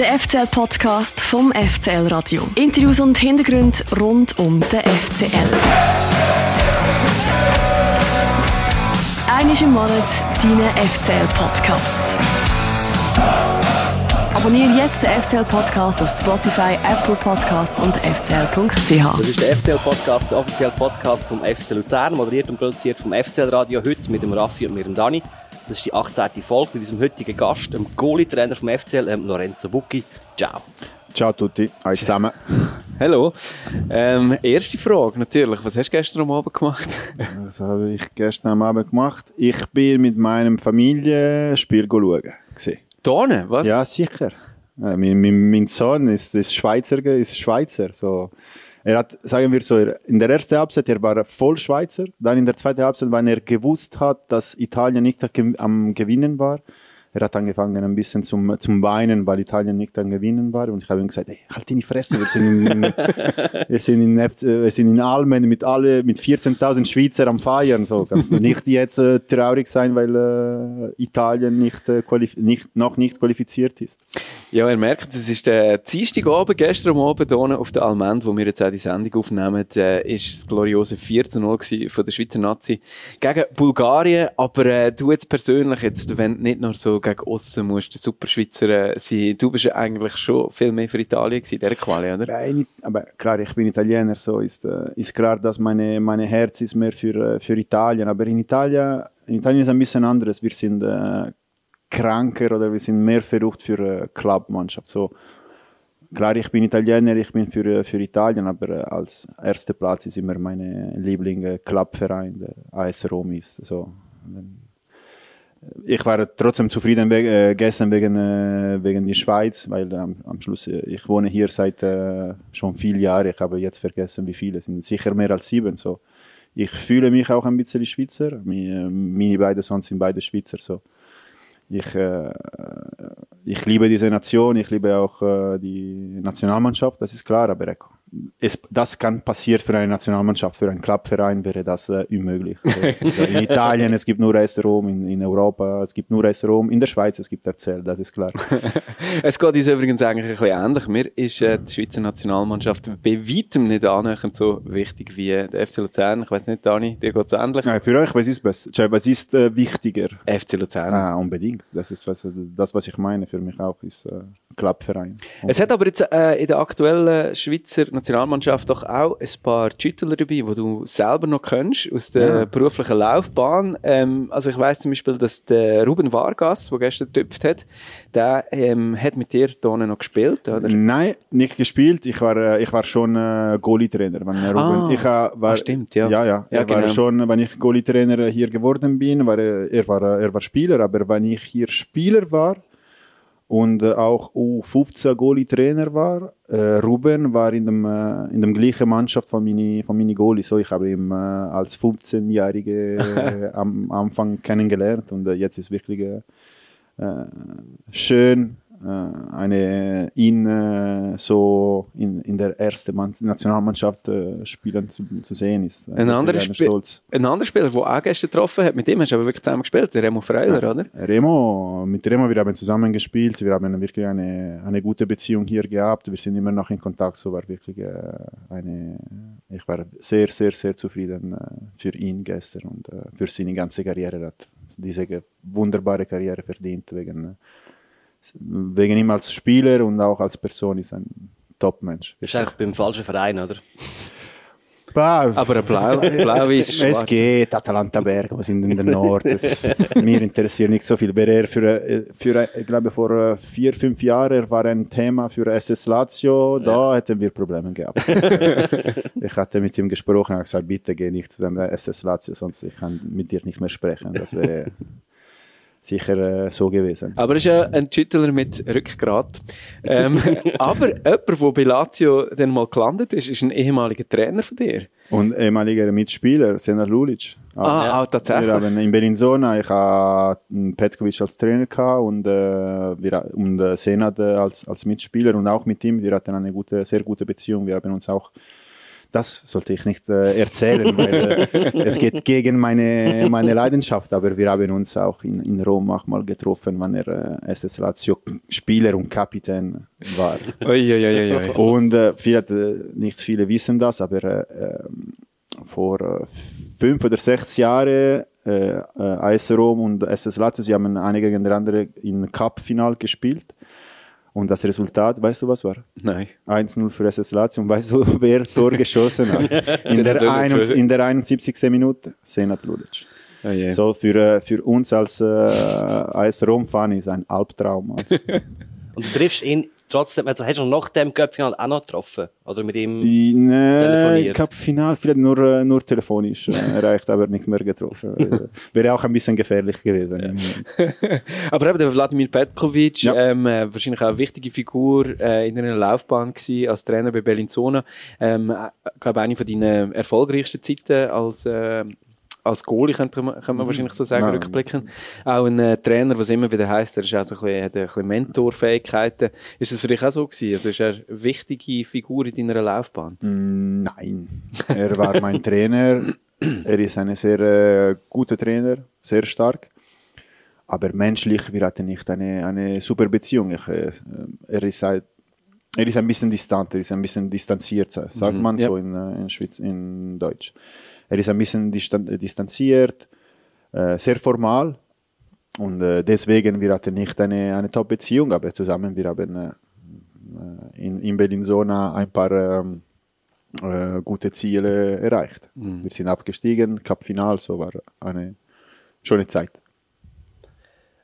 Der FCL-Podcast vom FCL Radio. Interviews und Hintergründe rund um den FCL. Einmal im Monat dein FCL-Podcast. Abonniere jetzt den FCL-Podcast auf Spotify, Apple Podcast und fcl.ch. Das ist der FCL-Podcast, der offizielle Podcast vom FC Luzern, moderiert und produziert vom FCL-Radio, heute mit dem Raffi und mir, dem Dani. Das ist die 18. Folge mit unserem heutigen Gast, dem Goalie-Trainer vom FCL, ähm, Lorenzo Bucchi. Ciao. Ciao tutti, alle zusammen. Hallo. Ähm, erste Frage natürlich. Was hast du gestern am Abend gemacht? Was habe ich gestern am Abend gemacht? Ich bin mit meinem Familienspiel schauen. Tone, was? Ja, sicher. Äh, mein, mein, mein Sohn ist, ist Schweizer, ist Schweizer. So. Er hat, sagen wir so, in der ersten Halbzeit, er war voll Schweizer. Dann in der zweiten Halbzeit, wenn er gewusst hat, dass Italien nicht am Gewinnen war, er hat angefangen ein bisschen zum, zum Weinen, weil Italien nicht am Gewinnen war. Und ich habe ihm gesagt, hey, halt in die Fresse, wir sind in, wir sind in, wir sind in Almen mit alle, mit 14.000 Schweizer am Feiern. So kannst du nicht jetzt äh, traurig sein, weil äh, Italien nicht, äh, nicht, noch nicht qualifiziert ist. Ja, ihr merkt, es ist der Dienstag Abend, gestern Abend hier auf der Almend, wo wir jetzt auch die Sendung aufnehmen, äh, ist das gloriose 4 zu 0 von der Schweizer Nazi gegen Bulgarien. Aber äh, du jetzt persönlich, jetzt, wenn nicht nur so gegen Osten musst, der Superschweizer äh, sein. Du bist ja eigentlich schon viel mehr für Italien gewesen, der Quali, oder? Nein, aber klar, ich bin Italiener, so ist, äh, ist klar, dass meine, meine Herz ist mehr für, äh, für Italien. Aber in Italien, in Italien ist ein bisschen anderes. Wir sind äh, kranker oder wir sind mehr verrucht für äh, Clubmannschaft. So, klar, ich bin Italiener, ich bin für, für Italien, aber als erster Platz ist immer mein Liebling Clubverein, der AS Rom ist. So, ich war trotzdem zufrieden äh, gestern wegen, äh, wegen der Schweiz, weil ähm, am Schluss, äh, ich wohne hier seit äh, schon viele Jahren, ich habe jetzt vergessen, wie viele, es sind sicher mehr als sieben. So. Ich fühle mich auch ein bisschen Schweizer, meine, meine beiden Sons sind beide Schweizer. So. Ich, äh, ich liebe diese Nation, ich liebe auch äh, die Nationalmannschaft, das ist klar, aber es, das kann passieren für eine Nationalmannschaft, für einen Clubverein wäre das äh, unmöglich. Also, in Italien, es gibt nur AS Rom, in, in, Europa, es gibt nur AS Rom, in der Schweiz, es gibt FCL, das ist klar. es geht uns übrigens eigentlich ein bisschen ähnlich. Mir ist äh, die Schweizer Nationalmannschaft bei weitem nicht annähernd so wichtig wie der FC Luzern. Ich weiß nicht, Dani, dir geht es ähnlich? Nein, für euch, was ist, besser? was ist äh, wichtiger? FC Luzern. Ah, unbedingt. Das ist was, das, was ich meine, für mich auch, ist äh, Clubverein. Es hat aber jetzt äh, in der aktuellen Schweizer Nationalmannschaft doch auch ein paar Schüttler dabei, die du selber noch kennst aus der ja. beruflichen Laufbahn. Ähm, also ich weiß zum Beispiel, dass der Ruben Vargas, der gestern getüpft hat, der ähm, hat mit dir hier noch gespielt, oder? Nein, nicht gespielt. Ich war, äh, ich war schon äh, Goalie-Trainer. Ah, ich, äh, war, ah, stimmt, ja. Ja, ja. ja genau. war schon, wenn ich Goalie-Trainer hier geworden bin, war er, er, war, er war Spieler, aber wenn ich hier Spieler war, und äh, auch U15 Goalie-Trainer war. Äh, Ruben war in dem, äh, in dem gleichen Mannschaft von meinen von mini Goalie. So, ich habe ihn äh, als 15-Jährige am Anfang kennengelernt und äh, jetzt ist wirklich äh, schön, äh, eine ihn äh, so in, in der ersten Mann Nationalmannschaft äh, spielen zu, zu sehen ist. Ein anderer, Stolz. ein anderer Spieler, der auch gestern getroffen hat, mit dem hast du aber wirklich zusammen gespielt, Remo Freuler, ja. oder? Remo, mit Remo, wir haben zusammen gespielt, wir haben wirklich eine, eine gute Beziehung hier gehabt, wir sind immer noch in Kontakt, so war wirklich äh, eine, ich war sehr, sehr, sehr zufrieden äh, für ihn gestern und äh, für seine ganze Karriere, er hat diese wunderbare Karriere verdient wegen wegen ihm als Spieler und auch als Person ist ein Top-Mensch. Bist eigentlich beim falschen Verein, oder? Bah, Aber ein Blau, Blau ist schwarz. Es geht, Atalanta Bergamo sind in der Nord. Das, mir interessiert nicht so viel. Wäre er für, für, ich glaube, vor vier, fünf Jahren war ein Thema für SS Lazio, da ja. hätten wir Probleme gehabt. ich hatte mit ihm gesprochen und gesagt, bitte geh nicht zu dem SS Lazio, sonst ich kann mit dir nicht mehr sprechen. Das wäre sicher äh, so gewesen. Aber er ist ja ein Schüttler mit Rückgrat. Ähm, aber jemand, der bei Lazio dann mal gelandet ist, ist ein ehemaliger Trainer von dir. Und ehemaliger Mitspieler, Senat Lulic. Ah, ah ja. tatsächlich. Wir haben in Bellinzona, ich hatte Petkovic als Trainer gehabt und, äh, wir, und äh, Senat als, als Mitspieler und auch mit ihm. Wir hatten eine gute, sehr gute Beziehung. Wir haben uns auch das sollte ich nicht äh, erzählen, weil äh, es geht gegen meine, meine Leidenschaft. Aber wir haben uns auch in, in Rom auch mal getroffen, wann er äh, SS Lazio Spieler und Kapitän war. Ui, ui, ui. Und äh, vielleicht, äh, nicht viele wissen das, aber äh, ähm, vor äh, fünf oder sechs Jahren äh, AS Rom und SS Lazio, sie haben eine gegen die andere im Cup-Final gespielt. Und das Resultat, weißt du, was war? Nein. 1-0 für SS Lazio. Und weißt du, wer Tor geschossen hat? In der, Lulic, ein, oder? in der 71. Minute? Senat Lulic. Oh je. So, für, äh, für uns als äh, AS Rom-Fan ist ein Albtraum. Also, Und du triffst ihn trotzdem, also hast du nach dem Cup-Final auch noch getroffen? Oder mit ihm? in äh, Telefoniert. Cup-Final vielleicht nur, äh, nur telefonisch äh, erreicht, aber nicht mehr getroffen. Äh, Wäre auch ein bisschen gefährlich gewesen. Aber eben der Wladimir Petkovic, Ja. ähm, äh, wahrscheinlich auch eine wichtige Figur äh, in deiner Laufbahn gewesen, als Trainer bei Bellinzona. Ähm, ich glaube, eine von deinen erfolgreichsten Zeiten als, äh, als Goalie, könnte man, könnte man wahrscheinlich so sagen, Nein. rückblickend. Auch ein äh, Trainer, was immer wieder heisst, er ist auch so ein bisschen, hat ein bisschen Mentorfähigkeiten. Ist das für dich auch so gewesen? Also ist er eine wichtige Figur in deiner Laufbahn? Mm, Nein, er war mein Trainer. Er ist ein sehr äh, guter Trainer, sehr stark. Aber menschlich, wir hatten nicht eine, eine super Beziehung. Ich, äh, er, ist halt, er ist ein bisschen distant, er ist ein bisschen distanziert, sagt man ja. so in, äh, in, Schweiz, in Deutsch. Er ist ein bisschen distan distanziert, äh, sehr formal. Und äh, deswegen, wir hatten nicht eine, eine Top-Beziehung, aber zusammen, wir haben äh, in, in Bellinzona ein paar ähm, äh, gute Ziele erreicht. Wir sind aufgestiegen, Cup-Final, so war eine schöne Zeit.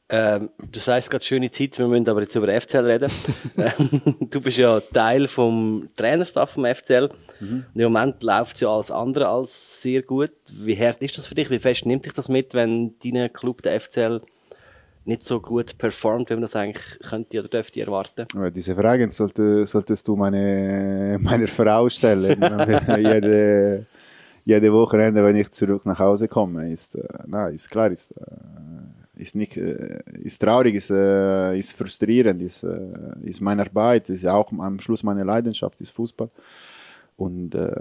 Ähm, du sagst gerade schöne Zeit, wir müssen aber jetzt über FCL reden. Ähm, du bist ja Teil vom Trainerstaff vom FCL. Und Im Moment läuft es ja alles andere als sehr gut. Wie hart ist das für dich? Wie fest nimmt dich das mit, wenn dein Club, der FCL, nicht so gut performt, wie man das eigentlich könnte oder dürfte erwarten? Aber diese Fragen sollte, solltest du meine, meiner Frau stellen. jede, jede Wochenende, wenn ich zurück nach Hause komme, ist, äh, na, ist klar, ist, äh, ist, nicht, äh, ist traurig, ist, äh, ist frustrierend, ist, äh, ist meine Arbeit, ist auch am Schluss meine Leidenschaft, ist Fußball. Und äh,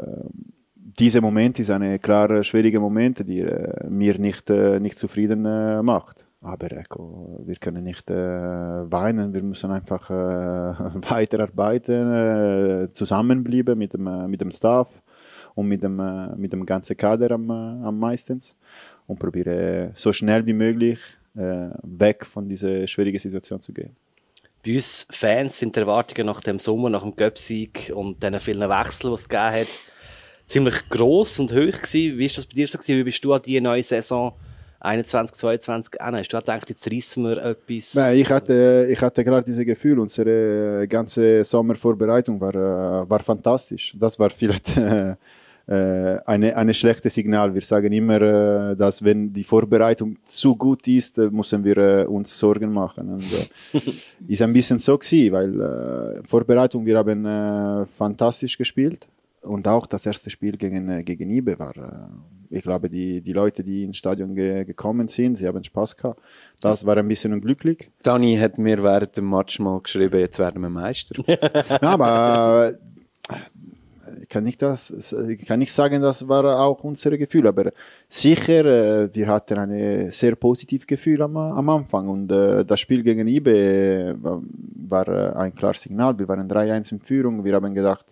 dieser Moment ist eine klare, schwierige Moment, die äh, mir nicht, äh, nicht zufrieden äh, macht. Aber Echo, wir können nicht weinen, wir müssen einfach weiterarbeiten, zusammenbleiben mit dem, mit dem Staff und mit dem, mit dem ganzen Kader am, am meistens und probiere so schnell wie möglich äh, weg von dieser schwierigen Situation zu gehen. Bei uns Fans sind die Erwartungen nach dem Sommer, nach dem Göpsieg und den vielen Wechseln, die es gegeben hat, ziemlich gross und hoch gewesen. Wie ist das bei dir so gewesen? Wie bist du an die neue Saison 21, 22 an? Hast du gedacht, jetzt reissen wir etwas? Nein, ich hatte, ich hatte gerade dieses Gefühl, unsere ganze Sommervorbereitung war, äh, war fantastisch. Das war vielleicht äh, eine, eine schlechte Signal. Wir sagen immer, äh, dass wenn die Vorbereitung zu gut ist, äh, müssen wir äh, uns Sorgen machen. Und, äh, ist ein bisschen so gewesen, weil äh, Vorbereitung, wir haben äh, fantastisch gespielt. Und auch das erste Spiel gegen, äh, gegen Ibe war, äh, ich glaube, die, die Leute, die ins Stadion ge gekommen sind, sie haben Spaß gehabt. Das war ein bisschen unglücklich. Dani hat mir während dem Match mal geschrieben, jetzt werden wir Meister. Ja, aber äh, kann nicht, das, ich kann nicht sagen, das war auch unser Gefühl, aber sicher, äh, wir hatten ein sehr positives Gefühl am, am Anfang und äh, das Spiel gegen Ibe äh, war, äh, ein klares Signal. Wir waren 3-1 in Führung, wir haben gedacht,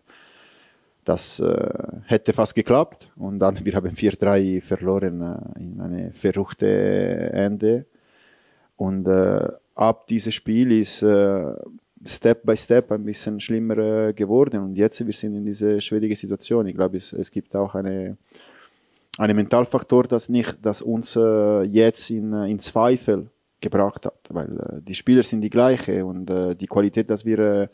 das äh, hätte fast geklappt und dann wir haben 4-3 verloren äh, in eine verrückte Ende und äh, ab diesem Spiel ist äh, Step by Step ein bisschen schlimmer äh, geworden und jetzt wir sind in dieser schwierigen Situation. Ich glaube, es, es gibt auch eine einen Mentalfaktor, das nicht, das uns äh, jetzt in, äh, in Zweifel gebracht hat, weil äh, die Spieler sind die gleiche und äh, die Qualität, dass wir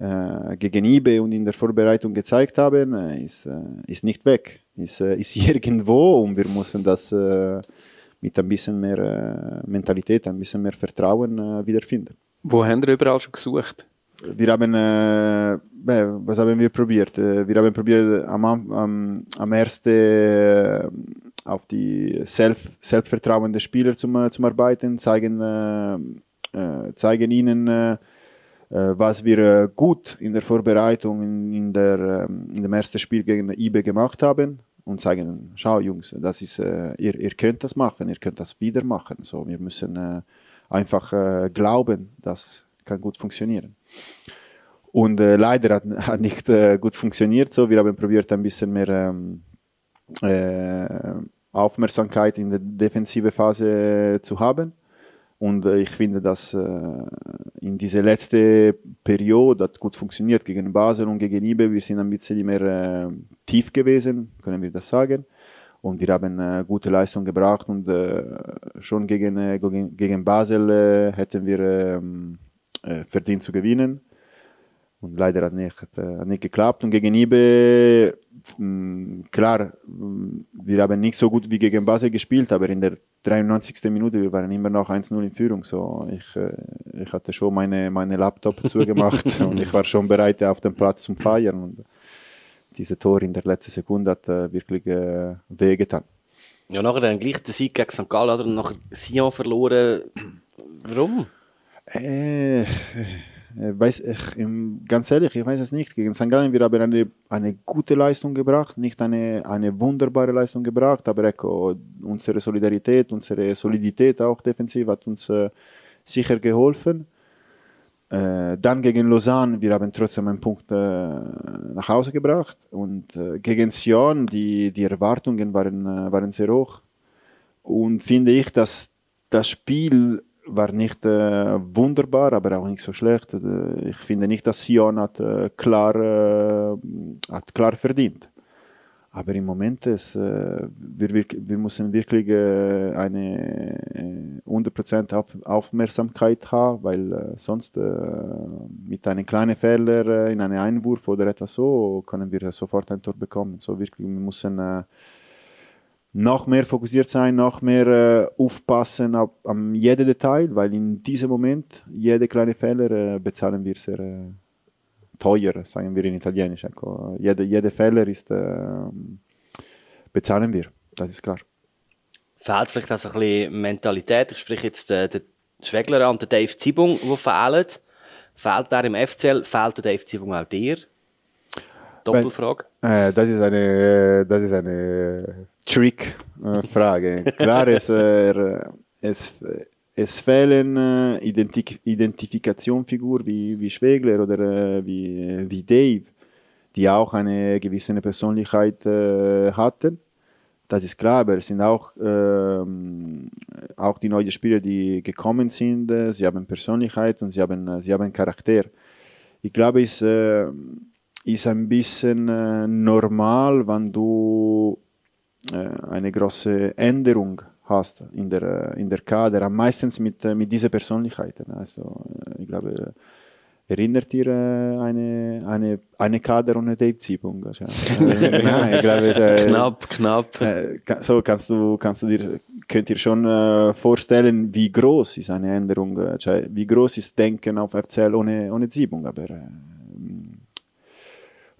gegen IBE und in der Vorbereitung gezeigt haben, ist, ist nicht weg, ist, ist irgendwo und wir müssen das mit ein bisschen mehr Mentalität, ein bisschen mehr Vertrauen wiederfinden. Wo haben wir überall schon gesucht? Wir haben, äh, äh, was haben wir probiert? Äh, Wir haben probiert am, Am- am, ersten äh, auf die Self, selbstvertrauende Spieler zum, äh, zum Arbeiten, zeigen, äh, zeigen ihnen, was wir gut in der Vorbereitung in, in, der, ähm, in dem ersten Spiel gegen IBE gemacht haben und sagen, schau Jungs, das ist, ihr, ihr könnt das machen, ihr könnt das wieder machen. So, wir müssen einfach äh, glauben, das kann gut funktionieren. Und äh, leider hat, hat nicht äh, gut funktioniert. So, wir haben probiert ein bisschen mehr ähm, äh, Aufmerksamkeit in der defensive Phase zu haben. Und äh, ich finde, dass äh, in dieser letzten Periode hat gut funktioniert gegen Basel und gegen Ibe. Wir sind ein bisschen mehr tief gewesen, können wir das sagen. Und wir haben äh, gute Leistung gebracht und äh, schon gegen, äh, gegen Basel hätten wir ähm, verdient zu gewinnen. Und leider hat nicht, hat nicht geklappt. Und gegen Ibe, klar, wir haben nicht so gut wie gegen Basel gespielt, aber in der 93. Minute, wir waren immer noch 1-0 in Führung. So, ich, ich hatte schon meine, meine Laptop zugemacht und ich war schon bereit, auf dem Platz zum Feiern. Und diese Tor in der letzten Sekunde hat äh, wirklich äh, wehgetan. Ja, nachher dann gleich der Sieg gegen St. Gallen, oder? Und nachher Sion verloren. Warum? Äh, äh, weiß ich, ganz ehrlich, ich weiß es nicht. Gegen St. Gallen wir haben eine, eine gute Leistung gebracht, nicht eine, eine wunderbare Leistung gebracht, aber ecco, unsere Solidarität, unsere Solidität auch defensiv hat uns äh, sicher geholfen. Äh, dann gegen Lausanne, wir haben trotzdem einen Punkt äh, nach Hause gebracht. Und äh, gegen Sion, die, die Erwartungen waren, waren sehr hoch. Und finde ich, dass das Spiel war nicht wunderbar, aber auch nicht so schlecht. Ich finde nicht, dass Sion hat, klar, hat klar verdient. Aber im Moment ist, äh, wir, wir, wir müssen wirklich äh, eine 100% Auf, Aufmerksamkeit haben, weil äh, sonst äh, mit einem kleinen Fehler äh, in einem Einwurf oder etwas so können wir sofort ein Tor bekommen. So wirklich, wir müssen äh, noch mehr fokussiert sein, noch mehr aufpassen auf, an jedem Detail, weil in diesem Moment jede kleine Fehler bezahlen wir sehr teuer, sagen wir in Italienisch. Ecco. Jeder, jeder Fehler ist, äh, bezahlen wir, das ist klar. Fehlt vielleicht auch so ein bisschen Mentalität? Ich spreche jetzt den, den Schwegler und den Dave Zibung, die fehlen. Fehlt der im FCL? Fehlt der Dave Zibung auch dir? Doppelfrage. Äh, das ist eine, das ist eine Trick-Frage. Klar, es, äh, es, es fehlen äh, Identik Identifikationsfiguren wie, wie Schwegler oder äh, wie, wie Dave, die auch eine gewisse Persönlichkeit äh, hatten. Das ist klar, aber es sind auch, ähm, auch die neuen Spieler, die gekommen sind. Äh, sie haben Persönlichkeit und sie haben, äh, sie haben Charakter. Ich glaube, es äh, ist ein bisschen normal, wenn du eine große Änderung hast in der, in der Kader, am meisten mit, mit diesen Persönlichkeiten. Also, ich glaube, erinnert ihr eine, eine, eine Kader ohne Dave Ziebung? Also, äh, nein, ich glaube, äh, knapp, knapp. Äh, so kannst du, kannst du dir, könnt ihr schon äh, vorstellen, wie groß ist eine Änderung, also, wie groß ist Denken auf FCL ohne, ohne Ziebung, aber äh,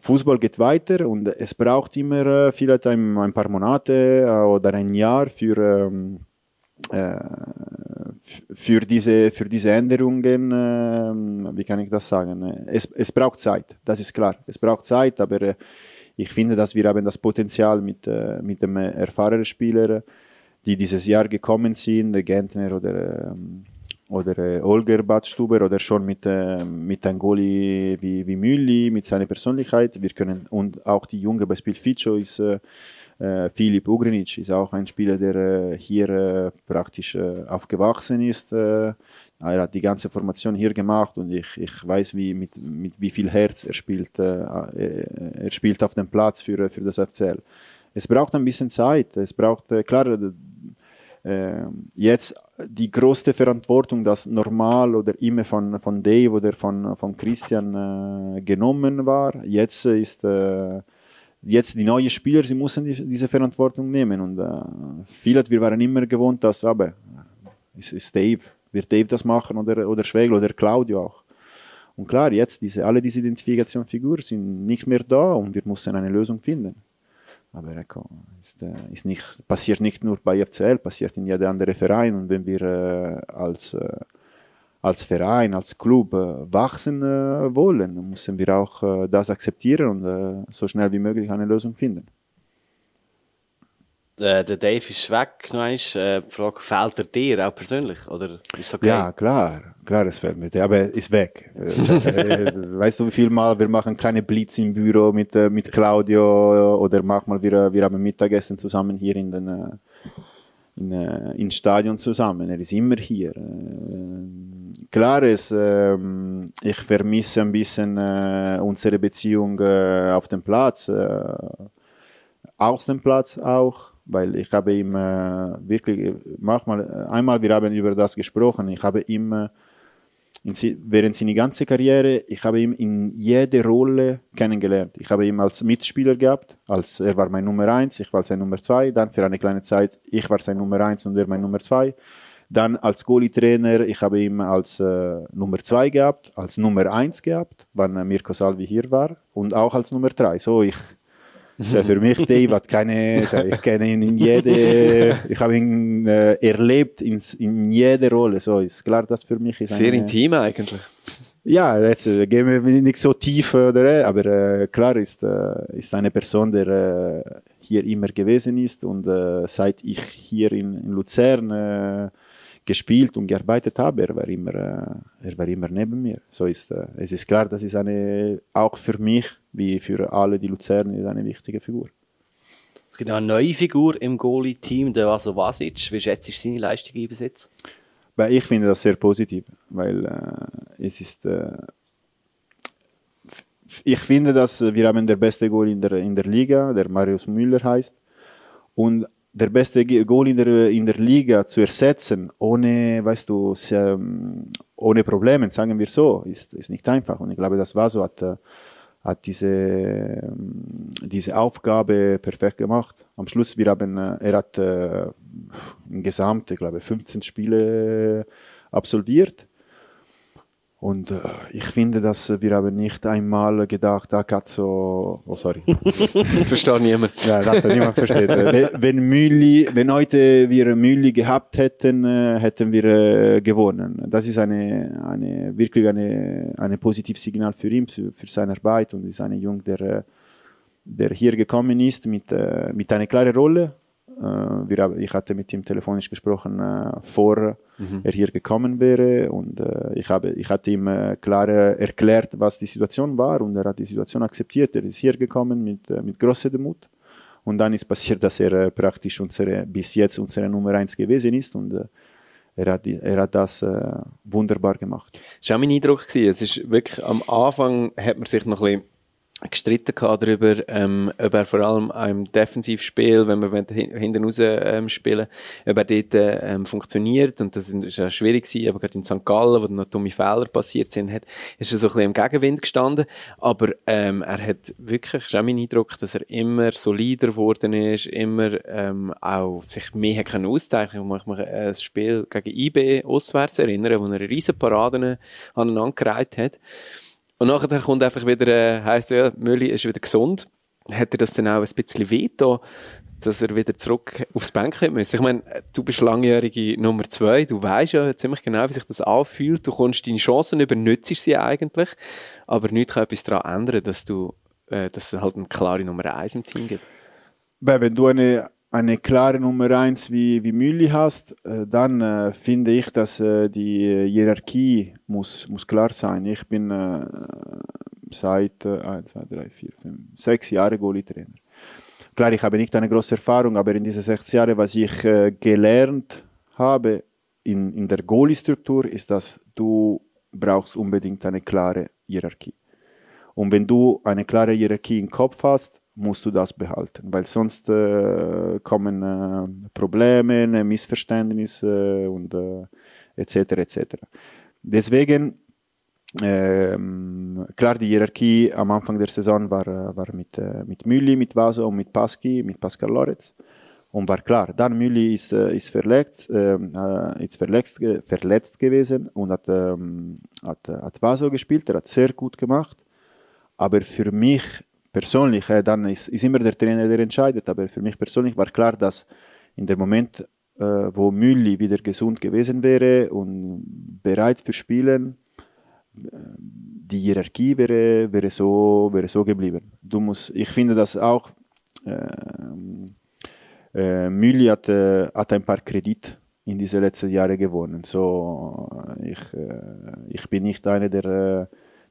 Fußball geht weiter und es braucht immer äh, vielleicht ein, ein, paar Monate äh, oder ein Jahr für, ähm, äh, für, diese, für diese Änderungen. Äh, wie kann ich das sagen? Es, es braucht Zeit, das ist klar. Es braucht Zeit, aber äh, ich finde, dass wir haben das Potenzial mit, äh, mit dem erfahrenen Spieler, die dieses Jahr gekommen sind, Gentner oder ähm, oder äh, Olger Badstuber oder schon mit, äh, mit einem Goalie wie, wie Mülli, mit seiner Persönlichkeit. Wir können, und auch die junge Beispiel Fico ist äh, äh, Filip Ugrinic, ist auch ein Spieler, der äh, hier äh, praktisch äh, aufgewachsen ist. Äh, er hat die ganze Formation hier gemacht und ich, ich weiß, wie, mit, mit wie viel Herz er spielt, äh, äh er spielt auf dem Platz für, für das FCL. Es braucht ein bisschen Zeit. Es braucht, äh, klar, äh, jetzt die größte Verantwortung, das normal oder immer von, von Dave oder von, von Christian äh, genommen war. Jetzt ist äh, jetzt die neuen Spieler, sie müssen die, diese Verantwortung nehmen. Und äh, viele, wir waren immer gewohnt, dass aber ist, ist Dave, wird Dave das machen oder, oder Schwegel oder Claudio auch. Und klar, jetzt diese, alle diese Identifikationsfiguren sind nicht mehr da und wir müssen eine Lösung finden. Aber ecco, ist, äh, ist nicht, passiert nicht nur bei FCL, passiert in jedem anderen Verein. Und wenn wir äh, als, äh, als Verein, als Club äh, wachsen äh, wollen, müssen wir auch äh, das akzeptieren und so schnell wie möglich eine Lösung finden. Äh, der Dave ist weg, einmal. Äh, die Frage, fehlt er dir auch persönlich? Oder ist okay? Ja, klar, klar, es fällt mir, aber er ist weg. Äh, weißt du, wie viel Mal wir machen kleine Blitz im Büro mit, äh, mit Claudio oder manchmal wir, wir haben Mittagessen zusammen hier in den, äh, in, äh, ins Stadion zusammen. Er ist immer hier. Klar ist, ähm, ich vermisse ein bisschen äh, unsere Beziehung äh, auf dem Platz, äh, aus dem Platz auch, weil ich habe ihm äh, wirklich, manchmal, einmal, wir haben über das gesprochen, ich habe ihm äh, in, während seiner ganzen Karriere, ich habe ihn in jede Rolle kennengelernt. Ich habe ihn als Mitspieler gehabt, als er war mein Nummer eins, ich war sein Nummer zwei, dann für eine kleine Zeit, ich war sein Nummer eins und er mein Nummer zwei. Dann als Goalie-Trainer, ich habe ihn als äh, Nummer zwei gehabt, als Nummer eins gehabt, wann äh, Mirko Salvi hier war und auch als Nummer drei. So, ich, so für mich, hat keine, ich kenne ihn in jede, ich habe ihn äh, erlebt in, in jeder Rolle. So ist klar, dass für mich ist Sehr eine, intim eigentlich. ja, jetzt äh, gehen wir nicht so tief, oder, aber äh, klar ist, äh, ist eine Person, der äh, hier immer gewesen ist und äh, seit ich hier in, in Luzern äh, gespielt und gearbeitet habe, er war immer, äh, er war immer neben mir. So ist, äh, es ist klar, das ist eine, auch für mich, wie für alle die Luzern, ist eine wichtige Figur. Es gibt eine neue Figur im Goalie-Team, der Vaso Vasic. Wie schätzt du seine Leistung ein bis jetzt? Weil ich finde das sehr positiv, weil äh, es ist, äh, ich finde, dass wir haben der beste Goal in der, in der Liga, der Marius Müller heißt, und der beste Goal in der, in der Liga zu ersetzen, ohne, weißt du, ähm, ohne Probleme, sagen wir so, ist, ist nicht einfach. Und ich glaube, das war so, hat, äh, hat diese, ähm, diese Aufgabe perfekt gemacht. Am Schluss, wir haben, äh, er hat äh, insgesamt, ich glaube, 15 Spiele absolviert. Und äh, ich finde, dass wir haben nicht einmal gedacht, da Cazzo, oh sorry, Versteht niemand. ja, das hat niemand versteht. Äh, Wenn- Mülli, wenn heute wir Mülli gehabt hätten, äh, hätten wir äh, gewonnen. Das ist eine, eine wirklich eine, eine positives Signal für ihn, für, für seine Arbeit und ist ein Jung, der, der hier gekommen ist mit, mit einer klaren Rolle. Äh, wir, ich hatte mit ihm telefonisch gesprochen, äh, vor er hier gekommen wäre und äh, ich, habe, ich hatte ihm klar erklärt, was die Situation war und er hat die Situation akzeptiert. Er ist hier gekommen mit, mit großer Demut und dann ist passiert, dass er praktisch unsere, bis jetzt unsere Nummer eins gewesen ist und er, hat, er hat das äh, wunderbar gemacht. Das war auch mein Eindruck. Gewesen. Es ist wirklich, am Anfang hat man sich noch ein bisschen gestritten darüber, ähm, ob er vor allem auch im Defensivspiel, wenn wir hinten raus ähm, spielen, ob er dort ähm, funktioniert und das ist ja schwierig gewesen, aber gerade in St. Gallen, wo dann noch dumme Fehler passiert sind, hat, ist er so ein bisschen im Gegenwind gestanden, aber ähm, er hat wirklich, ist auch mein Eindruck, dass er immer solider geworden ist, immer ähm, auch sich mehr hat können auszeichnen. Ich kann mich an ein Spiel gegen IB auswärts erinnern, wo er riesen Paraden aneinander gereiht hat. Und nachher kommt einfach wieder, äh, heisst ja, Mülli ist wieder gesund. Hat er das dann auch ein bisschen wehgetan, dass er wieder zurück aufs Bänkchen muss? Ich meine, du bist langjährige Nummer zwei, du weißt ja ziemlich genau, wie sich das anfühlt. Du kommst deine Chancen über, nützt sie eigentlich, aber nichts kann etwas daran ändern, dass du, äh, dass es halt eine klare Nummer eins im Team gibt. Wenn du eine, eine klare Nummer eins wie, wie Mülli hast, äh, dann äh, finde ich, dass äh, die Hierarchie muss, muss klar sein. Ich bin äh, seit äh, 1, 2, 3, 4, 5, 6 Jahre Goalie-Trainer. Klar, ich habe nicht eine große Erfahrung, aber in diesen sechs Jahren, was ich äh, gelernt habe in, in der Goalie-Struktur, ist, dass du brauchst unbedingt eine klare Hierarchie. Und wenn du eine klare Hierarchie im Kopf hast, musst du das behalten, weil sonst äh, kommen äh, Probleme, äh, Missverständnisse und äh, etc. etc. Deswegen ähm, klar, die Hierarchie am Anfang der Saison war, äh, war mit, äh, mit Mülli, mit Vaso und mit Paschi, mit Pascal Loretz. Und war klar, dann Mülli ist, äh, ist, verletzt, ähm, äh, ist verletzt, ge- verletzt gewesen und hat, ähm, hat, äh, hat Vaso gespielt. Er hat sehr gut gemacht. Aber für mich persönlich, äh, dann ist, ist immer der Trainer, der entscheidet, aber für mich persönlich war klar, dass in dem Moment äh, wo Mülli wieder gesund gewesen wäre und bereit für Spielen, äh, die Hierarchie wäre, wäre, so, wäre so geblieben. Du musst, ich finde das auch, äh, Mülli hat, hat ein paar Kredite in diese letzten Jahre gewonnen. So, ich, ich bin nicht einer, der,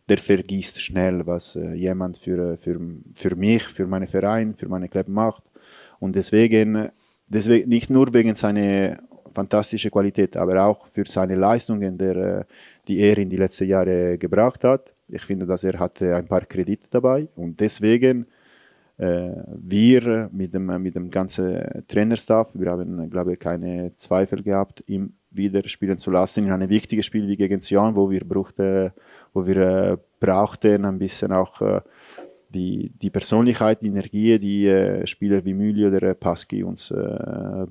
der vergisst schnell, was äh, jemand für, für, für mich, für meinen Verein, für meine Club macht. Und deswegen, deswegen nicht nur wegen seiner fantastischen Qualität, aber auch für seine Leistungen, der, die er in die letzten Jahre gebracht hat. Ich finde, dass er hatte ein paar Kredite dabei und deswegen äh, wir mit dem, mit dem ganzen Trainerstaff, wir haben, glaube ich, keine Zweifel gehabt, ihm wieder spielen zu lassen in einem wichtigen Spiel wie gegen Sion, wo wir brauchte, wo wir äh, brauchten ein bisschen auch äh, die, die Persönlichkeit, die Energie, die äh, Spieler wie Müli oder Pasky uns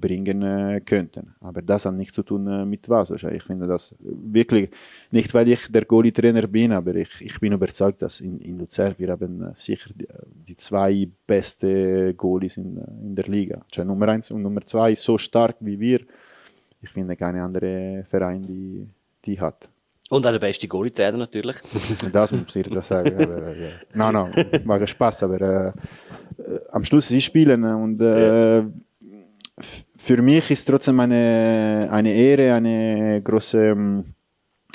bringen könnten. Aber das hat nichts zu tun mit was. Also ich finde das wirklich, nicht weil ich der Goalie-Trainer bin, aber ich, ich bin überzeugt, dass in, in Luzern wir haben sicher die, die zwei beste Goalies in, in der Liga. Also Nummer eins und Nummer zwei so stark wie wir. Ich finde keine andere Verein, die die hat. Und auch der beste Goalie-Trainer natürlich. Das muss ich das sagen. Aber, äh, Nein, nein, macht Spaß, aber äh, äh, am Schluss sie spielen und äh, für mich ist trotzdem eine, eine Ehre, eine große ähm,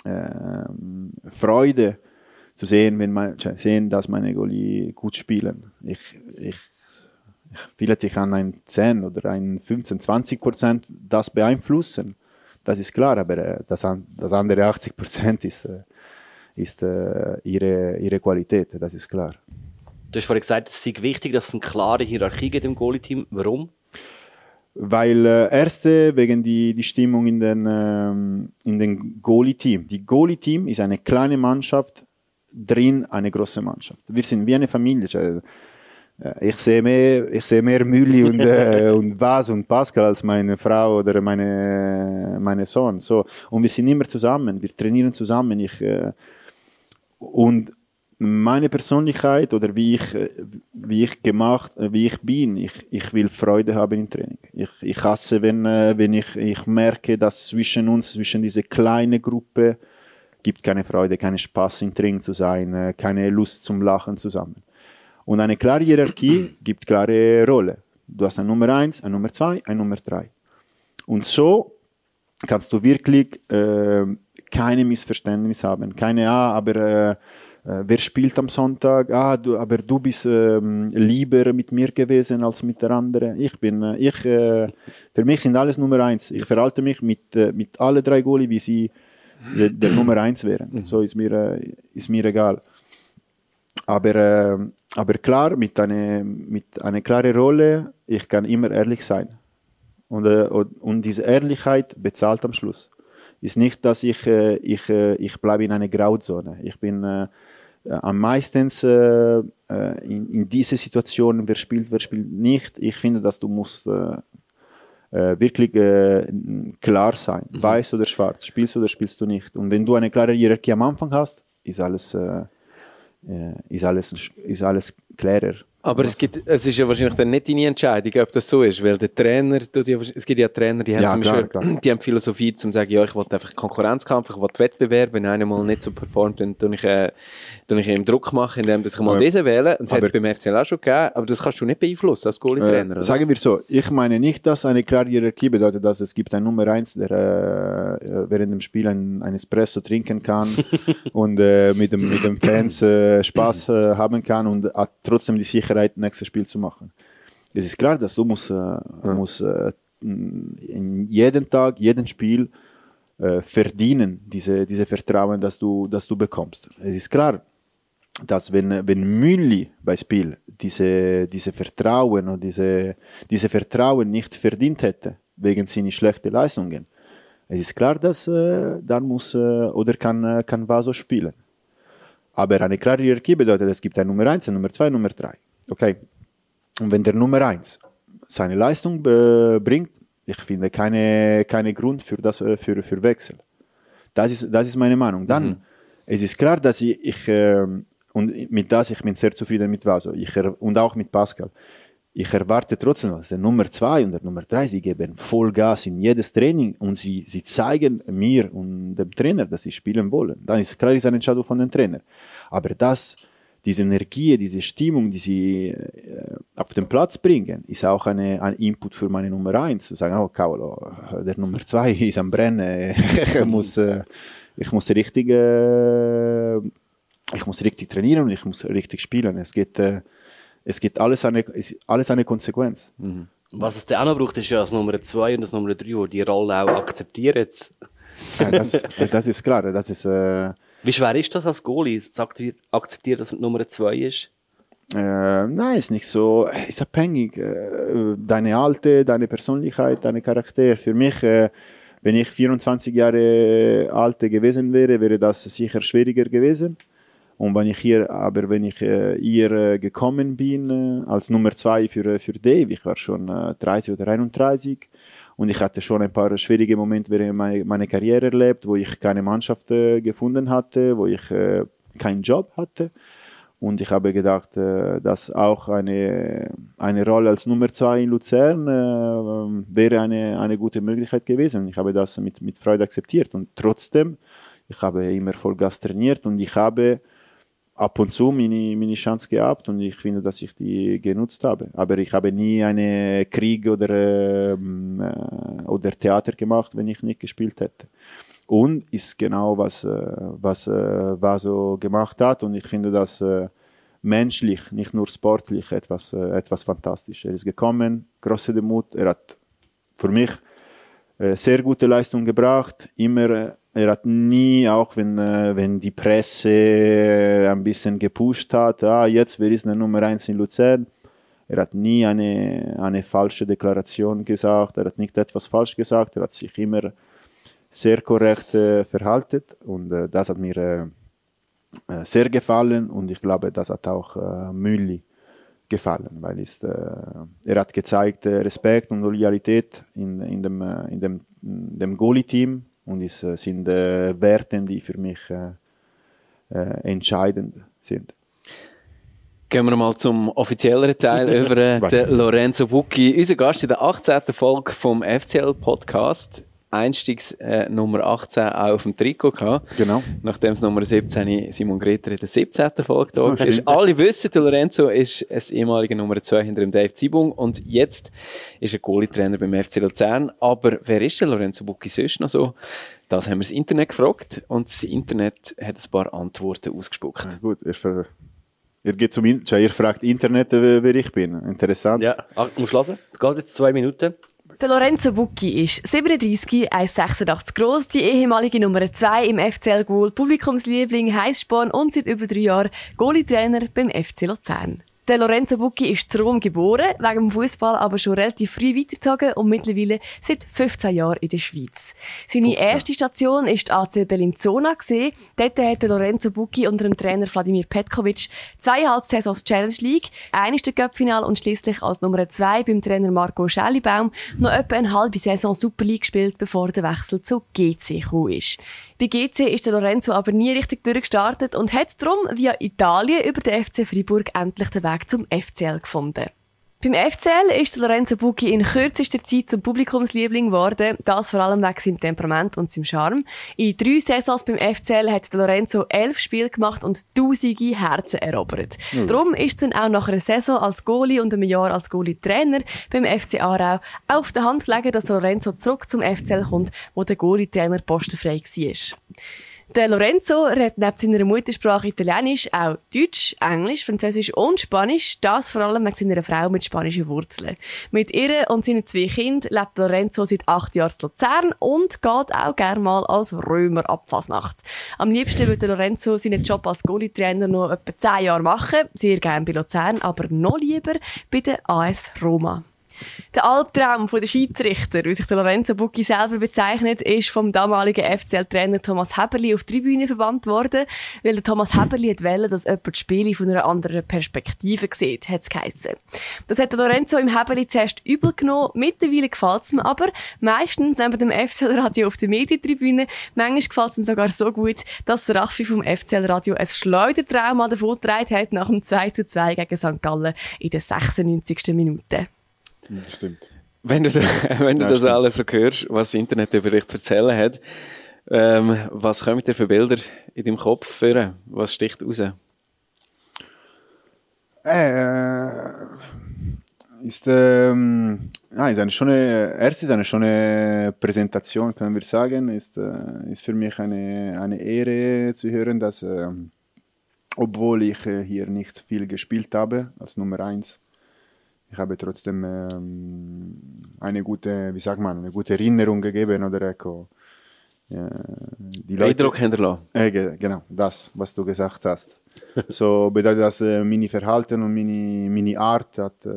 äh, Freude zu sehen, wenn man, sehen, dass meine Goalie gut spielen. Ich, ich, vielleicht ich kann ein 10 oder ein 15, 20 Prozent das beeinflussen das ist klar, aber äh, das, das andere 80 Prozent ist, äh, ist äh, ihre, ihre Qualität, das ist klar. Du hast vorhin gesagt, es ist wichtig, dass es eine klare Hierarchie gibt im Goalie-Team. Warum? Weil äh, erste wegen die, die Stimmung in den, ähm, in den Goalie-Team. Die Goalie-Team ist eine kleine Mannschaft, drin eine große Mannschaft. Wir sind wie eine Familie. Äh, ich sehe mehr, ich sehe mehr Mülli und, äh, und Bas und Pascal als meine Frau oder meine, meine Sohn. So. Und wir sind immer zusammen, wir trainieren zusammen. Ich, äh, und meine Persönlichkeit oder wie ich, wie ich gemacht, wie ich bin, ich, ich will Freude haben im Training. Ich, ich hasse, wenn, äh, wenn ich, ich merke, dass zwischen uns, zwischen dieser kleinen Gruppe, gibt keine Freude, keinen Spaß im Training zu sein, äh, keine Lust zum Lachen zusammen. Und eine klare Hierarchie gibt klare Rolle. Du hast ein Nummer 1, ein Nummer 2, ein Nummer 3. Und so kannst du wirklich äh, keine Missverständnis haben. Keine, ah, aber äh, äh, wer spielt am Sonntag? Ah, du, aber du bist äh, lieber mit mir gewesen als mit der anderen. Ich bin, äh, ich, äh, für mich sind alles Nummer 1. Ich verhalte mich mit, mit alle drei Goalie, wie sie der, der Nummer 1 wären. Mhm. So ist mir, ist mir egal. Aber äh, aber klar, mit einer, mit einer klaren Rolle, ich kann immer ehrlich sein. Und, äh, und diese Ehrlichkeit bezahlt am Schluss. Ist nicht, dass ich, äh, ich, äh, ich bleibe in einer Grauzone. Ich bin äh, am meisten äh, in, in diese Situation, wer spielt, wer spielt nicht. Ich finde, dass du musst äh, wirklich klar sein. Mhm. Weiß oder schwarz, spielst du oder spielst du nicht. Und wenn du eine klare Hierarchie am Anfang hast, ist alles äh, ist, alles, ist alles klarer. Aber es, gibt, es ist ja wahrscheinlich dann nicht deine Entscheidung, ob das so ist, weil der Trainer, es gibt ja Trainer, die haben, ja, zum Beispiel, klar. die haben Philosophie, zum zu sagen, ja, ich will einfach Konkurrenzkampf, ich will Wettbewerb, wenn einer mal nicht so performt, dann tue ich, äh, ich ihm Druck machen, indem ich mal aber, diesen wähle. Und das hat es beim FCL auch schon gegeben, aber das kannst du nicht beeinflussen als Goalie-Trainer. Äh, sagen wir so, ich meine nicht, dass eine klare Hierarchie bedeutet, dass es gibt einen Nummer eins, der äh, während dem Spiel ein, ein Espresso trinken kann und äh, mit, dem, mit dem Fans äh, Spaß äh, haben kann und trotzdem die Sicherheit Sicherheit, nächstes Spiel zu machen. Es ist klar, dass du musst, äh, ja. musst äh, in jedem Tag, jedem Spiel äh, verdienen, diese, diese Vertrauen, das du, das du bekommst. Es ist klar, dass wenn, wenn Mülli bei Spiel diese, diese Vertrauen und diese, diese Vertrauen nicht verdient hätte, wegen seiner schlechten Leistungen, es ist klar, dass äh, dann muss äh, oder kann, äh, kann Vaso spielen. Aber eine klare Hierarchie bedeutet, es gibt ein Nummer 1, ein Nummer 2, Nummer 3. Okay. Und wenn der Nummer 1 seine Leistung bringt, ich finde keine, keine Grund für, das, äh, für, für Wechsel. Das ist, das ist meine Meinung. Dann, mhm. es ist klar, dass ich, ich äh, und mit das, ich bin sehr zufrieden mit Vaso ich, und auch mit Pascal. ich erwarte trotzdem, dass der Nummer zwei und der Nummer drei, sie geben Vollgas in jedes Training und sie, sie zeigen mir und dem Trainer, dass sie spielen wollen. Dann ist klar, ist eine Entscheidung von dem Trainer. Aber das, diese Energie, diese Stimmung, die sie äh, auf den Platz bringen, ist auch eine, ein Input für meine Nummer eins. Zu sagen, oh, Cavolo, der Nummer zwei ist am Brennen. ich muss, äh, ich muss richtig, äh, ich muss richtig trainieren und ich muss richtig spielen. Es geht, äh, es gibt alles eine, alles eine Konsequenz. Mhm. Was es dann auch noch braucht, ist ja das Nummer zwei und das Nummer drei, die die Rolle auch akzeptieren. ja, das, das, ist klar. Das ist, äh, Wie schwer ist das als Goalie, zu akzeptieren, dass man Nummer zwei ist? Äh, nein, ist nicht so. Ist abhängig. Äh, deine Alte, deine Persönlichkeit, deine Charakter. Für mich, äh, wenn ich 24 Jahre alt gewesen wäre, wäre das sicher schwieriger gewesen. Und wenn ich hier, aber wenn ich hier äh, gekommen bin als Nummer zwei für, für Dave, ich war schon äh, 30 oder 31 und ich hatte schon ein paar schwierige Momente während meiner meine Karriere erlebt, wo ich keine Mannschaft äh, gefunden hatte, wo ich äh, keinen Job hatte. Und ich habe gedacht, äh, dass auch eine, eine Rolle als Nummer zwei in Luzern äh, wäre eine, eine gute Möglichkeit gewesen. Ich habe das mit, mit Freude akzeptiert. Und trotzdem, ich habe immer Vollgas trainiert und ich habe ab und zu meine, meine Chance gehabt und ich finde, dass ich die genutzt habe. Aber ich habe nie einen Krieg oder, ähm, äh, oder Theater gemacht, wenn ich nicht gespielt hätte. Und ist genau, was, äh, was äh, Vaso gemacht hat und ich finde das äh, menschlich, nicht nur sportlich, etwas, äh, etwas fantastisch. Er ist gekommen, große Demut, er hat für mich sehr gute Leistung gebracht, immer äh, er hat nie, auch wenn, äh, wenn die Presse äh, ein bisschen gepusht hat, ah, jetzt wer ist der Nummer eins in Luzern, er hat nie eine, eine falsche Deklaration gesagt, er hat nicht etwas falsch gesagt, er hat sich immer sehr korrekt äh, verhalten. Und äh, das hat mir äh, äh sehr gefallen. Und ich glaube, das hat auch äh, Mülli gefallen, weil ist, äh, er hat gezeigt Respekt und Loyalität in, in dem, in dem, in dem Goalie-Team und es äh, sind äh, Werte, die für mich äh, entscheidend sind. Gehen wir mal zum offizielleren Teil über den Lorenzo Bucchi, unser Gast in der 18. Folge vom FCL-Podcast. Einstiegs äh, Nummer 18 auch auf dem Trikot gehabt. Genau. Nachdem es Nummer 17 Simon Greter in der 17. Folge da war. Alle wissen, Lorenzo ist ein ehemaliger Nummer 2 hinter dem Dave Zibung und jetzt ist er Goalie-Trainer beim FC Luzern. Aber wer ist der Lorenzo Bucchi sonst noch so? Das haben wir das Internet gefragt und das Internet hat ein paar Antworten ausgespuckt. Ja, gut, ihr, ihr geht zum In ihr fragt Internet, äh, wer ich bin. Interessant. Ja, Ach, musst hören. Es geht jetzt zwei Minuten. Der Lorenzo Bucchi ist 37, 1,86 groß, die ehemalige Nummer 2 im FCL Goal, Publikumsliebling, Heißsporn und seit über drei Jahren Goalie-Trainer beim FC Luzern. Der Lorenzo Bucchi ist in Rom geboren, wegen dem Fußball aber schon relativ früh weitergezogen und mittlerweile seit 15 Jahren in der Schweiz. Seine 15. erste Station ist die AC Bellinzona gesehen. Dort hat Lorenzo Bucchi unter dem Trainer Vladimir Petkovic zweieinhalb Saisons Challenge League, eines der Cup-Final und schließlich als Nummer zwei beim Trainer Marco Schellibaum noch etwa eine halbe Saison Super League gespielt, bevor der Wechsel zu GC gekommen ist. Bei GC ist der Lorenzo aber nie richtig durchgestartet und hat darum via Italien über den FC Freiburg endlich den Weg zum FCL gefunden. Beim FCL ist Lorenzo Bucchi in kürzester Zeit zum Publikumsliebling geworden, das vor allem wegen seinem Temperament und seinem Charme. In drei Saisons beim FCL hat Lorenzo elf Spiele gemacht und tausende Herzen erobert. Mhm. Darum ist es dann auch nach einer Saison als Goalie und einem Jahr als Goalie-Trainer beim FC Aarau auf der Hand gelegen, dass Lorenzo zurück zum FCL kommt, wo der Goalie-Trainer postenfrei war. Der Lorenzo redet neben seiner Muttersprache Italienisch auch Deutsch, Englisch, Französisch und Spanisch. Das vor allem wegen seiner Frau mit spanischen Wurzeln. Mit ihr und seinen zwei Kindern lebt Lorenzo seit acht Jahren in Luzern und geht auch gerne mal als Römer ab Fasnacht. Am liebsten würde Lorenzo seinen Job als Goalie-Trainer noch etwa zehn Jahre machen. Sehr gerne bei Luzern, aber noch lieber bei der AS Roma. Der Albtraum der Schiedsrichter, wie sich der Lorenzo Bucchi selber bezeichnet, ist vom damaligen FCL-Trainer Thomas Heberli auf die Tribüne verbannt worden, weil der Thomas Heberli wollte, dass jemand das Spiel von einer anderen Perspektive sieht, hat es geheißen. Das hat der Lorenzo im Heberli zuerst übel genommen, mittlerweile gefällt es mir aber, meistens neben dem FCL-Radio auf der Medientribüne, manchmal gefällt es ihm sogar so gut, dass der Raffi vom FCL-Radio ein Schleudertrauma davon getragen hat nach dem 2 zu 2 gegen St. Gallen in der 96. Minute. Stimmt. Wenn du, wenn du Ja, das stimmt. alles so hörst, was das Internet über dich zu erzählen hat, ähm, was kommen dir für Bilder in deinem Kopf führen? Was sticht raus? Äh, ist, ähm, ist eine schöne, erst ist eine schöne Präsentation, können wir sagen. Ist, äh, ist für mich eine, eine Ehre zu hören, dass, ähm, obwohl ich äh, hier nicht viel gespielt habe, als Nummer eins, ich habe trotzdem ähm, eine gute, wie sagt man, eine gute Erinnerung gegeben oder ecco, äh, die Eindruck hinterlassen. äh, ge- genau, das, was du gesagt hast. so bedeutet das, äh, meine Verhalten und meine, meine Art hat, äh,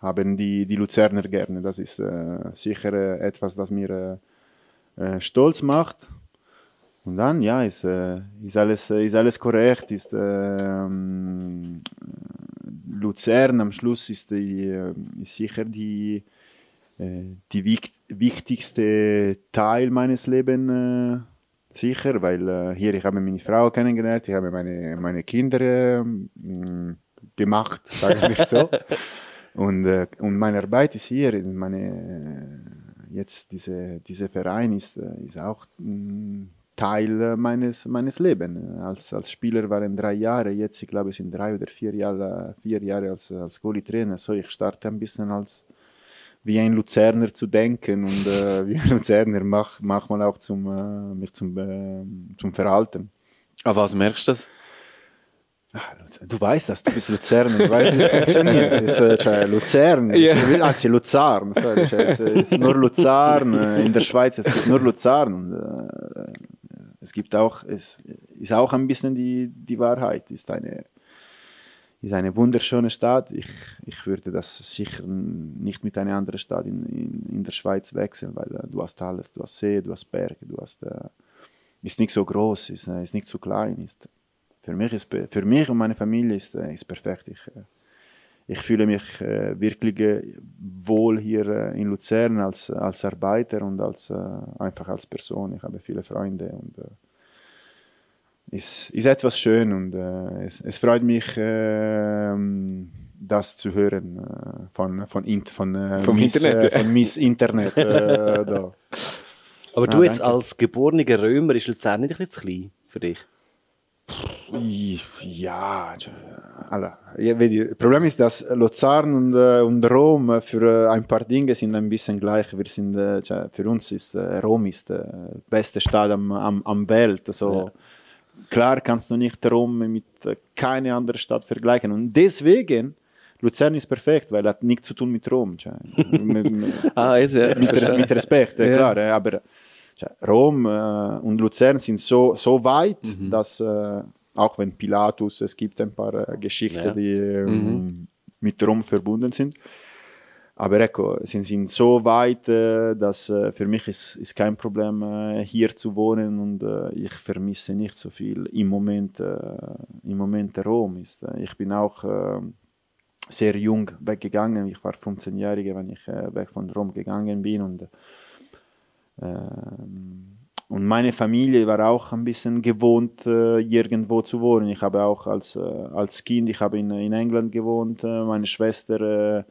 haben die, die Luzerner gerne. Das ist äh, sicher äh, etwas, das mir äh, stolz macht. Und dann, ja, ist, ist, alles, ist alles korrekt. Ist, ähm, Luzern am Schluss ist, die, äh, ist sicher die, äh, die wichtigste Teil meines Lebens äh, sicher, weil äh, hier ich habe meine Frau kennengelernt, ich habe meine, meine Kinder äh, gemacht, sagen wir so. und, äh, und meine Arbeit ist hier, meine, jetzt diese, dieser Verein ist, ist auch mh, Teil äh, meines, meines Lebens. Als, als Spieler waren drei Jahre, jetzt ich glaube sind drei oder vier Jahre, vier Jahre als, als Goalie-Trainer. So, ich starte ein bisschen als wie ein Luzerner zu denken und äh, wie ein Luzerner mach, man auch zum, äh, mich zum, äh, zum Verhalten. An was merkst du das? Du weißt das, du bist Luzerner, du weißt, wie es funktioniert. Es ist, äh, Luzern, es ist, anzi, Luzarn, so, ist, ist nur Luzarn, äh, in der Schweiz, es gibt nur Luzarn. Und, äh, es gibt auch, es ist auch ein bisschen die, die Wahrheit, ist eine, ist eine wunderschöne Stadt. Ich, ich würde das sicher nicht mit einer anderen Stadt in, in, in der Schweiz wechseln, weil äh, du hast alles, du hast See, du hast Berge, du hast, äh, ist nicht so groß, ist, äh, ist nicht so klein, ist, für mich, ist, für mich und meine Familie ist, äh, ist perfekt. Ich, äh, ich fühle mich äh, wirklich äh, wohl hier äh, in Luzern als, als Arbeiter und als, äh, einfach als Person. Ich habe viele Freunde und äh, ist, ist etwas schön und äh, es, es freut mich, ähm, das zu hören äh, von, von, Int- von, äh, Vom Miss, Internet. Äh, von Miss Internet. Äh. Aber Ah, du jetzt danke. als geborener Römer, ist Luzern nicht ein bisschen zu klein für dich? Ja, ja, il problema ist, dass Luzern und, äh, und Rom für äh, ein paar Dinge sind ein bisschen gleich. Wir sind, äh, für uns ist Rom ist äh, beste Stadt am, am, am Welt. Also, Klar kannst du nicht Rom mit äh, keine andere Stadt vergleichen. Und deswegen, Luzern ist perfekt, weil hat nichts zu tun mit Rom. Mit, Ah, jetzt, ja. mit, mit Respekt, Ja. klar. Aber cioè, Rom äh, und Luzern sind so, so weit, Mhm. dass äh, auch wenn Pilatus, es gibt ein paar äh, Geschichten, Ja. die Mhm. mit Rom verbunden sind. Aber ecco, sie sind so weit, dass für mich ist, ist kein Problem, hier zu wohnen und ich vermisse nicht so viel im Moment, im Moment Rom. Ist, ich bin auch sehr jung weggegangen. Ich war 15-Jährige, wenn ich weg von Rom gegangen bin und und meine Familie war auch ein bisschen gewohnt, äh, irgendwo zu wohnen. Ich habe auch als, äh, als Kind, ich habe in, in England gewohnt, äh, meine Schwester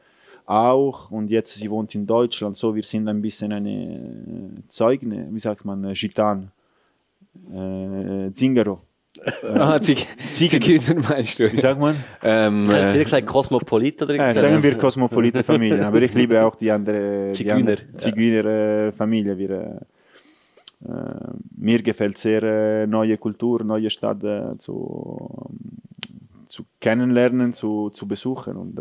auch und jetzt sie wohnt in Deutschland. So, wir sind ein bisschen eine Zeugne, wie sagt man, Gitan, äh, Zingaro. Ah, Zig Zigeuner meinst du? Wie sagt man? Ähm, Ich hätte äh, gesagt Kosmopolit oder Äh, irgendwas. sagen wir kosmopolite Familien, aber ich liebe auch die andere die Zigeuner, andere Zigeuner äh, Familie. Wir, äh, äh, mir gefällt sehr äh, neue Kultur, neue Stadt äh, zu, zu kennenlernen, zu, zu besuchen und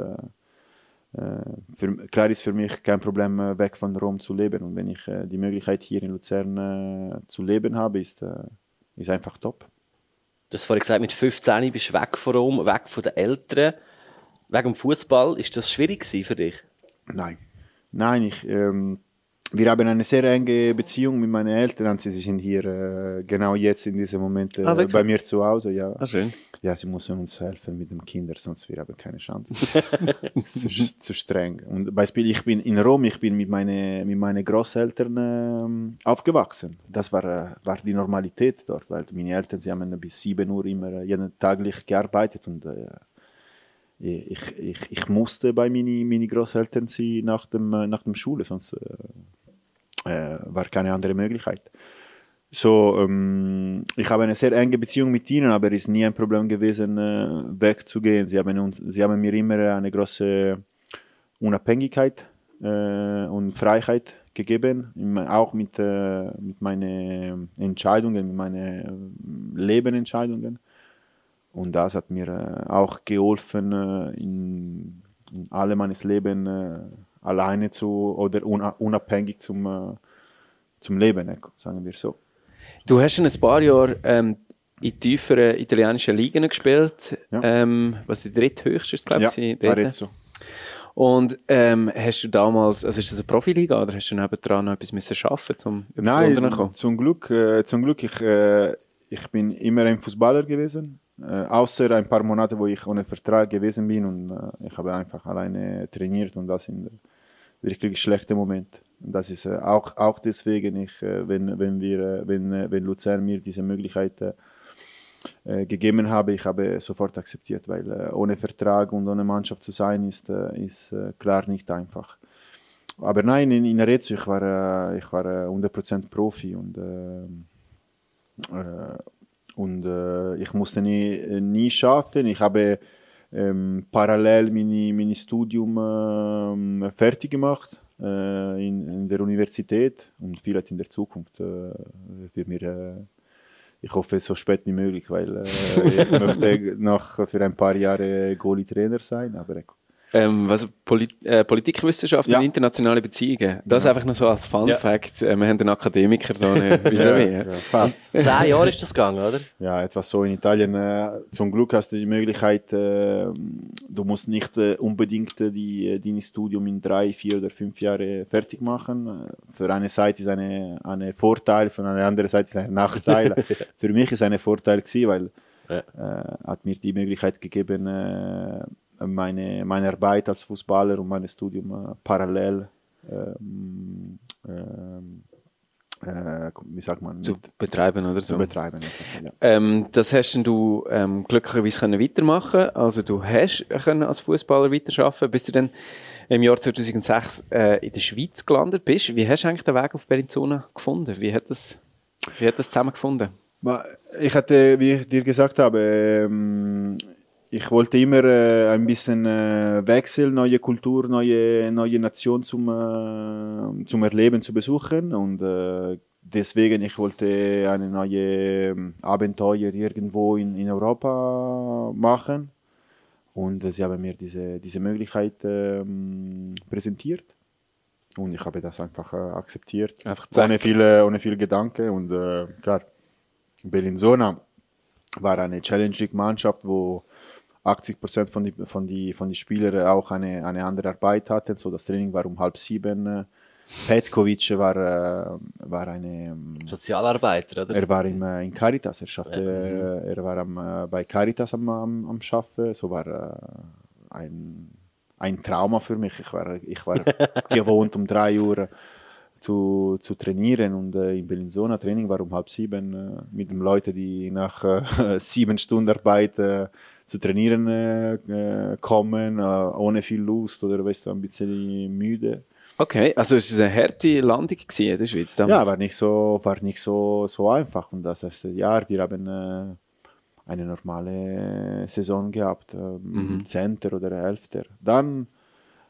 für, klar ist für mich kein Problem, weg von Rom zu leben. Und wenn ich äh, die Möglichkeit hier in Luzern äh, zu leben habe, ist, äh, ist einfach top. Du hast vorhin gesagt, mit 15 bist du weg von Rom, weg von den Eltern. Wegen dem Fußball, ist das schwierig für dich? Nein. Nein, ich, ähm, wir haben eine sehr enge Beziehung mit meinen Eltern. Sie sind hier äh, genau jetzt in diesem Moment äh, Ah, bei mir zu Hause. Ja. Ah, schön. ja, sie müssen uns helfen mit den Kindern, sonst wir haben keine Chance. zu, zu streng. Und Beispiel, ich bin in Rom, ich bin mit meinen mit meine Großeltern ähm, aufgewachsen. Das war, äh, war die Normalität dort, weil meine Eltern, sie haben bis 7 Uhr immer äh, jeden täglich gearbeitet und äh, ich, ich, ich musste bei meinen meine Großeltern sein nach dem, äh, nach dem Schule, sonst äh, äh, war keine andere Möglichkeit. So, ähm, ich habe eine sehr enge Beziehung mit ihnen, aber es ist nie ein Problem gewesen, äh, wegzugehen. Sie haben, uns, sie haben mir immer eine große Unabhängigkeit äh, und Freiheit gegeben, auch mit, äh, mit meinen Entscheidungen, mit meinen äh, Lebenentscheidungen. Und das hat mir äh, auch geholfen, äh, in, in alle meines Lebens äh, alleine zu oder una, unabhängig zum, zum Leben, sagen wir so. Du hast schon ein paar Jahre ähm, in tieferen italienischen Ligen gespielt. Ja. Ähm, was die dritthöchste ist, glaube Ja, ich. dort. Arezzo. Und ähm, hast du damals, also ist das eine Profiliga oder hast du nebendran noch etwas müssen schaffen, um Runden zu Nein, kommen? zum Glück, äh, zum Glück ich, äh, ich bin immer ein Fußballer gewesen, äh, außer ein paar Monate, wo ich ohne Vertrag gewesen bin und äh, ich habe einfach alleine trainiert und das sind wirklich schlechte Momente. Und das ist äh, auch, auch deswegen, ich, äh, wenn, wenn, wir, äh, wenn, äh, wenn Luzern mir diese Möglichkeit gegeben habe, ich habe sofort akzeptiert, weil ohne Vertrag und ohne Mannschaft zu sein, ist, ist klar nicht einfach. Aber nein, in, in Arezzo, ich war, ich war äh, 100% Profi und, äh, äh, und äh, ich musste nie, äh, nie schaffen. Ich habe ähm, parallel mein, mein Studium ähm, fertig gemacht äh, in, in der Universität und vielleicht in der Zukunft äh, wird mir äh, ich hoffe so spät wie möglich, weil äh, ich möchte noch für ein paar Jahre Goalie-Trainer sein, aber ecco. Ähm, was, Polit äh, Politikwissenschaft Ja. und internationale Beziehungen. Das einfach noch so als Fun Ja. Fact. Äh, wir haben einen Akademiker da, ne? wieso ja, wie? ja, fast. Zehn Jahre ist das gegangen, oder? Ja, etwas so in Italien. Äh, zum Glück hast du die Möglichkeit, äh, du musst nicht äh, unbedingt äh, die, äh, dein Studium in drei, vier oder fünf Jahre fertig machen. Für eine Seite ist eine, eine Vorteil, für eine andere Seite ist ein Nachteil. für mich ist ein Vorteil gewesen, weil Ja. äh, hat mir die Möglichkeit gegeben, äh, meine, meine Arbeit als Fußballer und mein Studium äh, parallel ähm, ähm, äh, wie sagt man, Zu mit- betreiben oder zu so. betreiben. ja. Ähm, das hast du ähm, glücklicherweise können weitermachen Also du hast können als Fußballer weiterarbeiten, bis du dann im Jahr 2006 äh, in der Schweiz gelandet bist. Wie hast du eigentlich den Weg auf Bellinzona gefunden? Wie hat das, wie hat das zusammengefunden? Ich hatte, wie ich dir gesagt habe, ähm, ich wollte immer äh, ein bisschen äh, wechseln, neue Kultur, neue, neue Nation zum, äh, zum Erleben, zu besuchen und äh, deswegen ich wollte eine neue ähm, Abenteuer irgendwo in, in Europa machen und äh, sie haben mir diese, diese Möglichkeit ähm, präsentiert und ich habe das einfach äh, akzeptiert, Einfach zack. ohne viele, ohne viel Gedanke und äh, klar. Bellinzona war eine challenging Mannschaft, wo 80 Prozent von die, von die, von die Spieler auch eine, eine andere Arbeit hatten. So das Training war um halb sieben. Petkovic war, äh, war eine, ähm, Sozialarbeiter, oder? er war im, äh, in Caritas, er, schaffte, äh, er war am, bei Caritas am, am, am Schaffen. So war ein, ein Trauma für mich. Ich war, ich war gewohnt, um drei Uhr zu, zu trainieren und äh, in Bellinzona Training war um halb sieben äh, mit den Leuten, die nach äh, sieben Stunden Arbeit zu trainieren äh, äh, kommen, äh, ohne viel Lust oder weißt du, ein bisschen müde. Okay, also es war eine harte Landung in der Schweiz damals. Ja, war nicht so, war nicht so, so einfach. Und das erste Jahr, wir haben äh, eine normale Saison gehabt, äh, Zehnter oder Elfter. Dann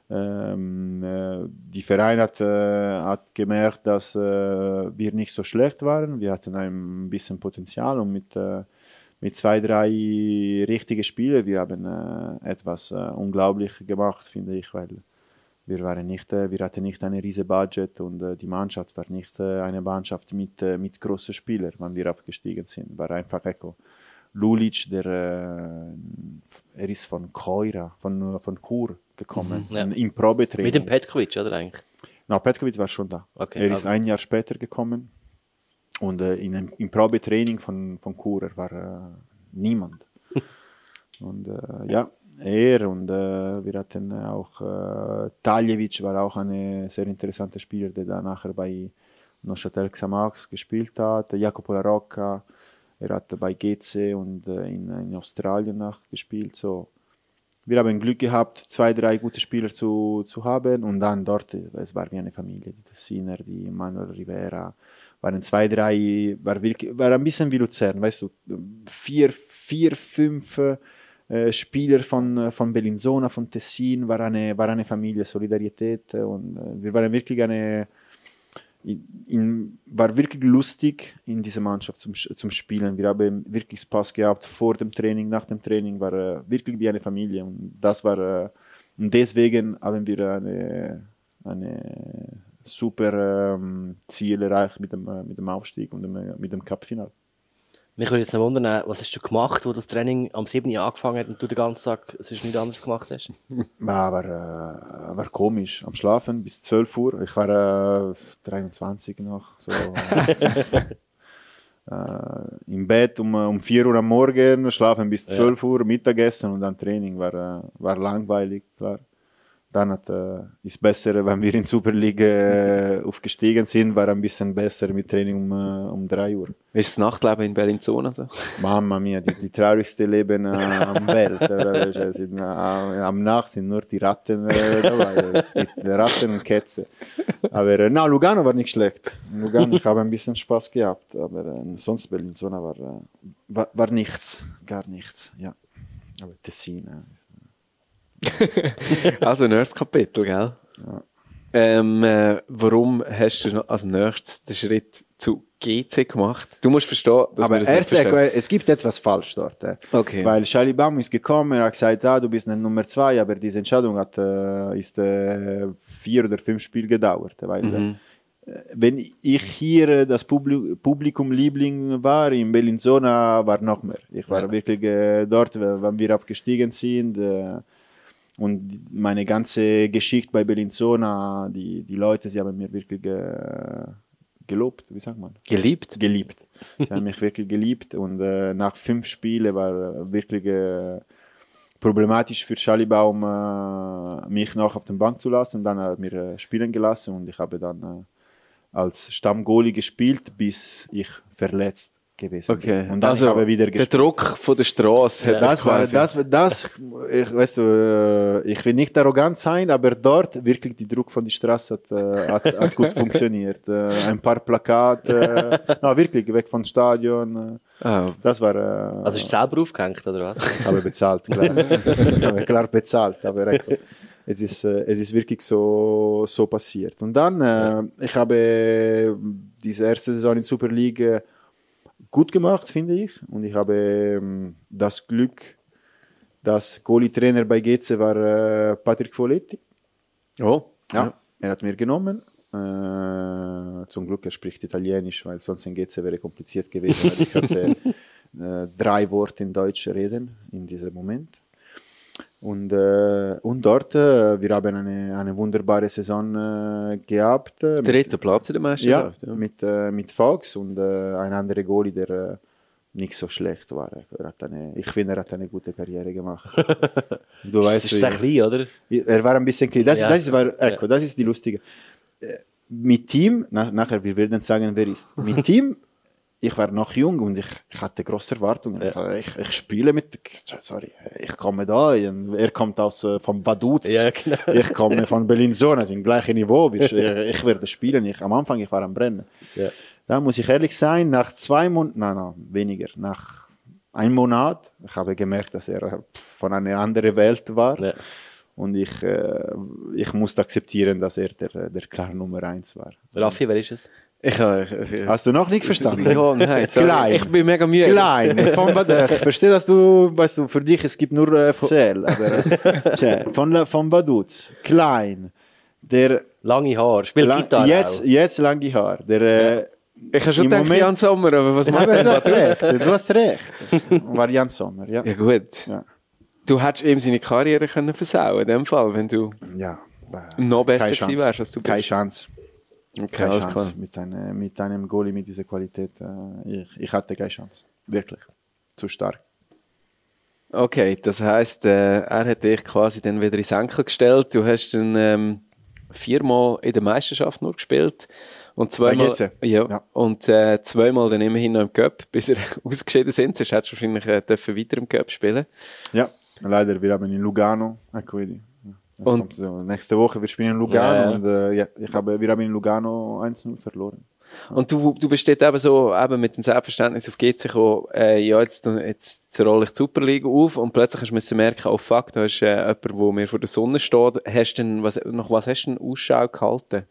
ähm, äh, die Verein hat, äh, hat gemerkt, dass äh, wir nicht so schlecht waren. Wir hatten ein bisschen Potenzial und mit, äh, mit zwei, drei richtigen Spielen, wir haben äh, etwas äh, unglaublich gemacht, finde ich, weil wir, waren nicht, äh, wir hatten nicht ein riesiges Budget und äh, die Mannschaft war nicht äh, eine Mannschaft mit, äh, mit großen Spielern, wenn wir aufgestiegen sind. War einfach Echo. Lulic, der er ist von Koira, von, von Chur gekommen, ja. im Probetraining. Mit dem Petkovic, oder eigentlich? Na, Petkovic war schon da. Okay, er ist aber- ein Jahr später gekommen und äh, in, einem- im Probetraining von, von Chur er war äh, niemand. und äh, ja, er und äh, wir hatten auch äh, Taljevic war auch ein sehr interessanter Spieler, der dann nachher bei Neuchâtel Xamax gespielt hat. Jacopo La Rocca, er hat bei GC und äh, in, in Australien nachgespielt. So, wir haben Glück gehabt, zwei, drei gute Spieler zu, zu haben und dann dort, es war wie eine Familie, die Tessiner, die Manuel Rivera, waren zwei, drei, war, wirklich, war ein bisschen wie Luzern, weißt du, vier, vier fünf äh, Spieler von, äh, von Bellinzona, von Tessin, war eine, war eine Familie, Solidarität äh, und äh, wir waren wirklich eine, in, war wirklich lustig in dieser Mannschaft zum, zum Spielen. Wir haben wirklich Spaß gehabt vor dem Training, nach dem Training, war äh, wirklich wie eine Familie. Und das war, äh, und deswegen haben wir eine, eine super ähm, Ziel erreicht mit dem, äh, mit dem Aufstieg und dem, äh, mit dem Cup-Final. Mich würde jetzt noch wundern, äh, was hast du gemacht, wo das Training am 7. Uhr angefangen hat und du den ganzen Tag sonst nichts anderes gemacht hast? Ja, war, äh, war komisch. Am Schlafen bis 12 Uhr. Ich war äh, 23 noch. So, äh, Im Bett um, um 4 Uhr am Morgen, schlafen bis 12 Uhr, Mittagessen und dann Training. War, äh, war langweilig, klar. Dann hat, äh, ist besser, wenn wir in Super League äh, aufgestiegen sind, war ein bisschen besser mit Training um, äh, um 3 Uhr. Wie ist das Nachtleben in Bellinzona so? Mamma mia, die, die traurigste Leben äh, am Welt. Es Sind, äh, am Nacht sind nur die Ratten äh, dabei. Es gibt Ratten und Kätze. Aber äh, na, Lugano war nicht schlecht. In Lugano, ich habe ein bisschen Spaß gehabt. Aber äh, sonst Bellinzona war, äh, war, war nichts. Gar nichts. Ja. Aber Tessin. Äh. Also, ein erstes Kapitel, gell? Ähm, äh, warum hast du als nächstes den Schritt zu GC gemacht? Du musst verstehen, dass Aber das äh, verstehen. es gibt etwas falsch dort. Äh. Okay. Weil Charlie Baum ist gekommen, er hat gesagt, ah, du bist eine Nummer zwei, aber diese Entscheidung hat äh, ist äh, vier oder fünf Spiele gedauert. Weil, Mhm. äh, wenn ich hier äh, das Publi Publikum Liebling war, in Bellinzona war noch mehr. Ich war wirklich äh, dort, wenn wir aufgestiegen sind. Und meine ganze Geschichte bei Bellinzona, die, die Leute, sie haben mir wirklich äh, gelobt, wie sagt man? Geliebt? geliebt. Sie haben mich wirklich geliebt und äh, nach fünf Spielen war äh, wirklich äh, problematisch für Charlie Baum, äh, mich noch auf der Bank zu lassen. Dann hat er mir äh, spielen gelassen und ich habe dann äh, als Stammgoalie gespielt, bis ich verletzt gewesen Okay. bin. Und dann also, ich habe wieder der. Druck von der Straße hat Das war, das, das, ich, weißt du, äh, ich will nicht arrogant sein, aber dort wirklich die Druck von der Straße hat, äh, hat, hat gut funktioniert. Äh, ein paar Plakate, no, wirklich weg vom Stadion. Ah, das war, äh, Also ist selber aufgehängt, oder was? habe bezahlt, klar. habe klar bezahlt, aber ecco, es ist, äh, es ist wirklich so, so passiert. Und dann, äh, ich habe diese erste Saison in Super League gut gemacht, finde ich. Und ich habe ähm, das Glück, dass Goalie-Trainer bei GC war äh, Patrick Folletti. oh. Ja, er hat mir genommen. Äh, zum Glück, er spricht Italienisch, weil sonst in GC wäre kompliziert gewesen. ich hatte äh, drei Worte in Deutsch reden in diesem Moment. Und, äh, und dort, äh, wir haben eine, eine wunderbare Saison äh, gehabt. äh, Dritter Platz in der ja, Meisterschaft. Ja. mit, äh, mit Fox und äh, ein anderer Goalie, der nicht so schlecht war. Er hat eine, ich finde, er hat eine gute Karriere gemacht. du weißt, ist sehr klein, oder? er war ein bisschen klein. Das, Ja. das, ist, war, ecco, das ist die lustige. Mit Team, na, nachher, wir werden sagen, wer ist. Mit Team, ich war noch jung und ich, ich hatte große Erwartungen. Ich, ich spiele mit, sorry, ich komme da, er kommt aus äh, vom Vaduz, Ja, genau. ich komme von Bellinzona, sind gleiche Niveau. Wir, ich werde spielen. Ich, am Anfang, ich war am Brennen. Ja. Da muss ich ehrlich sein, nach zwei Monaten, nein, nein, weniger, nach einem Monat, ich habe gemerkt, dass er äh, von einer anderen Welt war. Ja. Und ich, äh, ich musste akzeptieren, dass er der, der klare Nummer eins war. Raffi, wer ist es? Ich, habe- ich, ich, Hast du noch nicht verstanden? Ja, nein, sorry. Klein. Ich bin mega müde. Klein. Von, Bad- ich verstehe, dass du, weißt du, für dich, es gibt nur äh, FCL. Aber, äh, tja, von, von Vaduz. Klein. Der, Lange Haar, spielt lang, Gitarre jetzt, auch. jetzt lange Haar. Der, äh, Ich habe schon gedacht, Moment- Jan Sommer, aber was aber der du hast recht. Du hast recht. War Jan Sommer, ja. Ja gut. Ja. Du hättest ihm seine Karriere können versauen in dem Fall, wenn du Ja. äh, noch besser keine gewesen wärst, als du Keine bist. Chance. Keine Chance. klar. Mit, einem, mit einem Goalie mit dieser Qualität. Äh, ich, ich hatte keine Chance. Wirklich. Zu stark. Okay, das heisst, äh, er hat dich quasi dann wieder ins Enkel gestellt. Du hast dann ähm, viermal in der Meisterschaft nur gespielt. Und zweimal, ja, Ja. und äh, zweimal dann immerhin noch im Cup, bis er ausgeschieden sind. Sonst hättest du wahrscheinlich äh, dürfen weiter im Cup spielen Ja, leider. Wir haben in Lugano. Ecco, vedi. Das Und- so. Nächste Woche wir spielen in Lugano Ja, ja. und äh, ja, ich habe, wir haben in Lugano 1-0 verloren. Und du, du bist dort eben so eben mit dem Selbstverständnis auf GC gekommen, äh, ja, jetzt, jetzt rolle ich die Superliga auf und plötzlich hast du müssen merken, oh fuck, da ist äh, jemand, der mir vor der Sonne steht. Hast du denn, was, nach was hast du denn Ausschau gehalten?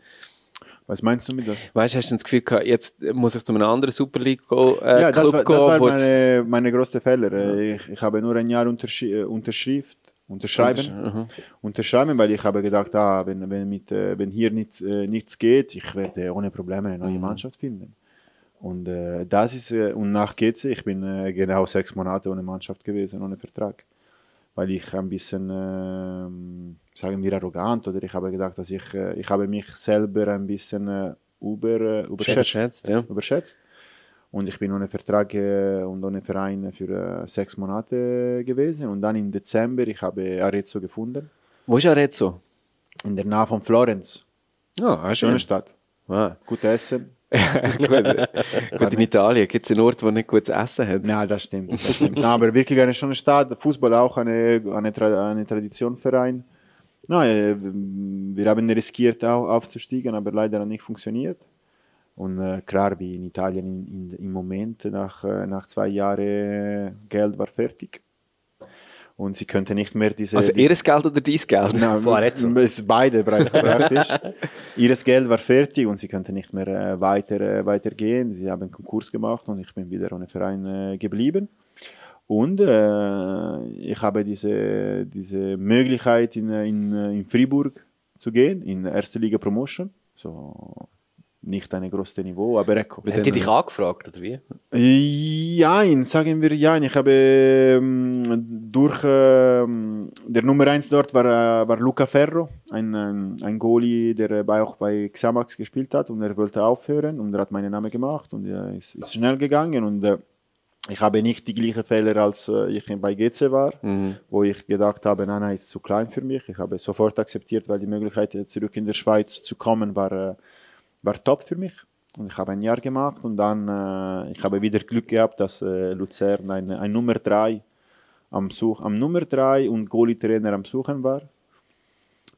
Was meinst du mit das? Weißt du, hast du das Gefühl gehabt, jetzt muss ich zu einem anderen Superliga go, äh, ja, das Club war, gehen, das war jetzt- meine, meine größte Fehler. Äh, Ich, ich habe nur ein Jahr unterschri Unterschrift, unterschreiben, Mhm. unterschreiben, weil ich habe gedacht, ah, wenn, wenn, mit, äh, wenn hier nicht, äh, nichts geht, ich werde ohne Probleme eine Mhm. neue Mannschaft finden. Und äh, das ist, äh, und nach GC, ich bin äh, genau sechs Monate ohne Mannschaft gewesen, ohne Vertrag. Weil ich ein bisschen, ähm, sagen wir, arrogant oder ich habe gedacht, dass ich, äh, ich habe mich selber ein bisschen über, überschätzt. Überschätzt, ja. überschätzt. Und ich bin ohne Vertrag äh, und ohne Verein für äh, sechs Monate gewesen. Und dann im Dezember, ich habe Arezzo gefunden, Wo ist Arezzo? in der Nähe von Florenz. Ah, Schöne schön. Stadt. Ah. Gut Essen. gut. gut, in Italien gibt es einen Ort, wo nicht gutes Essen hat. Ja, das stimmt. Das stimmt. Na, aber wirklich eine schöne Stadt. Fußball auch eine, eine, Tra eine Traditionsverein. Na, äh, wir haben riskiert auch aufzusteigen, aber leider hat nicht funktioniert. Und äh, klar, wie in Italien in, in, im Moment, nach, äh, nach zwei Jahren, Geld war fertig. Und sie könnte nicht mehr diese... Also ihres Geld oder dein Geld? Nein, es ist beide pra- praktisch. Ihres Geld war fertig und sie konnte nicht mehr äh, weiter, äh, weitergehen. Sie haben einen Konkurs gemacht und ich bin wieder ohne Verein äh, geblieben. Und äh, ich habe diese, diese Möglichkeit in, äh, in, äh, in Fribourg zu gehen, in erste Liga Promotion. So nicht ein großes Niveau, aber ecco. Hat die dich angefragt, oder wie? Ja, sagen wir ja. Ich habe ähm, durch ähm, der Nummer 1 dort war, äh, war Luca Ferro, ein, ein, ein Goalie, der äh, bei, auch bei Xamax gespielt hat und er wollte aufhören und er hat meinen Namen gemacht und er ist, ist schnell gegangen und äh, ich habe nicht die gleichen Fehler, als äh, ich bei GC war, wo ich gedacht habe, nein, nein, ist zu klein für mich. Ich habe sofort akzeptiert, weil die Möglichkeit, äh, zurück in der Schweiz zu kommen, war, äh, war top für mich. Und ich habe ein Jahr gemacht und dann, äh, ich habe wieder Glück gehabt, dass äh, Luzern ein, ein Nummer 3 am, Such, am Nummer 3 und Goalie-Trainer am Suchen war.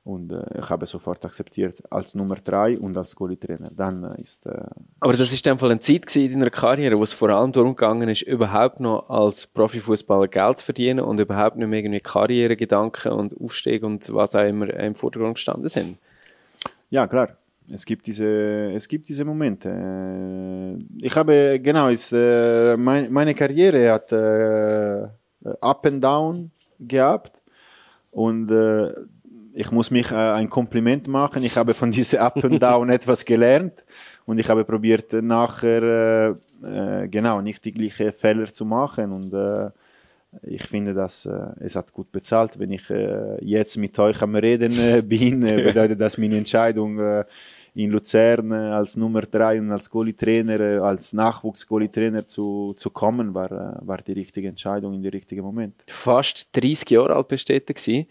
Und äh, ich habe sofort akzeptiert als Nummer 3 und als Goalie-Trainer. Dann äh, ist... Äh, Aber das ist dann eine Zeit in deiner Karriere, wo es vor allem darum gegangen ist, überhaupt noch als Profifußballer Geld zu verdienen und überhaupt nicht mehr irgendwie Karrieregedanken und Aufstieg und was auch immer im Vordergrund gestanden sind. Ja, klar. Es gibt diese, es gibt diese Momente. Äh, Ich habe, genau, ist, äh, mein, meine Karriere hat äh, Up and Down gehabt und äh, ich muss mich äh, ein Kompliment machen. Ich habe von diesem Up and Down etwas gelernt und ich habe probiert nachher, genau, nicht die gleichen Fehler zu machen und ich finde, dass äh, es hat gut bezahlt. Wenn ich äh, jetzt mit euch am Reden äh, bin, bedeutet das meine Entscheidung in Luzern als Nummer 3 und als Goalie-Trainer, äh, als Nachwuchs-Goalie-Trainer zu, zu kommen, war, äh, war die richtige Entscheidung in den richtigen Moment. Fast 30 Jahre alt bist du gewesen.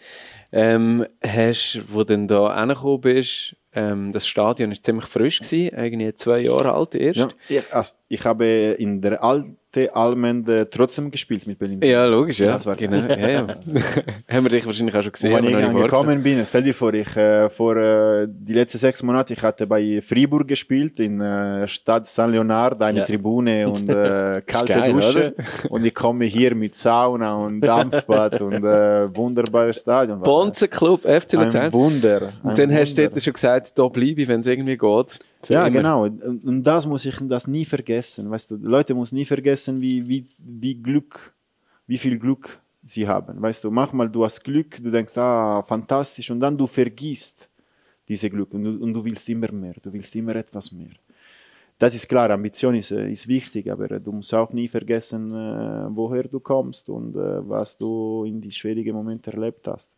Ähm, hast, wo du dann da angekommen bist, ähm, das Stadion ist ziemlich frisch gewesen, irgendwie zwei Jahre alt erst. Ja, ich, also, ich habe in der alten Allmende trotzdem gespielt mit Berlin. Ja, logisch, ja. Das war- genau, ja, ja. Haben wir dich wahrscheinlich auch schon gesehen. Wenn ich angekommen bin, stell dir vor, ich äh, vor äh, die letzten sechs Monate, ich hatte bei Fribourg gespielt, in äh, Stadt San Leonard, eine Ja. Tribune und äh, kalte geil, Dusche. Und ich komme hier mit Sauna und Dampfbad und äh, wunderbares Stadion. War Bonzenclub, FC Ein Luzern. Wunder. ein Und dann hast du Wunder. dort schon gesagt, da bleibe ich, wenn es irgendwie geht. Für Ja, immer. genau. Und, das muss ich das nie vergessen. Weißt du, Leute muss nie vergessen, wie, wie, wie Glück, wie viel Glück sie haben. Weißt du, manchmal du hast Glück, du denkst, ah, fantastisch, und dann du vergisst diese Glück und du, und du willst immer mehr, du willst immer etwas mehr. das ist klar, Ambition ist, äh, ist wichtig, aber äh, du musst auch nie vergessen, äh, woher du kommst und was du in die schwierigen Momente erlebt hast.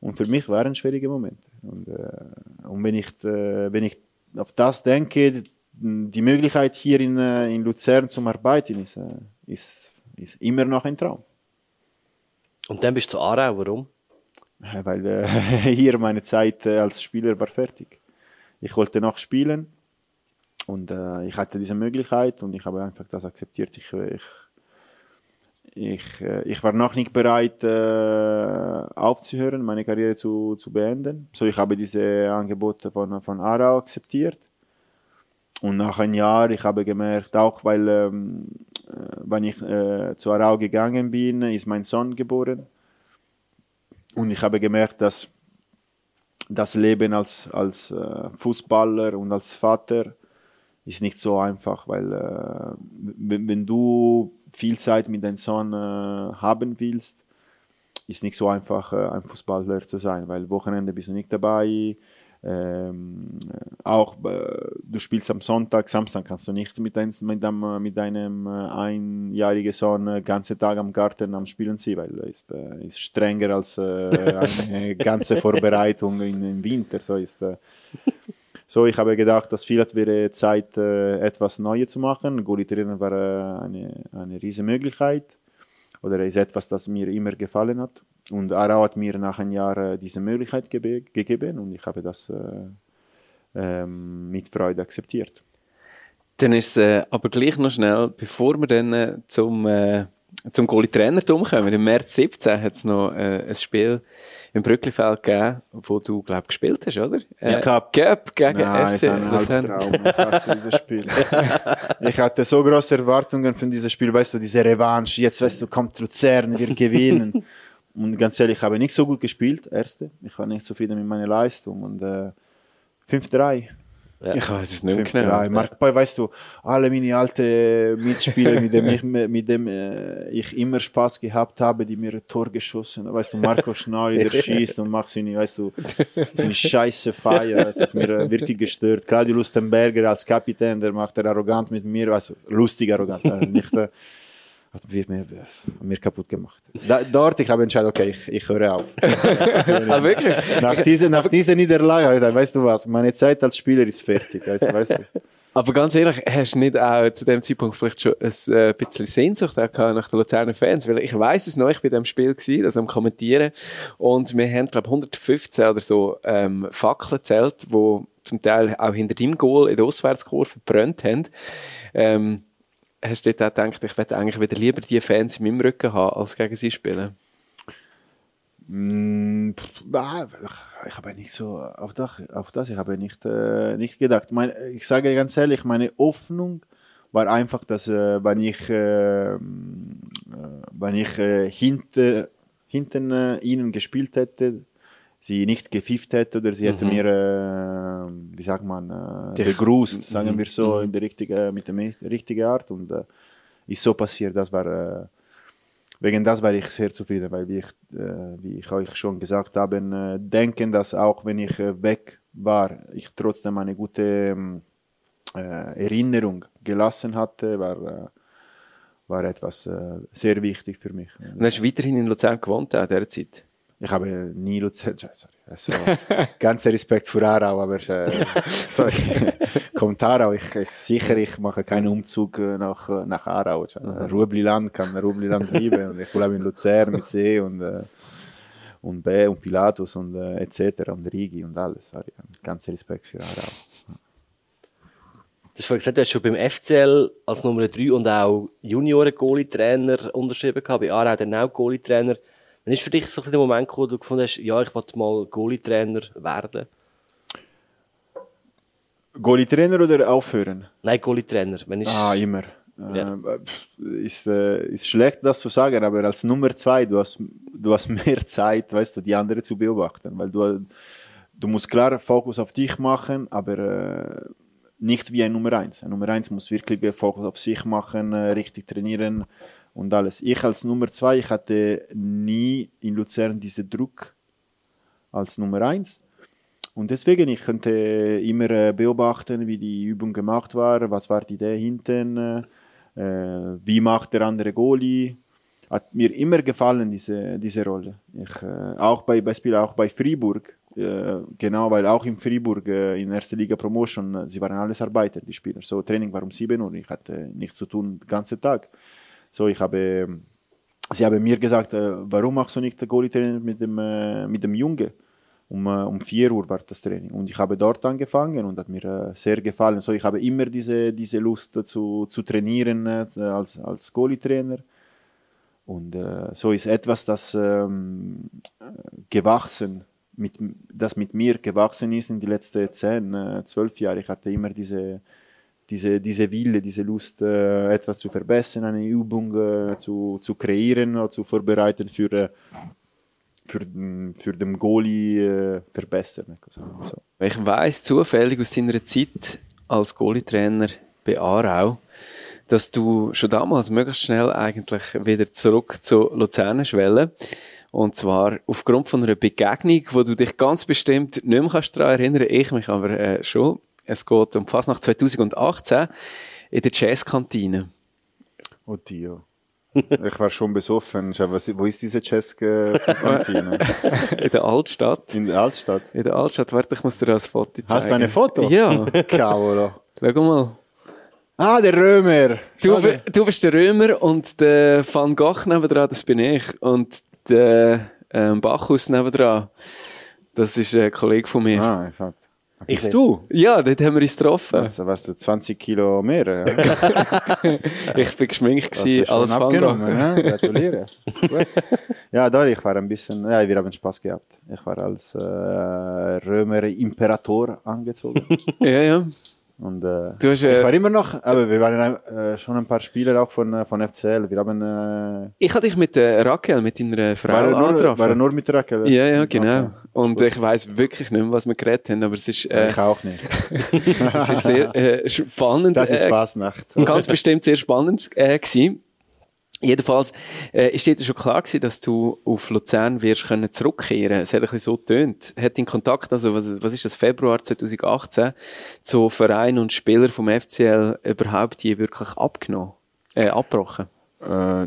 Und für mich waren schwierige Momente. Und, und wenn, ich, wenn ich auf das denke, die Möglichkeit hier in, in Luzern zu arbeiten, ist, ist, ist immer noch ein Traum. Und dann bist du zu Aarau, warum? Weil äh, hier meine Zeit äh, als Spieler war fertig. Ich wollte noch spielen und äh, ich hatte diese Möglichkeit und ich habe einfach das akzeptiert. Ich, ich, ich, äh, ich war noch nicht bereit äh, aufzuhören, meine Karriere zu, zu beenden. So, ich habe diese Angebote von, von Aarau akzeptiert. Und nach einem Jahr, ich habe gemerkt, auch weil, ähm, äh, wenn ich äh, zu Aarau gegangen bin, ist mein Sohn geboren. Und ich habe gemerkt, dass das Leben als, als äh, Fußballer und als Vater ist nicht so einfach, weil äh, wenn, du viel Zeit mit deinem Sohn äh, haben willst, ist nicht so einfach, äh, ein Fußballer zu sein, weil Wochenende bist du nicht dabei. Ähm, auch äh, du spielst am Sonntag, Samstag kannst du nicht mit, dein, mit, deinem, mit deinem äh, einjährigen Sohn den ganzen Tag am Garten am Spielen sein, weil er ist, äh, ist strenger als eine ganze Vorbereitung in, im Winter. So ist, so, ich habe gedacht, dass vielleicht wäre Zeit, äh, etwas Neues zu machen. Goalie Trainer war äh, eine, eine riesige Möglichkeit. Oder ist etwas, das mir immer gefallen hat. Und Arau hat mir nach einem Jahr äh, diese Möglichkeit ge gegeben und ich habe das äh, ähm, mit Freude akzeptiert. Dann ist es äh, aber gleich noch schnell, bevor wir dann äh, zum, zum Goalie-Trainertum kommen. Im März 17 hat es noch ein Spiel im Brücklifeld gegeben, wo du, glaube gespielt hast, oder? Äh, Cup. Cup gegen Nein, FC Luzern. Ich hasse dieses Spiel. ich hatte so große Erwartungen von diesem Spiel, weißt du, diese Revanche. Jetzt, weißt du, kommt Luzern, wir gewinnen. und ganz ehrlich, ich habe nicht so gut gespielt, erste. Ich war nicht zufrieden mit meiner Leistung und äh, 5-3. Ja. Ich weiß es nicht mehr genau. Mark Boy, weißt du, alle meine alten Mitspieler, mit dem ich, mit dem, äh, ich immer Spaß gehabt habe, die mir ein Tor geschossen Weißt du, Marco Schnalli, der schießt und macht seine, weißt du, seine scheiße Feier. Das hat mir äh, wirklich gestört. Claudio Lustenberger als Kapitän, der macht er arrogant mit mir, weißt du, lustig arrogant. Äh, nicht, äh, hat mir, mir, mir kaputt gemacht. Da, dort ich habe entschieden, okay, ich, ich höre auf. ah, wirklich? Nach dieser, nach dieser Niederlage habe ich gesagt, weißt du was, meine Zeit als Spieler ist fertig. Weißt, weißt du? Aber ganz ehrlich, hast du nicht auch zu dem Zeitpunkt vielleicht schon ein äh, bisschen Sehnsucht nach den Luzerner Fans? Weil ich weiß es noch, ich war in dem Spiel gewesen, das am Kommentieren. Und wir haben, glaube 115 oder so ähm, Fackeln zählt, wo zum Teil auch hinter dem Goal in der Auswärtskurve brennt haben. Ähm, hast du dort auch gedacht, ich werde eigentlich wieder lieber die Fans in meinem Rücken haben, als gegen sie spielen? Mm, ich habe nicht so auf das, auf das ich habe nicht, äh, nicht gedacht. Mein, ich sage ganz ehrlich, meine Hoffnung war einfach, dass äh, wenn ich, äh, äh wenn ich äh, hinter, hinten äh, ihnen gespielt hätte, sie nicht gefifft hätte oder sie hätte mhm. mir, äh, wie sagt man, äh, begrüßt, sagen mhm. wir so, mhm. in der richtige, mit der richtigen Art. Und äh, ist so passiert, das war, äh, wegen das war ich sehr zufrieden, weil wie ich, äh, wie ich euch schon gesagt habe, äh, denken, dass auch wenn ich äh, weg war, ich trotzdem eine gute ähm, Erinnerung gelassen hatte, war war etwas sehr wichtig für mich. Und hast du weiterhin in Luzern gewohnt, auch dieser Zeit? Ich habe nie Luzern, sorry, also, ganzer Respekt für Aarau, aber äh, sorry, kommt Aarau, ich, ich, sicher, ich mache keinen Umzug nach, nach Aarau. Mhm. Rubliland kann Rubliland bleiben und ich bleibe in Luzern mit See und, äh, und B und Pilatus und äh, etc. und Rigi und alles. Sorry, ganzer Respekt für Aarau. Du hast vorhin gesagt, du hast schon beim FCL als Nummer 3 und auch Junioren-Goalie-Trainer unterschrieben gehabt, bei Aarau dann auch Goalie-Trainer. Wann ist für dich so der Moment gekommen, wo du gefunden hast, ja, ich wollte mal Goalie-Trainer werden? Goalie-Trainer oder aufhören? Nein, Goalie-Trainer. Ah, immer. Ja. Äh, ist, äh, ist schlecht, das zu sagen, aber als Nummer zwei, du hast, du hast mehr Zeit, weißt du, die anderen zu beobachten, weil du, du musst klar Fokus auf dich machen, aber äh, nicht wie ein Nummer eins. Ein Nummer eins muss wirklich Fokus auf sich machen, äh, richtig trainieren, und alles. Ich als Nummer zwei, ich hatte nie in Luzern diesen Druck als Nummer eins. Und deswegen, ich könnte immer äh, beobachten, wie die Übung gemacht war, was war die Idee hinten, äh, wie macht der andere Goalie. Hat mir immer gefallen, diese, diese Rolle. Ich, äh, auch bei Beispiel auch bei Fribourg, genau, weil auch in Fribourg in erster Liga Promotion, sie waren alles Arbeiter, die Spieler. So, Training war um 7 Uhr, ich hatte nichts zu tun den ganzen Tag. So, ich habe, sie haben mir gesagt, äh, warum machst du nicht Goalie-Training mit dem, äh, mit dem Junge? Um, äh, um 4 Uhr war das Training. Und ich habe dort angefangen und hat mir sehr gefallen. So, ich habe immer diese, diese Lust zu, zu trainieren als, als Goalie-Trainer. Und äh, so ist etwas, das ähm, äh, gewachsen, mit, das mit mir gewachsen ist in die letzten 10, äh, 12 Jahre. Ich hatte immer diese, diese, diese Wille, diese Lust, äh, etwas zu verbessern, eine Übung äh, zu, zu kreieren oder zu vorbereiten für, äh, für, den- für den Goalie äh, verbessern. So. Ich weiss zufällig aus deiner Zeit als Goalie-Trainer bei Aarau, dass du schon damals möglichst schnell eigentlich wieder zurück zu Luzern schwellen. Und zwar aufgrund von einer Begegnung, wo du dich ganz bestimmt nicht mehr kannst daran erinnern ich mich aber äh, schon. Es geht um fast nach 2018 in der Jazzkantine. Oh Dio. Ich war schon besoffen. Was, wo ist diese Cesca-Kantine? in der Altstadt. In der Altstadt. In der Altstadt. Warte, ich muss dir das Foto zeigen. Hast du ein Foto? Ja. Cavolo. Schau mal. Ah, der Römer. Du, du bist der Römer und der Van Gogh nebendran, das bin ich. Und der ähm, Bacchus nebendran, das ist ein Kollege von mir. Ah, ich hab. Ich du? Ja, dort haben wir uns getroffen. Also warst du 20 Kilo mehr? Ja? Ich war geschminkt gewesen Van abgenommen, ne? Gratuliere. Gut. ja, doch, ich war ein bisschen, ja, wir haben Spaß gehabt. Ich war als äh, Römer Imperator angezogen. Ja, ja. Und äh, hast, äh, ich war immer noch, aber wir waren äh, schon ein paar Spieler auch von, äh, von FCL. Wir haben, äh, Ich habe dich mit der Raquel, mit deiner Frau war, nur, war nur mit Rakel? Ja, ja, genau. Okay. Und ich weiß wirklich nicht mehr, was wir geredet haben, aber es ist, äh, Ich auch nicht. es ist sehr äh, spannend. Das ist äh, Fasnacht. ganz bestimmt sehr spannend äh, gewesen. Jedenfalls äh, ist dir schon klar gewesen, dass du auf Luzern wirst können zurückkehren. Es hat ein bisschen so getönt. Hat dein Kontakt, also was, was ist das, Februar 2018, zu Verein und Spieler vom FCL überhaupt je wirklich abgenommen, äh, abgebrochen? Äh,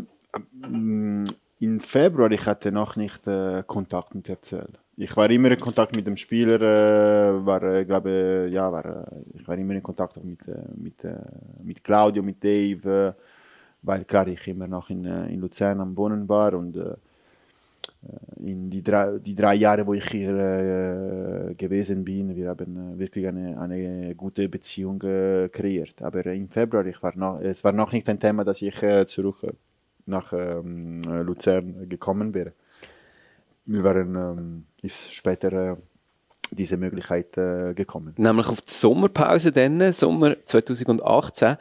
Im Februar ich hatte noch nicht äh, Kontakt mit FCL. Ich war immer in Kontakt mit dem Spieler, äh, war, äh, glaube äh, ja, war, äh, ich war immer in Kontakt mit, äh, mit, mit Claudio, mit Dave, weil klar ich immer noch in, in Luzern am Wohnen war und in die drei, die drei Jahre, wo ich hier gewesen bin, wir haben wirklich eine, eine gute Beziehung kreiert. Aber im Februar, ich war noch, es war noch nicht ein Thema, dass ich zurück nach ähm, äh, Luzern gekommen wäre. Wir waren, ähm, ist später äh, diese Möglichkeit äh, gekommen. Nämlich auf die Sommerpause dann, Sommer 2018.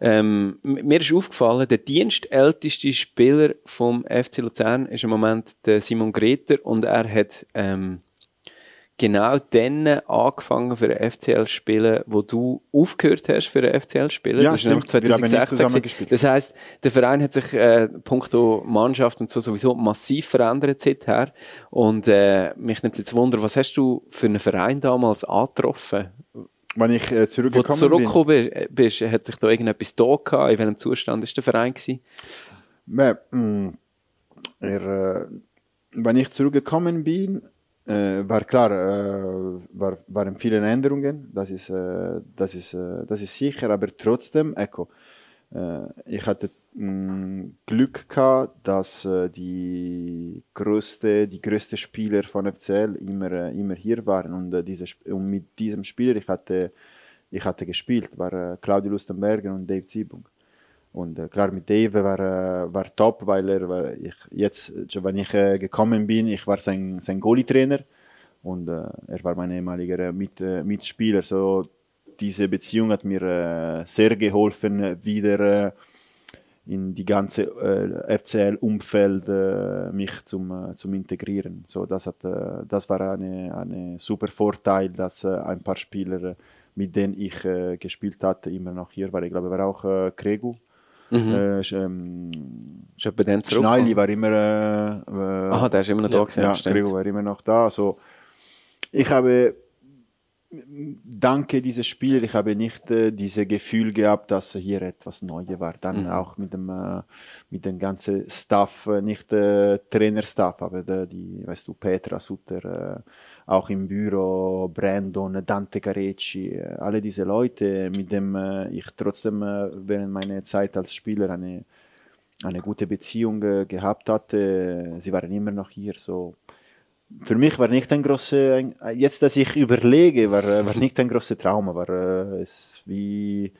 Ähm, mir ist aufgefallen, der dienstälteste Spieler vom FC Luzern ist im Moment der Simon Greter und er hat ähm, genau dann angefangen für den FCL zu spielen, wo du aufgehört hast für den FCL zu spielen. Ja, das stimmt. Wir haben nicht 2016. zusammen gewesen. gespielt. Das heisst, der Verein hat sich äh, punkto Mannschaft und so sowieso massiv verändert seither. Und äh, mich nimmt jetzt Wunder, was hast du für einen Verein damals angetroffen? Wenn ich äh, Wo du zurückgekommen bin, zurückgekommen bi- bist, hat sich da irgendetwas da gehabt? In welchem Zustand ist der Verein gewesen? Ja, mm, er, äh, wenn ich zurückgekommen bin, äh, war klar, äh, war, waren viele Änderungen, das ist, äh, das, ist, äh, das ist sicher, aber trotzdem, ecco, äh, ich hatte mh, Glück gehabt, dass äh, die größte, die größte Spieler von FCL immer, immer hier waren und, diese, und mit diesem Spieler ich hatte, ich hatte gespielt, war Claudio Lustenberger und Dave Ziebung. Und äh, klar, mit Dave war, äh, war top, weil er, war, ich, jetzt, wenn ich äh, gekommen bin, ich war sein, sein Goalie-Trainer und äh, er war mein ehemaliger äh, Mit, äh, Mitspieler. So, diese Beziehung hat mir sehr geholfen, wieder in die ganze FCL-Umfeld mich zum, zum integrieren. So, das, hat, das war eine super Vorteil, dass ein paar Spieler, mit denen ich äh, gespielt hatte, immer noch hier waren. Ich glaube, war auch äh, Kregu. Äh, Sch- ähm, Ist war immer. Äh, äh, Aha, der ist immer noch da gewesen, ja. Gregor war immer noch da. So, ich habe danke diese Spieler, ich habe nicht äh, dieses Gefühl gehabt, dass hier etwas Neues war. Dann Mhm. auch mit dem, äh, mit dem ganzen Staff, äh, nicht äh, Trainerstaff, aber der, die, weißt du, Petra Sutter, äh, auch im Büro, Brandon, Dante Carecci, äh, alle diese Leute, mit dem ich trotzdem äh, während meiner Zeit als Spieler eine, eine gute Beziehung gehabt hatte. Sie waren immer noch hier, so für mich war nicht ein großer, jetzt, dass ich überlege, war, war nicht ein großer Trauma, war äh, es wie,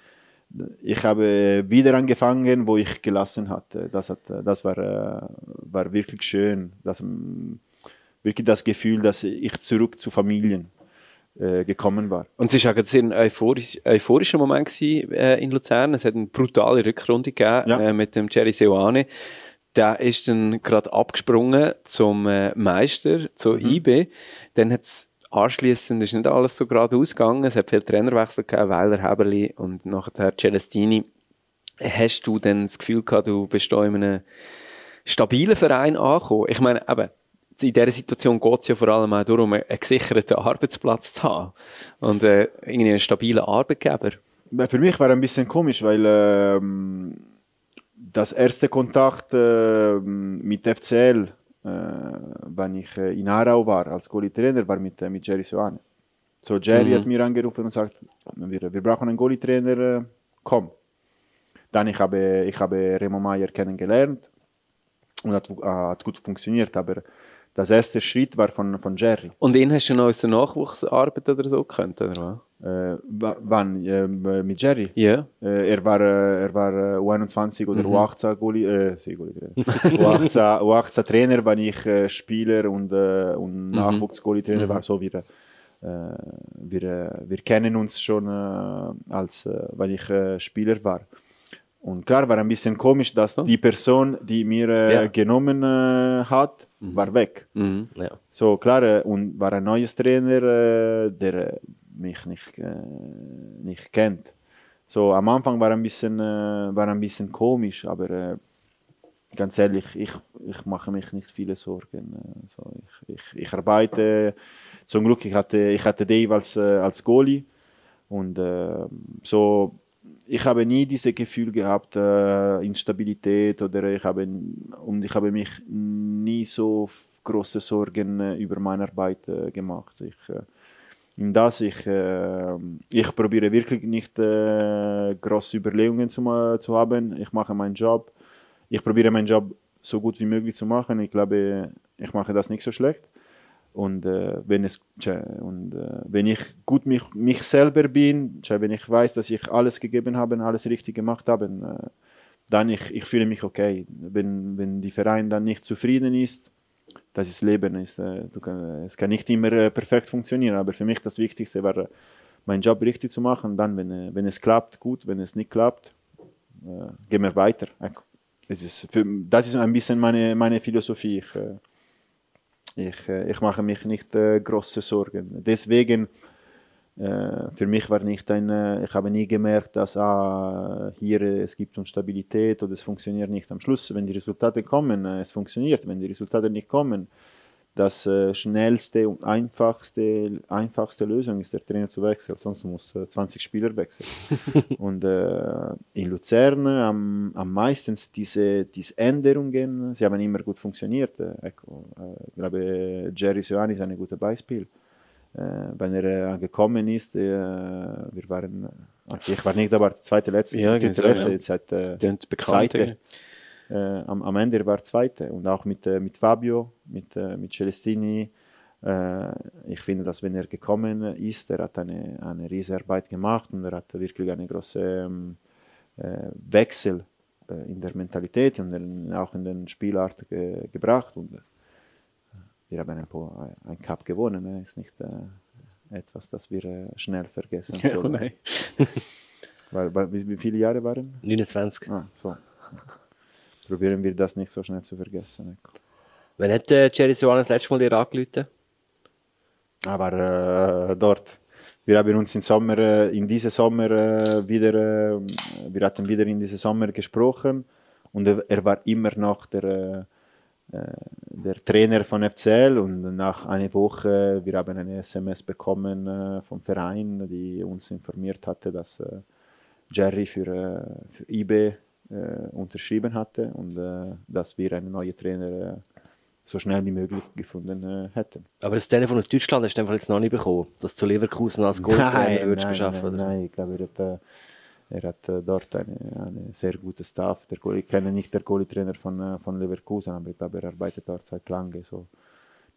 ich habe wieder angefangen, wo ich gelassen hatte. Das, hat, das war, äh, war wirklich schön, das, ähm, wirklich das Gefühl, dass ich zurück zu Familien äh, gekommen war. Und es war auch ein euphorisch, euphorischer Moment gewesen, äh, in Luzern. Es hat eine brutale Rückrunde gegeben Ja. äh, mit dem Jerry Seoane. Der ist dann gerade abgesprungen zum äh, Meister, zu IB. Dann hat es anschliessend ist nicht alles so gerade ausgegangen. Es hat viele Trainerwechsel gegeben, Weiler, Heberli und nachher Celestini. Hast du dann das Gefühl gehabt, du bist da in einem stabilen Verein angekommen? Ich meine, eben, in dieser Situation geht es ja vor allem auch darum, einen gesicherten Arbeitsplatz zu haben und äh, irgendwie einen stabilen Arbeitgeber. Weil Für mich war ein bisschen komisch, weil ähm, das erste Kontakt äh, mit FCL, äh, wenn ich äh, in Aarau war, als Goalie-Trainer, war mit, äh, mit Jerry Soane. So, Jerry hat mir angerufen und sagt, wir, wir brauchen einen Goalie-Trainer, äh, komm. Dann ich habe ich habe Remo Meier kennengelernt und hat, hat gut funktioniert, aber das erste Schritt war von, von Jerry. Und ihn hast du noch aus der Nachwuchsarbeit oder so gekannt, oder was? Äh, wa- wann? Äh, mit Jerry? Ja. Äh, er war, äh, er war äh, U21 oder U18 Goalie, äh, sí, Goalie U18, U18 Trainer, wenn ich äh, Spieler und, äh, und Nachwuchsgoalie Trainer war. So wir, äh, wir, äh, wir kennen uns schon äh, als äh, wenn ich äh, Spieler war. Und klar war ein bisschen komisch, dass die Person, die mir äh, Ja. genommen äh, hat, war weg. Mhm. Ja. So klar, äh, und war ein neues Trainer, äh, der äh, mich nicht, äh, nicht kennt. So am Anfang war ein bisschen, äh, war ein bisschen komisch, aber äh, ganz ehrlich, ich, ich mache mich nicht viele Sorgen. Äh, so, ich, ich, ich arbeite, zum Glück, ich hatte, ich hatte Dave als, äh, als Goalie und äh, so, ich habe nie dieses Gefühl gehabt, Instabilität oder ich habe, und ich habe mich nie so große Sorgen über meine Arbeit gemacht. Ich, in das ich, äh, ich probiere wirklich nicht äh, große Überlegungen zu, ma- zu haben. Ich mache meinen Job. Ich probiere meinen Job so gut wie möglich zu machen. Ich glaube, ich mache das nicht so schlecht. Und, äh, wenn, es, und äh, wenn ich gut mich, mich selber bin, wenn ich weiß, dass ich alles gegeben habe, alles richtig gemacht habe, äh, dann ich, ich fühle mich okay. Wenn, wenn die Verein dann nicht zufrieden ist, das ist Leben. Ist, äh, kann, es kann nicht immer äh, perfekt funktionieren, aber für mich das Wichtigste war, äh, meinen Job richtig zu machen. Dann, wenn, wenn es klappt, gut. Wenn es nicht klappt, gehen wir weiter. Es ist für, das ist ein bisschen meine, meine Philosophie. Ich, ich, ich mache mich nicht äh, große Sorgen. Deswegen, für mich war nicht ein, äh, ich habe nie gemerkt, dass ah, hier äh, es gibt Instabilität oder es funktioniert nicht. Am Schluss, wenn die Resultate kommen, äh, es funktioniert. Wenn die Resultate nicht kommen, das äh, schnellste und einfachste, einfachste Lösung ist, der Trainer zu wechseln. Sonst muss äh, 20 Spieler wechseln. und äh, in Luzern am, am meisten diese, diese Änderungen, sie haben immer gut funktioniert. Äh, äh, ich glaube, Jerry Sioani ist ein gutes Beispiel. Äh, wenn er äh, gekommen ist, äh, wir waren, äh, ich war nicht dabei, zweite, letzte, Ja, genau, letzte, ja. jetzt hat, äh, Der. Zweite. äh, am, am Ende war Zweite und auch mit, mit Fabio, mit, mit Celestini. Äh, ich finde, dass wenn er gekommen ist, er hat eine, eine riesige Arbeit gemacht und er hat wirklich eine große ähm, äh, Wechsel in der Mentalität und auch in den Spielart ge gebracht. Und wir haben ein, paar, ein Cup gewonnen, ne? ist nicht äh, etwas, das wir äh, schnell vergessen Ja, sollen. nein. weil, weil, wie, wie viele Jahre waren? 29. Ah, so. Probieren wir das nicht so schnell zu vergessen. Wann hat äh, Jerry Soane das letzte Mal dir angerufen? Aber äh, dort, wir haben uns im Sommer, äh, in diesem Sommer äh, wieder, äh, wir hatten wieder in diesem Sommer gesprochen und er, er war immer noch der, äh, äh, der Trainer von FCL und nach einer Woche, wir haben eine SMS bekommen äh, vom Verein, die uns informiert hatte, dass äh, Jerry für, äh, für IB äh, unterschrieben hatte und äh, dass wir einen neuen Trainer so schnell wie möglich gefunden hätten. Aber das Telefon aus Deutschland hast du jetzt noch nicht bekommen, das zu Leverkusen als Goldtrainer würdest nein, geschaffen nein, nein, ich glaube, er hat, er hat dort eine, eine sehr gute Staff. Der ich kenne nicht den Goalie-Trainer von, von Leverkusen, aber ich glaube, er arbeitet dort seit langem. So.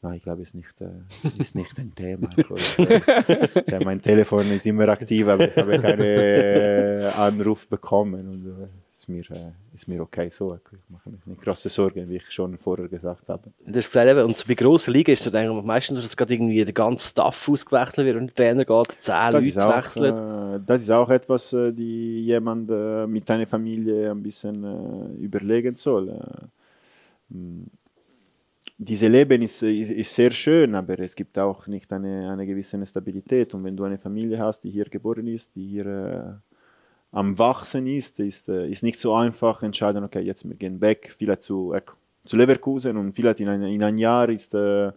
Nein, ich glaube, es ist nicht, äh, ist nicht ein Thema. Ich, äh, mein Telefon ist immer aktiv, aber ich habe keinen äh, Anruf bekommen. Und äh, ist, mir, äh, ist mir okay so. Ich mache mir nicht große Sorgen, wie ich schon vorher gesagt habe. Du hast gesagt, eben, und bei grossen Ligen ist es eigentlich meistens so, dass gerade irgendwie der ganze Staff ausgewechselt wird und der Trainer geht, zehn das Leute auch, wechselt. Äh, das ist auch etwas, äh, die jemand äh, mit seiner Familie ein bisschen überlegen soll diese Leben ist, ist, sehr schön, aber es gibt auch nicht eine, eine gewisse Stabilität. Und wenn du eine Familie hast, die hier geboren ist, die hier äh, am Wachsen ist, ist, äh, ist nicht so einfach entscheiden, okay, jetzt wir gehen weg, vielleicht zu, äh, zu Leverkusen und vielleicht in ein, in ein Jahr ist äh,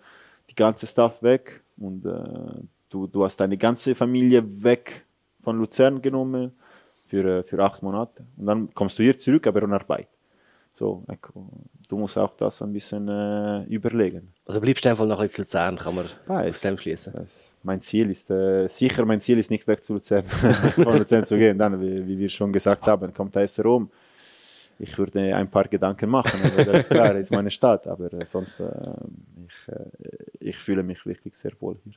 die ganze Staff weg und äh, du, du hast deine ganze Familie weg von Luzern genommen für, äh, für acht Monate. Und dann kommst du hier zurück, aber ohne Arbeit. So, du musst auch das ein bisschen äh, überlegen. Also bleibst du einfach noch ein bisschen zu Luzern, kann man weiß, aus dem schließen. Mein Ziel ist, äh, sicher mein Ziel ist nicht weg zu Luzern, von Luzern zu gehen. Dann, wie, wie, wir schon gesagt haben, kommt AS Rom. Ich würde ein paar Gedanken machen, aber das ist klar, ist meine Stadt, aber äh, sonst, äh, ich, äh, ich fühle mich wirklich sehr wohl hier.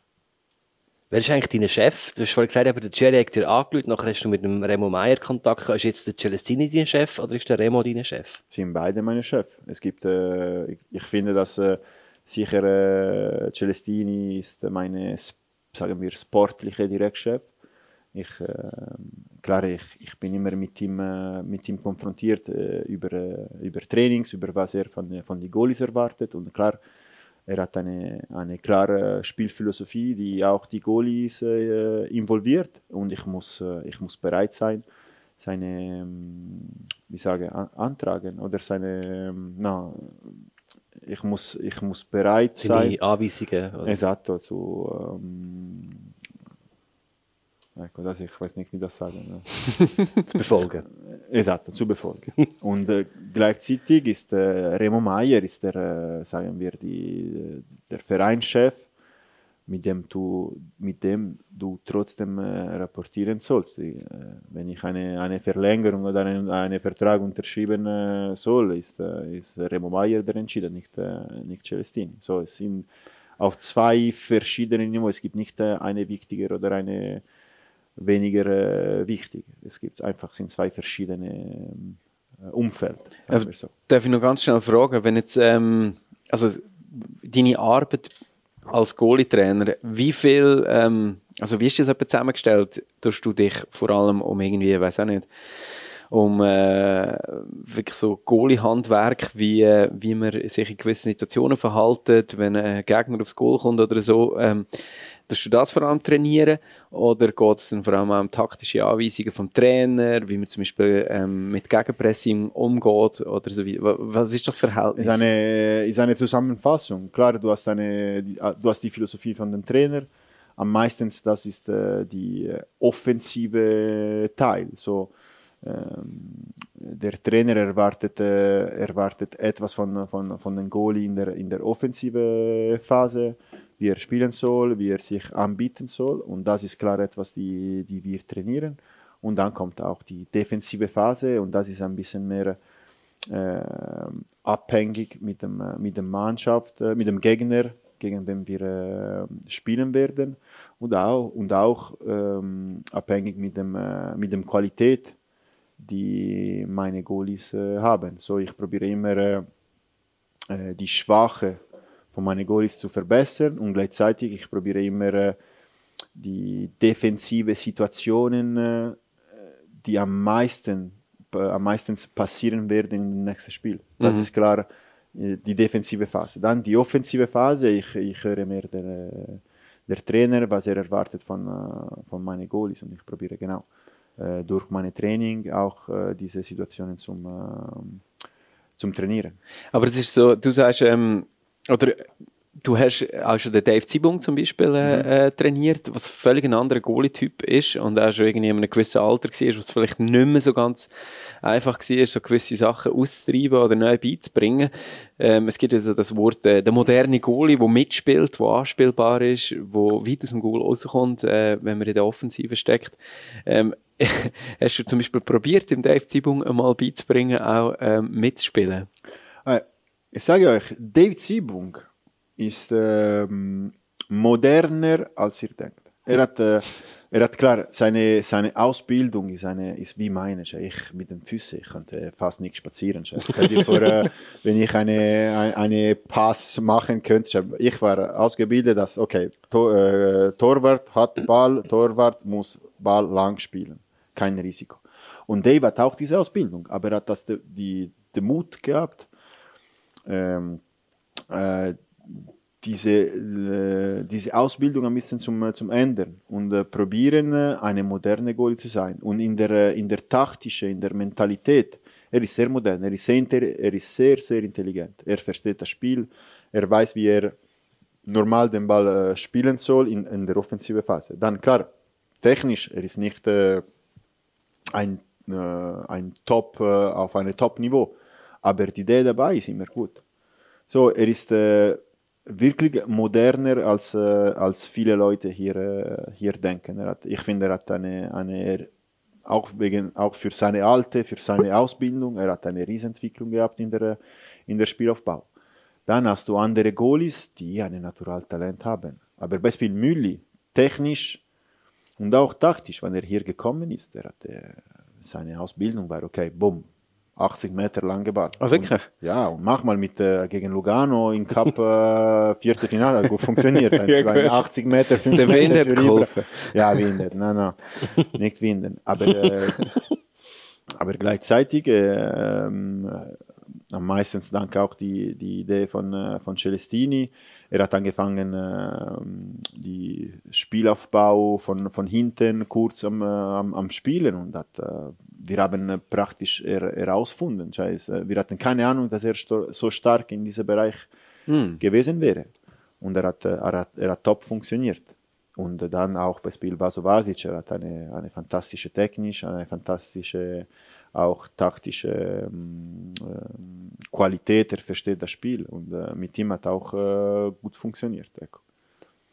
Wer ist eigentlich dein Chef? Du hast vorhin gesagt, aber der Jerry hat dir angeschaut, nachher hast du mit dem Remo Meier Kontakt gehabt. Ist jetzt der Celestini dein Chef oder ist der Remo dein Chef? Sind beide meine Chef. Es gibt, äh, ich, ich, finde, dass äh, sicher äh, Celestini ist meine, sagen wir, sportliche Direktchef. Ich, äh, klar, ich, ich bin immer mit ihm, äh, mit ihm konfrontiert äh, über, äh, über Trainings, über was er von, von den Goalies erwartet und klar, er hat eine, eine klare Spielphilosophie, die auch die Goalies äh, involviert. Und ich muss, äh, ich muss bereit sein, seine, ähm, wie sage, antragen oder seine, ähm, na, ich muss, ich muss bereit Seine sein. Anweisungen. Oder? Esatto, zu, ähm, Ecco, das, ich weiß nicht, wie das sagen. Ne? zu befolgen. Esatto, zu befolgen. Und äh, gleichzeitig ist äh, Remo Meier, ist der, äh, sagen wir, die, der Vereinschef, mit dem du, mit dem du trotzdem äh, rapportieren sollst. Äh, wenn ich eine, eine Verlängerung oder einen, einen Vertrag unterschreiben äh, soll, ist, ist Remo Meier der entschieden, nicht, nicht Celestini. So, es sind auf zwei verschiedenen Niveaus. Es gibt nicht eine wichtiger oder eine weniger äh, wichtig. Es gibt einfach sind zwei verschiedene äh, Umfelder. So. Darf ich noch ganz schnell fragen, wenn jetzt ähm, also deine Arbeit als Goalie-Trainer, wie viel, ähm, also wie ist das etwa zusammengestellt? Tust du dich vor allem um irgendwie, weiß auch nicht, um äh, wirklich so Goalie-Handwerk, wie, wie man sich in gewissen Situationen verhaltet, wenn ein Gegner aufs Goal kommt oder so. Ähm, Tust du das vor allem trainieren oder geht es dann vor allem um taktische Anweisungen vom Trainer, wie man zum Beispiel ähm, mit Gegenpressing umgeht oder so Was ist das Verhältnis? Ist eine, ist eine Zusammenfassung. Klar, du hast, eine, du hast die Philosophie von dem Trainer. Am meisten das ist äh, die äh, offensive Teil. So, der Trainer erwartet, erwartet etwas von, von, von den Goalie in der, in der offensive Phase wie er spielen soll, wie er sich anbieten soll. Und das ist klar etwas, die, die wir trainieren. Und dann kommt auch die defensive Phase und das ist ein bisschen mehr äh, abhängig mit dem, mit dem Mannschaft, äh, mit dem Gegner, gegen den wir äh, spielen werden. Und auch, und auch ähm, abhängig mit dem, äh, mit dem Qualität, die meine Goalies äh, haben. So, ich probiere immer äh, die Schwache von meinen Goalies zu verbessern und gleichzeitig ich probiere immer äh, die defensive Situationen, äh, die am meisten, äh, am meisten passieren werden im nächsten Spiel. Das mhm. ist klar äh, die defensive Phase. Dann die offensive Phase, ich, ich höre mehr der, äh, der Trainer, was er erwartet von, äh, von meinen Goalies und ich probiere genau durch mein Training auch diese Situationen zum zum Trainieren. Aber es ist so, du sagst, ähm, oder du hast auch schon den Dave Zibung zum Beispiel äh, Mhm. äh, trainiert, was völlig ein anderer Goalie-Typ ist und auch schon irgendwie in einem gewissen Alter war, was vielleicht nicht mehr so ganz einfach war, so gewisse Sachen auszutreiben oder neu beizubringen. Ähm, es gibt also das Wort, äh, der moderne Goalie, der mitspielt, der anspielbar ist, der weit aus dem Goal rauskommt, äh, wenn man in der Offensive steckt. Ähm, hast du zum Beispiel probiert, dem Dave Zibung einmal beizubringen, auch ähm, mitzuspielen? Äh, Ich sage euch, David Siebung ist ähm, moderner, als ihr denkt. Er hat, äh, er hat klar, seine, seine Ausbildung ist, eine, ist wie meine. Ich mit den Füßen, ich konnte fast nicht spazieren. Stell dir vor, äh, wenn ich eine, ein- eine Pass machen könnte. Ich war ausgebildet, dass, okay, Tor, äh, Torwart hat Ball, Torwart muss Ball lang spielen. Kein Risiko. Und Dave hat auch diese Ausbildung, aber er hat das, die, die, den Mut gehabt, ähm, äh, diese, äh, diese Ausbildung ein bisschen zum, äh, zum ändern und äh, probieren, äh, eine moderne Goalie zu sein. Und in der, in der taktischen, in der Mentalität, er ist sehr modern, er ist sehr, er ist sehr, sehr intelligent. Er versteht das Spiel, er weiß, wie er normal den Ball spielen soll in, in der offensiven Phase. Dann klar, technisch, er ist nicht äh, ein, äh, ein Top auf einem Top-Niveau, aber die Idee dabei ist immer gut. So, er ist wirklich moderner als, äh, als viele Leute hier, äh, hier denken. Hat, ich finde, er hat eine, eine auch, wegen, auch für seine Alte, für seine Ausbildung, er hat eine Riesentwicklung gehabt in der, in der Spielaufbau. Dann hast du andere Goalies, die ein Naturaltalent haben. Aber Beispiel Mülli, technisch und auch taktisch, wenn er hier gekommen ist, er hatte seine Ausbildung war okay, bumm, 80 Meter lange Ball. Ah, wirklich? Und, ja, und mach mal mit äh, gegen Lugano im Cup äh, vierte Finale, gut funktioniert. Ein, Ja, gut. ein 80 Meter, 5 Der Wind Meter geholfen. Ja, Wind, nein, nein, nicht Winden. Aber, äh, aber gleichzeitig äh, ähm, am meisten dank auch die, die Idee von, äh, von Celestini. Er hat angefangen, ähm, die Spielaufbau von, von hinten kurz am, äh, am, am Spielen und hat, äh, wir haben äh, praktisch er, herausgefunden. Das heißt, äh, wir hatten keine Ahnung, dass er so stark in diesem Bereich gewesen wäre. Und er hat, äh, er hat, er hat top funktioniert. Und äh, dann auch bei Spiel Baso Vasic, er hat eine, eine fantastische Technik, eine fantastische auch taktische ähm, ähm, Qualität, er versteht das Spiel und äh, mit ihm hat auch äh, gut funktioniert.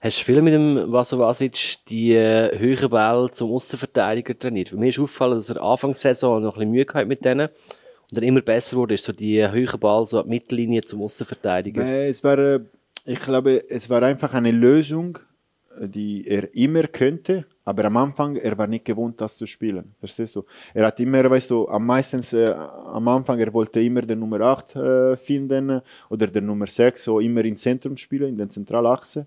Hast du viel mit dem Vaso Vasic die äh, höheren Bälle zum Außenverteidiger trainiert? Für mich ist aufgefallen, dass er Anfangssaison noch ein bisschen Mühe gehabt mit denen und dann immer besser wurde, ist so die höheren Ball so die Mittellinie zum Außenverteidiger. Äh, es war, äh, ich glaube, es war einfach eine Lösung, äh, die er immer könnte, aber am Anfang, er war nicht gewohnt, das zu spielen. Verstehst du? Er hat immer, weißt du, am meisten, äh, am Anfang, er wollte immer den Nummer 8 äh, finden äh, oder der Nummer 6, so immer im Zentrum spielen, in der Zentralachse.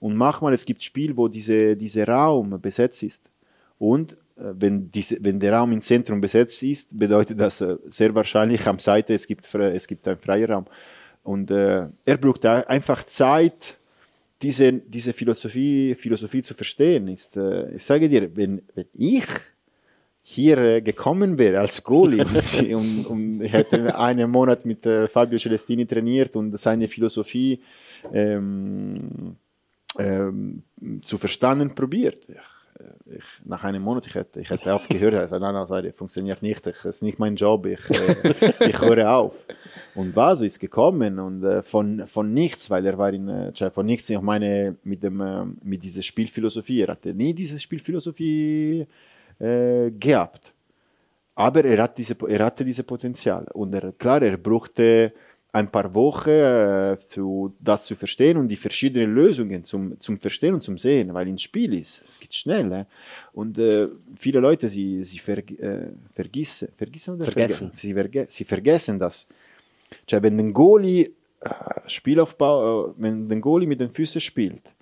Und manchmal, es gibt Spiele, wo diese, dieser Raum besetzt ist. Und äh, wenn, diese, wenn der Raum im Zentrum besetzt ist, bedeutet das äh, sehr wahrscheinlich am Seite, es gibt, es gibt einen freien Raum. Und äh, er braucht einfach Zeit, diese, diese Philosophie, Philosophie zu verstehen. Ist, äh, ich sage dir, wenn, wenn ich hier äh, gekommen wäre als Goalie und, und, und hätte einen Monat mit äh, Fabio Celestini trainiert und seine Philosophie ähm, ähm, zu verstanden probiert. Ich, nach einem Monat, ich hätte, ich hätte aufgehört, ich hätte, nein, nein, das funktioniert nicht, ich, das ist nicht mein Job, ich, äh, ich höre auf. Und Vaso ist gekommen und äh, von, von nichts, weil er war in, äh, von nichts, ich meine, mit, dem, äh, mit dieser Spielphilosophie, er hatte nie diese Spielphilosophie äh, gehabt. Aber er, hat diese, er hatte diese Potenzial. Und er, klar, er brauchte ein paar Wochen, äh, zu, das zu verstehen und die verschiedenen Lösungen zum, zum Verstehen und zum Sehen, weil ein Spiel ist, es geht schnell. Äh? Und äh, viele Leute, sie, sie ver, äh, vergissen, vergissen oder Vergessen. verge- sie, verge sie vergessen das. Cioè, wenn ein Goalie äh, Spielaufbau, äh, wenn ein Goalie mit den Füßen spielt,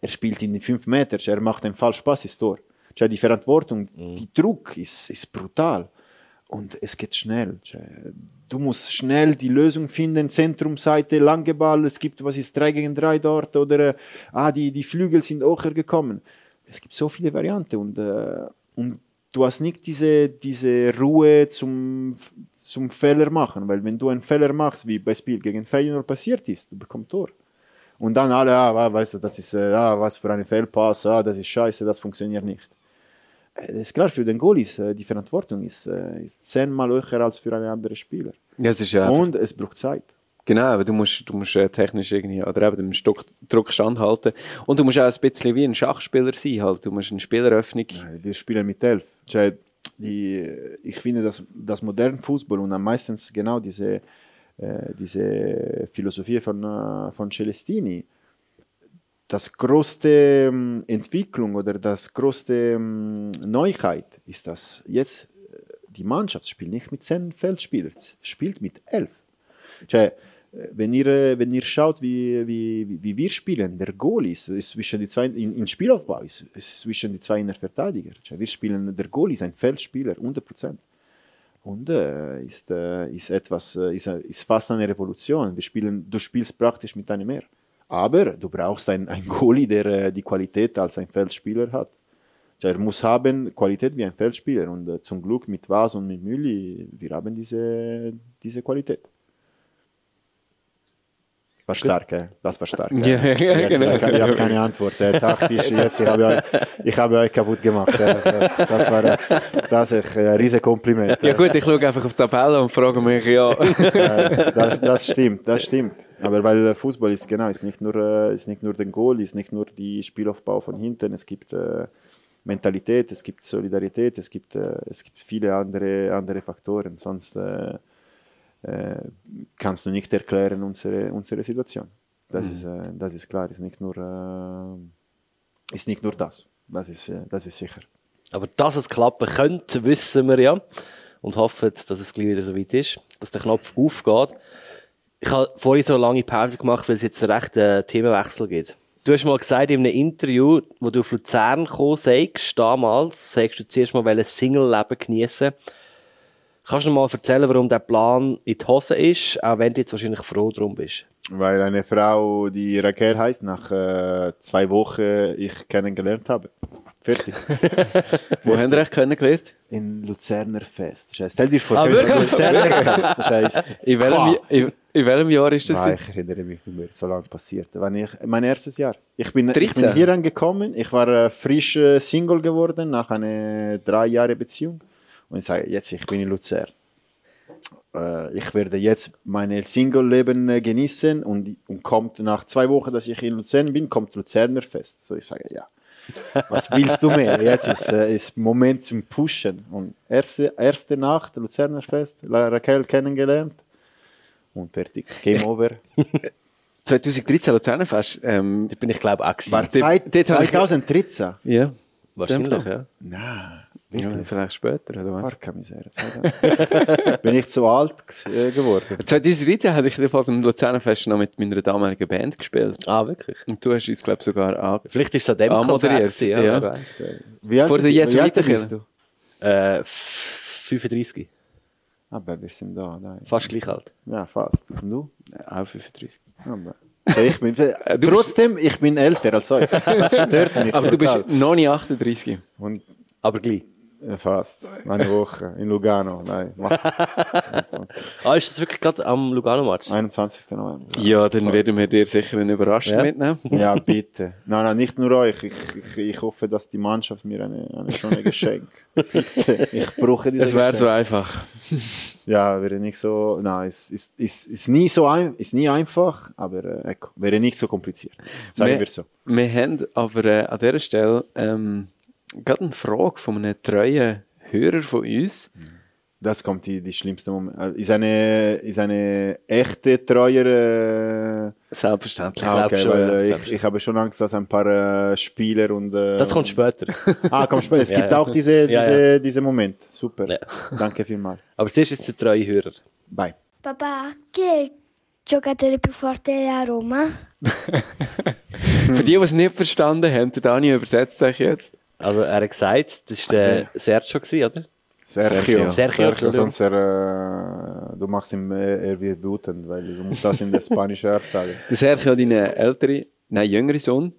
er spielt in die 5 Meter, cioè, er macht einen Falschpass ins Tor. Cioè, die Verantwortung, die Druck ist, ist brutal. Und es geht schnell. Cioè, du musst schnell die Lösung finden, Zentrumseite, lange Ball, es gibt, was ist 3 gegen 3 dort, oder äh, ah, die, die Flügel sind auch gekommen. Es gibt so viele Varianten und, äh, und du hast nicht diese, diese Ruhe zum, zum Fehler machen, weil wenn du einen Fehler machst, wie bei Spiel gegen Feyenoord passiert ist, du bekommst Tor. Und dann alle, ah, weißt du, das ist, äh, ah, was für ein Fehlpass, ah, das ist scheiße, das funktioniert nicht. Äh, Das ist klar, für den Goal ist die Verantwortung ist, ist zehnmal höher als für einen anderen Spieler. Ja, es ist ja Und es braucht Zeit. Genau, aber du musst, du musst äh, technisch irgendwie, oder eben dem Stock, Druck standhalten. Und du musst auch ein bisschen wie ein Schachspieler sein, halt. Du musst eine Spieleröffnung. Wir spielen mit elf. Die, ich finde, dass das moderne Fußball und am meistens genau diese, äh, diese Philosophie von, äh, von Celestini, das größte ähm, Entwicklung oder das größte ähm, Neuigkeit ist, dass jetzt die Mannschaft spielt nicht mit zehn Feldspielern, spielt mit elf. Cioè, äh, wenn ihr, äh, wenn ihr schaut, wie, wie, wie- wir spielen, der Goal ist, ist zwischen die zwei, in, in Spielaufbau ist, ist zwischen die zwei Innenverteidiger. Cioè, wir spielen, der Goal ist ein Feldspieler, 100%. Und äh, ist, äh, ist etwas, äh, ist, ist fast eine Revolution. Wir spielen, du spielst praktisch mit einem mehr. Aber du brauchst einen, einen Goalie, der äh, die Qualität als ein Feldspieler hat. Er muss haben Qualität wie ein Feldspieler. Und äh, zum Glück mit Vaz und mit Mülli, wir haben diese, diese Qualität. War stark, äh? das war stark. Ja, äh. ja, Jetzt, genau. Ich, habe keine Antwort. Taktisch, jetzt, ich, habe euch, ich habe euch kaputt gemacht. Das, das war das ist ein riesiges Kompliment. Ja gut, ich schaue einfach auf die Tabelle und frage mich, ja. Das, das stimmt, das stimmt. Aber weil Fußball ist genau, ist nicht nur, ist nicht nur den Goal, ist nicht nur die Spielaufbau von hinten, es gibt Mentalität, es gibt Solidarität, es gibt, äh, es gibt viele andere, andere Faktoren. Sonst äh, äh, kannst du nicht erklären unsere, unsere Situation. Das, ist, äh, das ist klar, ist nicht nur, äh, ist nicht nur das. Das ist, das ist sicher. Aber dass es klappen könnte, wissen wir ja. Und hoffen, dass es gleich wieder so weit ist, dass der Knopf aufgeht. Ich habe vorhin so eine lange Pause gemacht, weil es jetzt einen rechten Themenwechsel gibt. Du hast mal gesagt in einem Interview, wo du auf Luzern gekommen sagst, damals, sagst du zuerst mal, ein Single-Leben geniessen. Kannst du noch mal erzählen, warum der Plan in die Hose ist, auch wenn du jetzt wahrscheinlich froh drum bist? Weil eine Frau, die Raquel heißt, nach äh, zwei Wochen ich kennengelernt habe. Fertig. Wo haben wir euch kennengelernt? In Luzerner Fest. Das heisst, stell dir vor, Ah? Luzerner Fest. Das heisst, In welchem, in, in welchem Jahr ist das? Nein, denn? ich erinnere mich nicht mehr, so lange passiert. Wann ich, mein erstes Jahr. Ich bin, ich 13? bin hier angekommen, ich war äh, frisch äh, Single geworden nach einer drei Jahre Beziehung. Und ich sage, jetzt, ich bin in Luzern. Äh, ich werde jetzt mein Single-Leben genießen und, und kommt nach zwei Wochen, dass ich in Luzern bin, kommt Luzerner Fest. So, ich sage, ja. Was willst du mehr? Jetzt ist, äh, ist Moment zum Pushen. Und erste, erste Nacht, Luzerner Fest, Raquel kennengelernt und fertig. Game over. 2013 Luzernenfest. Ähm, Da bin ich, glaube ich, auch gewesen. War zwei, dort habe ich- 2013? ja. Wahrscheinlich, ja. Nein, ja. Vielleicht später, oder was? Porca Misere. 2000. Bin ich zu alt äh, geworden? 2013 hatte ich jedenfalls am Luzernenfest noch mit meiner damaligen Band gespielt. Ah, wirklich? Und du hast uns, glaube ich, sogar an Vielleicht ist es an dem Konzert ja, ja. Wie alt Vor der Jesu wie alt Weiterkirche. bist du? Äh, f- 35. Aber wir sind da. Nein. Fast gleich alt. Ja, fast. Und du? auch 35. Aber. So, ich bin, bist- trotzdem, ich bin älter als euch. Das stört mich. Aber du bist noch nicht 38. Und, Aber gleich. Äh, fast. Eine Woche in Lugano. Nein, mach. Ah, ist das wirklich gerade am Lugano-Match? 21. November. Ja, dann werden wir dir sicher eine Überraschung Ja. mitnehmen. Ja, bitte. Nein, nein, nicht nur euch. Ich, ich, ich hoffe, dass die Mannschaft mir eine, eine schöne Geschenk. Bitte. Ich brauche dieses Es wäre so einfach. Ja, wäre nicht so, nein, es ist, ist, ist, nie so ein, ist nie einfach, aber äh, wäre nicht so kompliziert. Sagen wir so. Wir haben aber äh, an dieser Stelle ähm, gerade eine Frage von einem treuen Hörer von uns. Das kommt die, die schlimmste Moment. Äh, Ist eine, ist eine echte, treuer, Selbstverständlich. äh, ah, glaub okay, schon, weil ja, äh, ich, ich habe schon Angst, dass ein paar äh, Spieler und, äh, Das kommt später. Ah, kommt später. Es Ja, gibt ja. auch diese, Ja, diese, diese Moment. Super. Ja. Danke vielmals. Aber zuerst ist der treue Hörer. Bye. È il giocatore più forte della Roma? Für die, die es nicht verstanden haben, der Dani übersetzt sich jetzt. Also, er hat gesagt, das war der Sergio, gewesen, oder? Sergio. Sergio, Entschuldigung. sonst er, äh, du machst ihm, äh, er wird wütend, weil du musst das in der spanischen Art sagen. Der Sergio, dein ältere, nein, jüngere Sohn,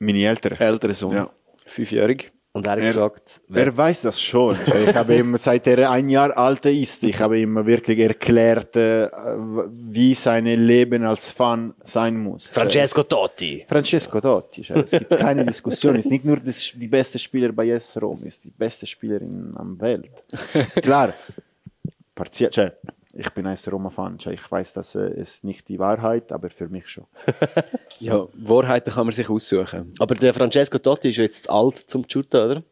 Meine Eltern. älterer Sohn, Ja. fünfjährig. Und er hat Er- gefragt, wer, Wer weiß das schon? Ich habe ihm, seit er ein Jahr alt ist, ich habe ihm wirklich erklärt, äh, wie sein Leben als Fan sein muss. Francesco Totti. Francesco Totti, es gibt keine Diskussion. Ist nicht nur das, die beste Spieler bei AS Rom, ist die beste Spielerin am Welt. Klar, partiell, ich bin AS Roma-Fan, cioè, ich weiß, dass äh, es nicht die Wahrheit, aber für mich schon. Ja, Wahrheiten kann man sich aussuchen. Aber der Francesco Totti ist ja jetzt zu alt zum Shooten, oder?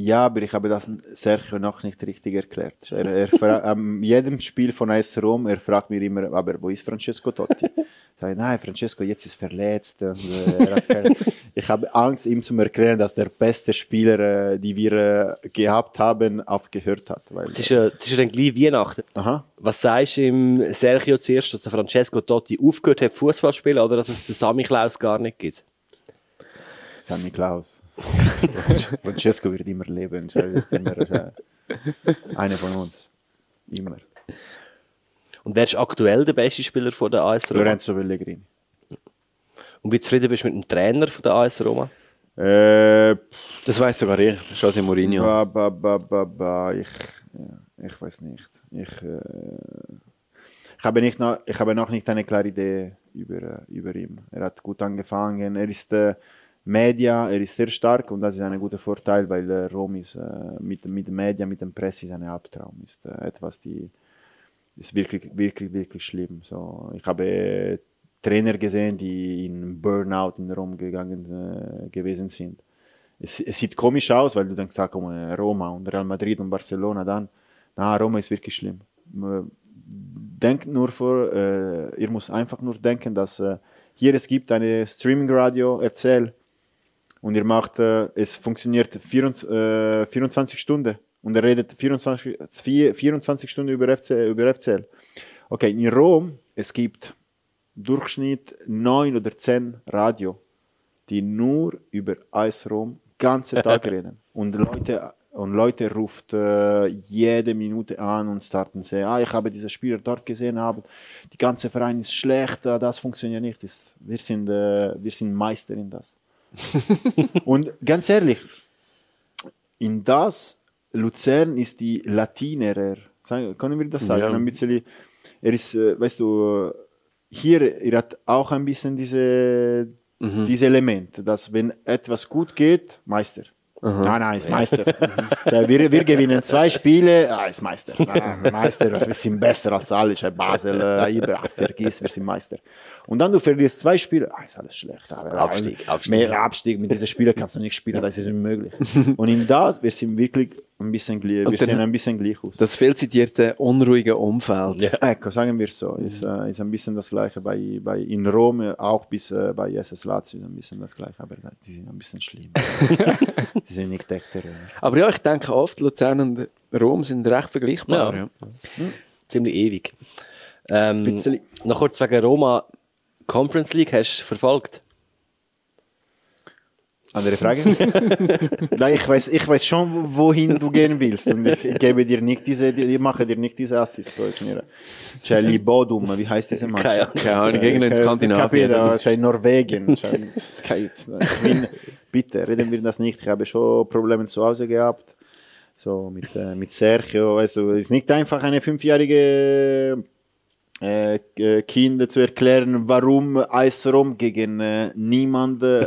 Ja, aber ich habe das Sergio noch nicht richtig erklärt. Er, er am jedem Spiel von AS Rom, er fragt mir immer, aber wo ist Francesco Totti? Ich sage, nein, Francesco jetzt ist verletzt. Und, äh, er keine- ich habe Angst, ihm zu erklären, dass der beste Spieler, äh, die wir äh, gehabt haben, aufgehört hat. Weil, Das ist ja, das ist ja dann gleich Weihnachten. Aha. Was sagst du im Sergio zuerst, dass der Francesco Totti aufgehört hat, Fußball zu spielen, oder dass es den Sammy Klaus gar nicht gibt? Sammy Klaus. Francesco wird immer leben. Er wird immer, äh, einer von uns. Immer. Und wer ist aktuell der beste Spieler von der AS Roma? Lorenzo Pellegrini. Und wie zufrieden bist du mit dem Trainer von der AS Roma? Äh, Das weiß sogar ich, José Mourinho. Ba, ba, ba, ba, ba. Ich, ja, ich weiß nicht. Ich, äh, ich, habe nicht noch, ich habe noch nicht eine klare Idee über, äh, über ihn. Er hat gut angefangen. Er ist äh, Media, er ist sehr stark und das ist ein guter Vorteil, weil äh, Rom ist äh, mit, mit Media, mit dem Presse ist ein Albtraum. Ist äh, etwas, die ist wirklich, wirklich, wirklich schlimm. So, ich habe Trainer gesehen, die in Burnout in Rom gegangen äh, gewesen sind es, es sieht komisch aus, weil du denkst, ah, komm, äh, Roma und Real Madrid und Barcelona dann. Na, Roma ist wirklich schlimm. Denkt nur vor, äh, ihr müsst einfach nur denken, dass äh, hier es gibt eine Streaming-Radio, erzähl, und ihr macht, äh, es funktioniert 24, äh, 24 Stunden und er redet 24, vier- 24 Stunden über, FC, über FCL. Okay, in Rom, es gibt Durchschnitt 9 oder 10 Radio die nur über Eis Rom ganze Tag reden. Und Leute, und Leute ruft äh, jede Minute an und starten sie, ah, ich habe diese Spieler dort gesehen, aber die ganze Verein ist schlecht, äh, das funktioniert nicht. Das, wir, sind, äh, wir sind Meister in das. Und ganz ehrlich, in das, Luzern ist die Latinerer. Können wir das sagen? Ja. Ein bisschen, er ist, äh, weißt du, hier, er hat auch ein bisschen diese, diese Elemente, dass wenn etwas gut geht, Meister. Nein, nein, ist Meister. Ja, wir, wir gewinnen zwei Spiele, ah, ist Meister. Nein, Meister, wir sind besser als alle. Basel, äh, Ibe, ah, vergiss, wir sind Meister. Und dann du verlierst zwei Spiele, ah, ist alles schlecht. Aber, Abstieg, Abstieg. Mehr Abstieg, mit diesen Spielen kannst du nicht spielen, das ist unmöglich. Und in das, wir sind wirklich ein bisschen, gleich- wir sehen ein bisschen gleich aus. Das viel zitierte unruhige Umfeld. Ecco, sagen wir so. Ist, äh, ist ein bisschen das Gleiche bei, bei in Rom, auch bis äh, bei SS Lazio ist ein bisschen das Gleiche, aber die sind ein bisschen schlimm. die sind nicht echte Römer. Aber ja, ich denke oft, Luzern und Rom sind recht vergleichbar. Ja. Ja. Ziemlich ewig. Ähm, noch kurz wegen Roma. Conference League hast du verfolgt? Andere Frage? Nein, ich weiß, ich weiß schon, wo- wohin du gehen willst. Und ich gebe dir nicht diese, ich mache dir nicht diese Assist. So ist mir. Cioè, Bodum, wie heißt diese Mannschaft? Keine Ahnung. Keine Ahnung, irgendein Skandinavien. Cioè Norwegen. Bitte, reden wir das nicht. Ich habe schon Probleme zu Hause gehabt. So mit, äh, mit Sergio. Also, es ist nicht einfach eine fünfjährige äh, äh, Kinder zu erklären, warum Eis Rom gegen äh, niemand. Äh,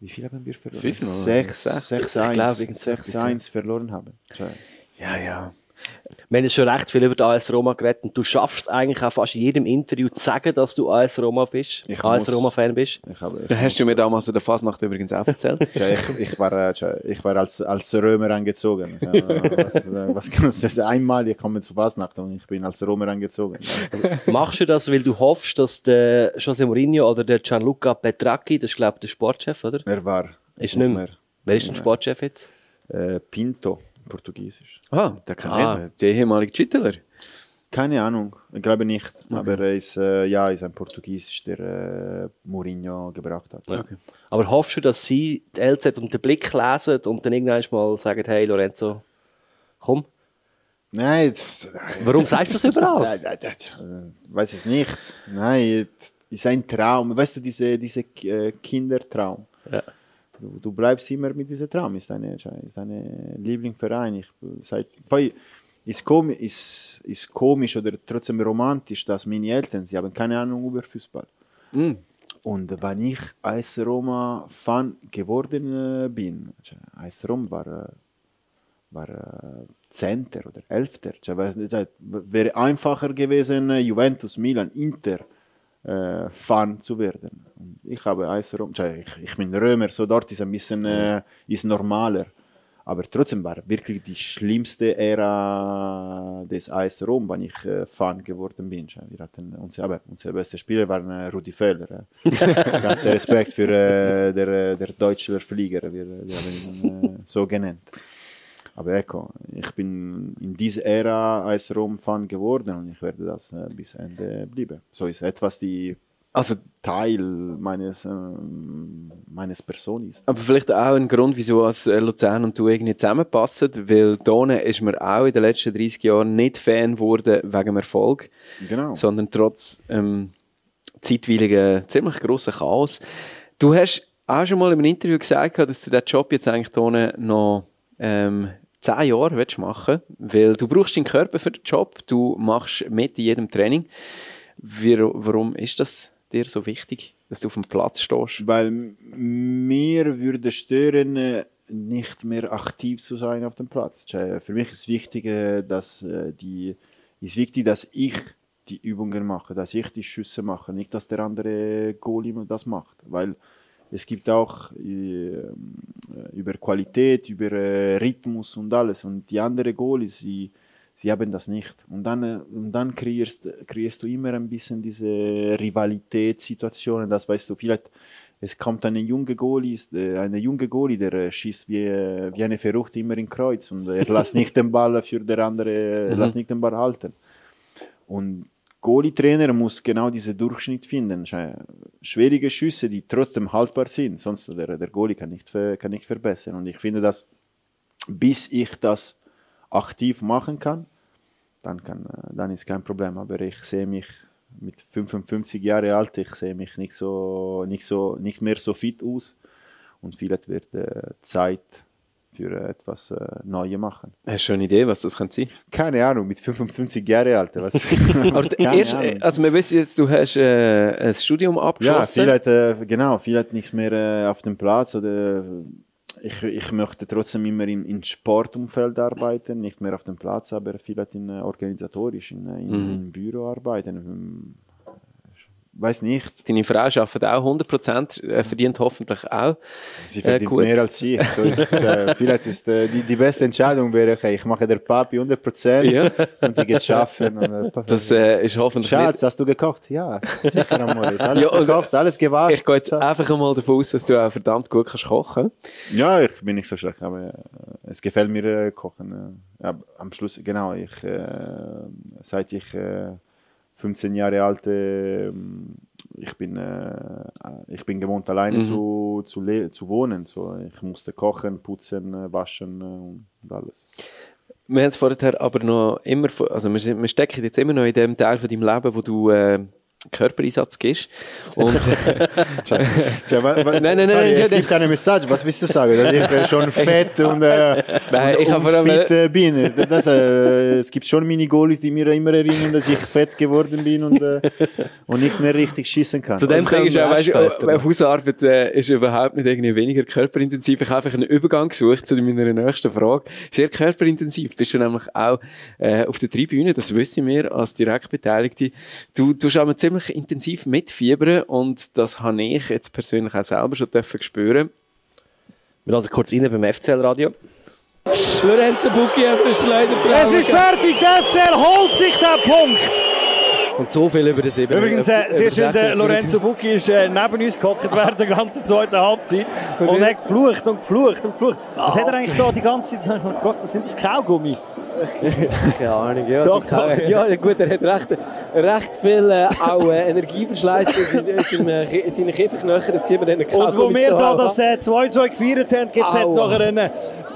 wie viel haben wir verloren? Fünf, oder? Sechs, Sechs. sechs, Ich glaube, eins, irgend so sechs, etwas, eins verloren haben. Ja, ja. Wir haben jetzt schon recht viel über die AS Roma geredet und du schaffst es eigentlich auch fast in jedem Interview zu sagen, dass du AS Roma bist, Ich AS. Roma-Fan bist. Ich habe, ich Da hast du mir das- damals in der Fasnacht übrigens auch erzählt. Ich, ich war, äh, ich war als, als Römer angezogen. Was, äh, was kannst du? Einmal, ich komme zu Fasnacht und ich bin als Römer angezogen. Machst du das, weil du hoffst, dass der José Mourinho oder der Gianluca Petracchi, das ist glaube ich der Sportchef, oder? Er war. Ist nicht mehr. Wer ist denn Sportchef jetzt? Äh, Pinto, Portugiesisch. Ah, der kann Ah. Der ehemalige Titeler. Keine Ahnung, ich glaube nicht. Aber er ist, äh, ja, ist ein Portugiesisch, der äh, Mourinho gebracht hat. Ja. Aber hoffst du, dass sie die LZ und den Blick lesen und dann irgendwann mal sagen, hey Lorenzo, komm? Nein, Warum sagst du das überall? Nein, nein, nein, äh, weiß es nicht. Nein, es ist ein Traum. Weißt du, diese, diese äh, Kindertraum. Ja. Du, du bleibst immer mit diesem Traum. Ist deine, ist deine Lieblingsverein. Ich, seit, ist, komisch, ist, ist komisch oder trotzdem romantisch, dass meine Eltern, sie haben keine Ahnung über Fußball. Mm. Und wenn ich AS Roma Fan geworden äh, bin, AS Rom war, äh, war äh, Zehnter oder Elfter. Es wäre einfacher gewesen, Juventus, Milan, Inter äh, Fan zu werden. Und ich habe AS Rom, ich, ich bin Römer, so dort ist ein bisschen äh, ist normaler. Aber trotzdem war wirklich die schlimmste Ära des AS Rom, wenn ich äh, Fan geworden bin. Wir hatten, unser, aber unser bester Spieler war äh, Rudi Völler. Äh. Ganz Respekt für äh, der, der deutsche Flieger, wir, wir haben ihn äh, so genannt. Aber ecco, ich bin in dieser Ära AS Rom Fan geworden und ich werde das äh, bis Ende bleiben. So ist etwas die Also, Teil meines, ähm, meines Person ist. aber vielleicht auch ein Grund, wieso als äh, Luzern und du irgendwie zusammenpassen, weil Tone ist mir auch in den letzten 30 Jahren nicht Fan geworden wegen dem Erfolg, Genau. sondern trotz ähm, zeitweiligen, ziemlich grossen Chaos. Du hast auch schon mal in einem Interview gesagt, dass du diesen Job jetzt eigentlich Tone noch ähm, zehn Jahre willst machen weil du brauchst deinen Körper für den Job, du machst mit in jedem Training. Wie, warum ist das dir so wichtig, dass du auf dem Platz stehst? Weil mir würde stören, nicht mehr aktiv zu sein auf dem Platz. Für mich ist wichtig, dass äh, die ist wichtig, dass ich die Übungen mache, dass ich die Schüsse mache, nicht dass der andere Goalie das macht, weil es gibt auch äh, über Qualität, über äh, Rhythmus und alles und die anderen Goalies, sie sie haben das nicht. Und dann, äh, und dann kreierst, kreierst du immer ein bisschen diese Rivalitätssituationen, das weißt du, vielleicht es kommt eine junge Goalie, äh, eine junge Goalie, der äh, schießt wie, äh, wie eine Verrückte immer in Kreuz und er lässt nicht den Ball für der andere, mhm. lässt nicht den Ball halten. Und Goalie-Trainer muss genau diesen Durchschnitt finden. Schwierige Schüsse, die trotzdem haltbar sind, sonst der, der Goalie kann nicht, kann nicht verbessern. Und ich finde, dass bis ich das aktiv machen kann, dann, kann, äh, dann ist kein Problem. Aber ich sehe mich mit 55 Jahren alt, ich sehe mich nicht, so, nicht, so, nicht mehr so fit aus. Und vielleicht wird äh, Zeit für äh, etwas äh, Neues machen. Hast du schon eine Idee, was das könnte sein? Keine Ahnung, mit 55 Jahren alt. Was, erst, also wir wissen jetzt, du hast äh, ein Studium Ja, abgeschlossen. vielleicht, äh, genau, vielleicht nicht mehr äh, auf dem Platz oder ich, ich möchte trotzdem immer im, im Sportumfeld arbeiten, nicht mehr auf dem Platz, aber vielleicht in, äh, organisatorisch, in, äh, in, Mhm. im Büro arbeiten. Weiß nicht, Deine Frau arbeitet auch 100%, äh, verdient hoffentlich auch. sie Äh, verdient gut. mehr als ich. So ist, äh, vielleicht ist äh, die, die beste Entscheidung wäre, okay, ich mache der Papi 100% Ja. und sie geht schaffen. Und, äh, Das äh, ist hoffentlich Schatz, hast du gekocht? Ja, sicher, Amore. Ist alles Ja, und- gekocht, alles gewaschen. Ich gehe jetzt einfach einmal davon aus, dass du auch verdammt gut kannst kochen Ja, ich bin nicht so schlecht, aber äh, es gefällt mir äh, Kochen. Äh, ja, am Schluss, genau, ich, äh, seit ich äh, 15 Jahre alt äh, ich bin, äh, ich bin gewohnt, alleine Mhm. zu, zu, zu wohnen. So, ich musste kochen, putzen, äh, waschen äh, und alles. Wir haben es vorher aber noch immer, also wir, sind- wir stecken jetzt immer noch in dem Teil von deinem Leben, wo du äh, Körpereinsatz gibst. Und Nein, nein, nein, sorry, nein, es gibt eine Message. Was willst du sagen? Dass ich äh, schon fett und, äh, Nein, und ich vor allem- unfit äh, bin. Das, äh, es gibt schon Mini-Goalies, die mir immer erinnern, dass ich fett geworden bin und, äh, und nicht mehr richtig schießen kann. Zu dem Und Ding ist auch, weißt, später. du, Hausarbeit äh, ist überhaupt nicht irgendwie weniger körperintensiv. Ich habe einfach einen Übergang gesucht zu meiner nächsten Frage. Sehr körperintensiv. Bist du nämlich auch äh, auf der Tribüne, das wissen wir als Direktbeteiligte. Du tust aber ziemlich intensiv mitfiebern und das habe ich jetzt persönlich auch selber schon dürfen spüren. Wir lassen kurz rein beim FCL-Radio. Lorenzo Bucchi hat einen Schleuder Es ist fertig, der FCL holt sich den Punkt. Und so viel über das Sieben. Übrigens, äh, sehr schön, der Lorenzo Bucchi ist äh, neben uns gehockt während der ganzen zweiten Halbzeit und hat geflucht und geflucht und geflucht. Was hat er eigentlich da die ganze Zeit? Das habe ich mich gefragt, was sind das Kaugummi? Keine Ahnung, ja. Doch, doch. ja, gut, er hat recht, recht viel äh, auch äh, Energieverschleiß in, in, in seinen Kieferknöchern. Das sieht man dann Und wo wir da das äh, 2-2 gefeiert haben, gibt es jetzt nachher einen,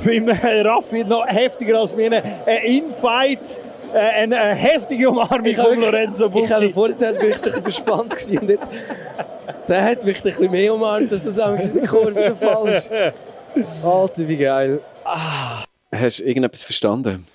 beim äh, Raffi noch heftiger als mir einen Infight äh, eine, eine heftige Umarmung Ich von Lorenzo Ich habe Bucchi. vorher bin ich schon verspannt gewesen und jetzt... Der hat mich ein bisschen mehr umarmt, als das auch in der Kurve der Fall ist. Alter, wie geil. Hast du irgendetwas verstanden?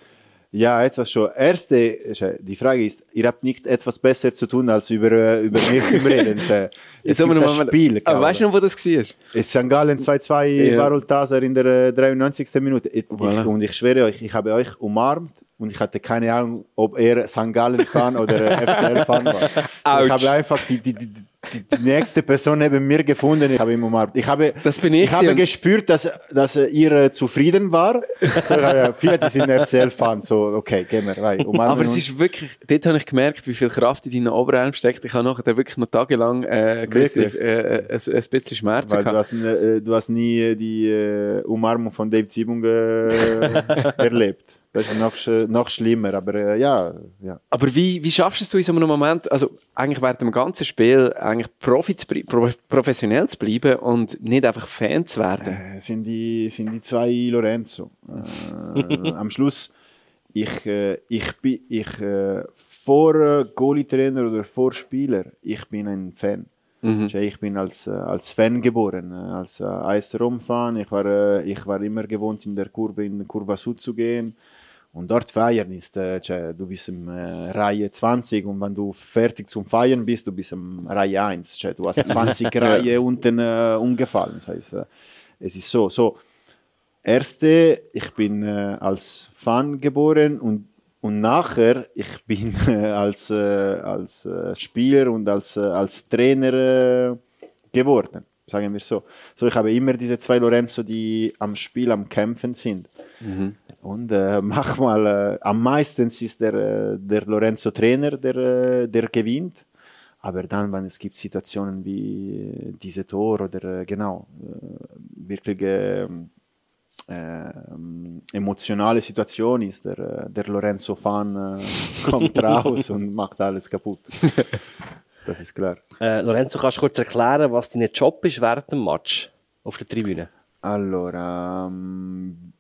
Ja, etwas schon. Erste, äh, die Frage ist, ihr habt nicht etwas besser zu tun, als über, äh, über mich zu reden. Äh, Jetzt haben wir noch mal- Spiel. Aber glaube weißt du noch, wo das war? Es St. Gallen 2-2 Ja. war Ultaser in der äh, 93. Minute. Ich, Voilà. und ich schwöre euch, ich habe euch umarmt und ich hatte keine Ahnung, ob er St. Gallen-Fan oder äh, FCL-Fan war. So, ich habe einfach die, die, die, die, die nächste Person neben mir gefunden, ich habe ihn umarmt. Ich habe, Das bin ich ich habe gespürt, dass, dass äh, ihr äh, zufrieden war. So, ja, viele sind FCL-Fan, so, okay, gehen wir rein. umarmen Aber es ist wirklich, dort habe ich gemerkt, wie viel Kraft in deinen Oberarm steckt. Ich habe nachher wirklich noch tagelang äh, Wirklich? äh, ein, ein bisschen Schmerzen Weil du gehabt. hast, äh, du hast nie äh, die äh, Umarmung von Dave Zibung äh, erlebt. Das ist noch, noch schlimmer, aber äh, ja, ja. Aber wie, wie schaffst du es in so einem Moment, also eigentlich während dem ganzen Spiel, eigentlich Profi zu, professionell zu bleiben und nicht einfach Fan zu werden? Äh, sind, die, sind die zwei Lorenzo. Äh, am Schluss, ich, äh, ich bin ich, äh, vor äh, Goalie-Trainer oder vor Spieler, ich bin ein Fan. Also Ich bin als, als Fan geboren, als AS Rom-Fan. Ich war, ich war immer gewohnt, in der Kurve, in Kurva Sud zu gehen. Und dort feiern ist, äh, du bist in äh, Reihe 20 und wenn du fertig zum Feiern bist, du bist in Reihe 1. Tja, du hast 20 Reihe unten äh, umgefallen. Das heißt, äh, es ist so. so Erste, ich bin äh, als Fan geboren und, und nachher, ich bin äh, als, äh, als Spieler und als, als Trainer geworden, sagen wir so. So, ich habe immer diese zwei Lorenzo, die am Spiel am Kämpfen sind. Und äh, manchmal, äh, am meisten ist der, äh, der Lorenzo Trainer, der, äh, der gewinnt. Aber dann, wenn es gibt Situationen wie diese Tor oder äh, genau, äh, wirklich ähm, ähm, emotionale Situation ist, der, der Lorenzo-Fan äh, kommt raus und macht alles kaputt. Das ist klar. Äh, Lorenzo, kannst du kurz erklären, was dein Job ist während dem Match auf der Tribüne? Allora, ähm,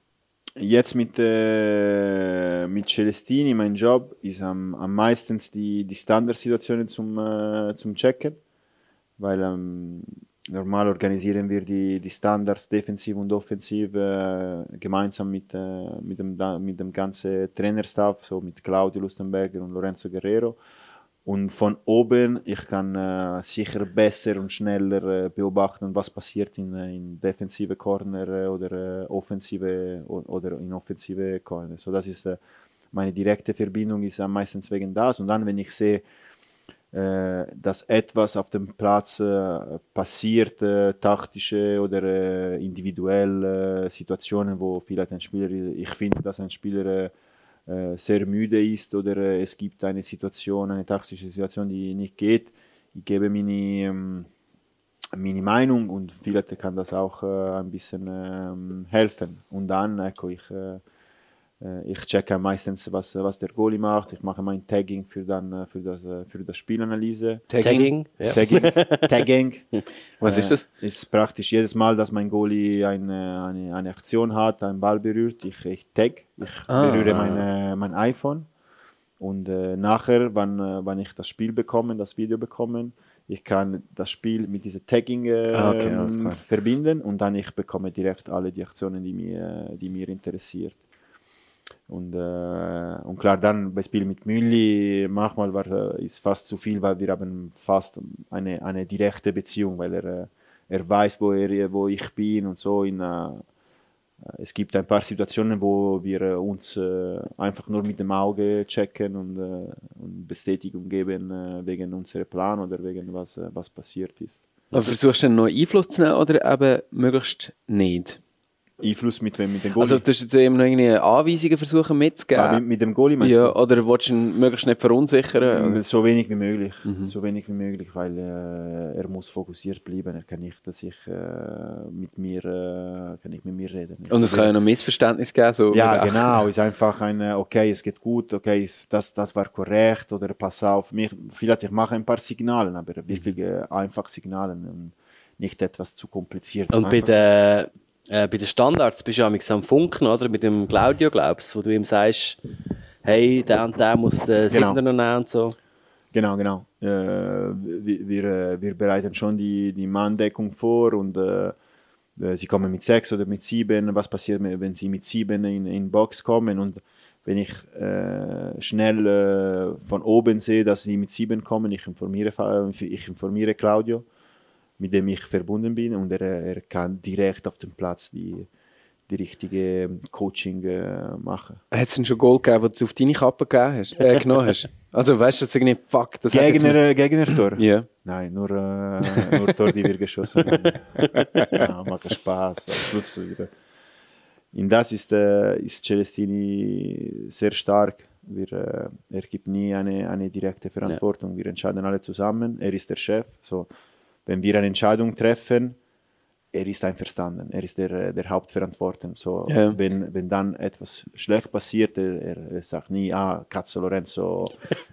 jetzt mit, äh, mit Celestini, mein Job ist am, am meisten die, die Standardsituationen zum, äh, zum Checken, weil ähm, normal organisieren wir die, die Standards defensiv und offensiv äh, gemeinsam mit, äh, mit, dem, mit dem ganzen Trainerstaff, so mit Claudio Lustenberger und Lorenzo Guerrero. Und von oben, ich kann äh, sicher besser und schneller äh, beobachten, was passiert in, äh, in defensive Corner äh, oder äh, offensive oder in offensive Corner. So das ist äh, meine direkte Verbindung ist am meisten wegen das. Und dann, wenn ich sehe, dass etwas auf dem Platz passiert, taktische oder individuelle Situationen, wo vielleicht ein Spieler, ich finde, dass ein Spieler sehr müde ist oder äh, es gibt eine Situation, eine taktische Situation, die nicht geht. Ich gebe meine, ähm, meine Meinung und vielleicht kann das auch äh, ein bisschen ähm, helfen. Und dann, ich, ich checke meistens, was, was der Goalie macht. Ich mache mein Tagging für, dann, äh, für, das, äh, für das Spielanalyse. Tagging? Ja. Tagging. Tagging. Was ist das? Äh, ist praktisch jedes Mal, dass mein Goalie eine, eine, eine Aktion hat, einen Ball berührt, ich, ich tag, ich Ah. berühre meine, mein iPhone und äh, nachher, wenn, äh, wenn ich das Spiel bekomme, das Video bekomme, ich kann das Spiel mit dieser Tagging äh, Ah, okay, verbinden und dann ich bekomme direkt alle die Aktionen, die mir, die mir interessiert. Und, äh, und klar, dann bei Spiel mit Mülli, manchmal war, äh, ist fast zu viel, weil wir haben fast eine, eine direkte Beziehung, weil er, äh, er weiß, wo, er, wo ich bin und so. In, äh, es gibt ein paar Situationen, wo wir äh, uns äh, einfach nur mit dem Auge checken und, und Bestätigung geben wegen unserem Plan oder wegen was, was passiert ist. Aber versuchst du dann noch Einfluss zu nehmen oder eben möglichst nicht? Einfluss mit wem? Mit dem Goalie? Also, du hast jetzt eben noch irgendwie Anweisungen versuchen mitzugeben. ah, mit, mit dem Goalie meinst ja, du? oder willst du ihn möglichst nicht verunsichern? Äh, So wenig wie möglich. Mhm. So wenig wie möglich, weil äh, er muss fokussiert bleiben. Er kann nicht, dass ich äh, mit mir, äh, kann nicht mit mir reden. Und es kann ja noch Missverständnis geben. So ja, genau. Ist einfach ein, äh, okay, es geht gut, okay, das, das war korrekt oder pass auf. Mich, vielleicht ich mache ein paar Signalen, aber wirklich Mhm. äh, einfach Signalen und nicht etwas zu kompliziert. Und bei den, äh, bei den Standards bist du ja am Funken, oder? Mit dem Claudio, glaubst du, wo du ihm sagst, hey, der und der muss den Genau. Siebner noch nehmen und so. Genau, genau. Äh, wir, wir, äh, bereiten schon die, die Manndeckung vor und äh, äh, sie kommen mit sechs oder mit sieben. Was passiert, wenn sie mit sieben in in Box kommen? Und wenn ich äh, schnell von oben sehe, dass sie mit sieben kommen, ich informiere, ich informiere Claudio, mit dem ich verbunden bin, und er, er kann direkt auf dem Platz die, die richtige Coaching äh, machen. Hat es denn schon Goal gegeben, das du auf deine Kappe gegeben hast, äh, genommen hast? Also weißt du, dass irgendwie, fuck, das hat jetzt Gegner, Gegner-Tor? Ja. Nein, nur, äh, nur Tor, die wir geschossen haben. ja, macht Spaß. Am Schluss wieder. In das ist, äh, ist Celestini sehr stark. Wir, äh, er gibt nie eine, eine direkte Verantwortung. Wir entscheiden alle zusammen. Er ist der Chef. So, wenn wir eine Entscheidung treffen, er ist einverstanden. Er ist der, der Hauptverantwortliche. So, Ja. wenn, wenn dann etwas schlecht passiert, er, er sagt nie, ah, Cazzo Lorenzo,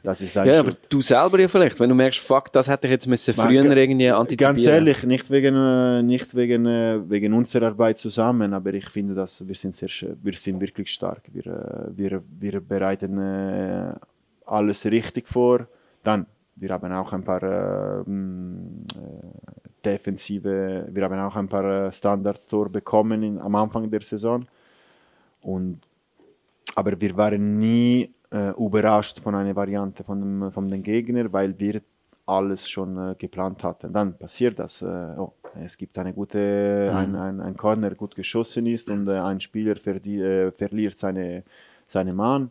das ist dein Ja, Schuld. aber du selber ja vielleicht, wenn du merkst, fuck, das hätte ich jetzt müssen Man, früher ga- irgendwie antizipieren. Ganz ehrlich, nicht wegen, äh, nicht wegen, äh, wegen unserer Arbeit zusammen, aber ich finde, dass wir sind sehr, wir sind wirklich stark. Wir, äh, wir, wir bereiten alles richtig vor. Dann, wir haben auch ein paar äh, mh, äh, defensive, wir haben auch ein paar äh, Standardtor bekommen in, am Anfang der Saison. Und aber wir waren nie äh, überrascht von einer Variante von dem, von dem Gegner, weil wir alles schon äh, geplant hatten. Dann passiert das. Äh, oh, es gibt eine gute, ein, ein, ein Corner gut geschossen ist und äh, ein Spieler äh, verliert seine, seine Mann.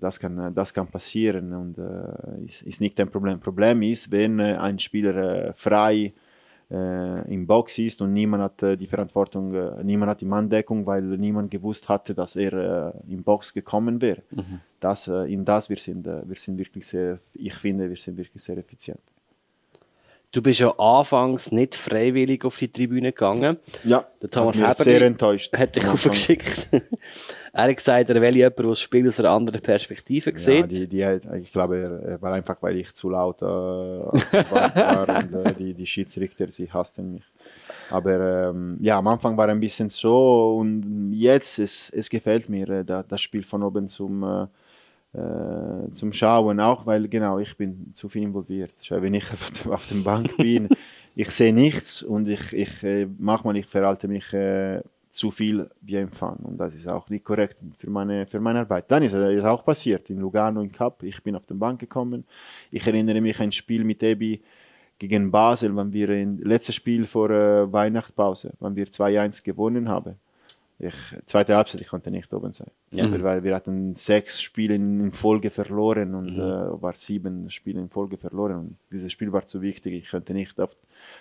Das kann, das kann passieren und äh, ist, ist nicht ein Problem. Problem ist, wenn äh, ein Spieler äh, frei äh, im Box ist und niemand hat äh, die Verantwortung, niemand hat die Manndeckung, weil niemand gewusst hatte, dass er äh, im Box gekommen wäre. Das, äh, in das wir sind, wir sind wirklich sehr, ich finde, wir sind wirklich sehr effizient. Du bist ja anfangs nicht freiwillig auf die Tribüne gegangen. Ja, Der Thomas hat mich Heberli sehr enttäuscht. Hat dich aufgeschickt. er hat gesagt, er will jemanden, der das Spiel aus einer anderen Perspektive Ja, sieht. die, die, hat- ich glaube, er, war einfach, weil ich zu laut äh, war und äh, die, die Schiedsrichter, sie hassten mich. Aber ähm, ja, am Anfang war ein bisschen so und jetzt, es, es gefällt mir, äh, da, das Spiel von oben zum, äh, äh, zum Schauen, auch weil, genau, ich bin zu viel involviert. Schau, Wenn ich auf der- Bank bin, ich sehe nichts und ich, ich äh, manchmal ich verhalte mich äh, zu viel wie ein Fan und das ist auch nicht korrekt für meine, für meine Arbeit. Dann ist es auch passiert in Lugano im Cup. Ich bin auf den Bank gekommen. Ich erinnere mich an ein Spiel mit Ebi gegen Basel, wenn wir in letztes Spiel vor äh, Weihnachtspause, wenn wir 2-1 gewonnen haben. Ich, zweite Halbzeit, ich konnte nicht oben sein. Ja. Weil wir hatten sechs Spiele in Folge verloren und äh, war sieben Spiele in Folge verloren. Und dieses Spiel war zu wichtig. Ich konnte nicht auf.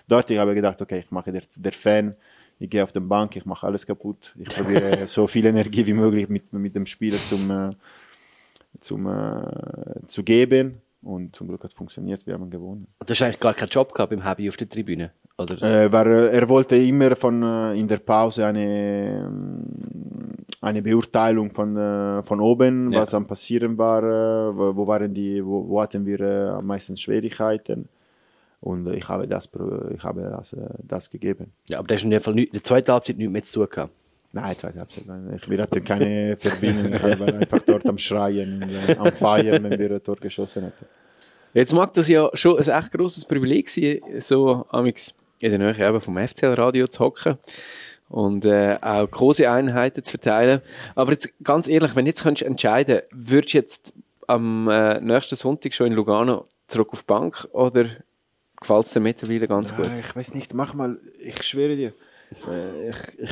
Dort ich habe gedacht, okay, ich mache der, der Fan. Ich gehe auf die Bank, ich mache alles kaputt. Ich probiere so viel Energie wie möglich mit, mit dem Spieler zum, äh, zum, äh, zu geben. Und zum Glück hat es funktioniert, wir haben gewonnen. Du hast eigentlich gar keinen Job gehabt beim Habi auf der Tribüne. Oder? Äh, war, äh, er wollte immer von, äh, in der Pause eine, eine Beurteilung von, äh, von oben, Ja. was am passieren war, wo, waren die, wo, wo hatten wir am meisten Schwierigkeiten. Und ich habe das, ich habe das, das gegeben. Ja, aber du hast in dem Fall nicht, in der zweiten Halbzeit nichts mehr zu tun gehabt. Nein, zweite Halbzeit. wir hatten keine Verbindung. Ich war einfach dort am Schreien, äh, am Feiern, wenn wir ein Tor geschossen hätten. Jetzt mag das ja schon ein echt grosses Privileg sein, so amix in der Nähe eben vom FCL-Radio zu hocken und äh, auch große Einheiten zu verteilen. Aber jetzt ganz ehrlich, wenn du jetzt könntest entscheiden, würdest du jetzt am äh, nächsten Sonntag schon in Lugano zurück auf die Bank oder gefällt es dir mittlerweile ganz gut? Ah, ich weiß nicht, manchmal, ich schwöre dir, äh, ich, ich,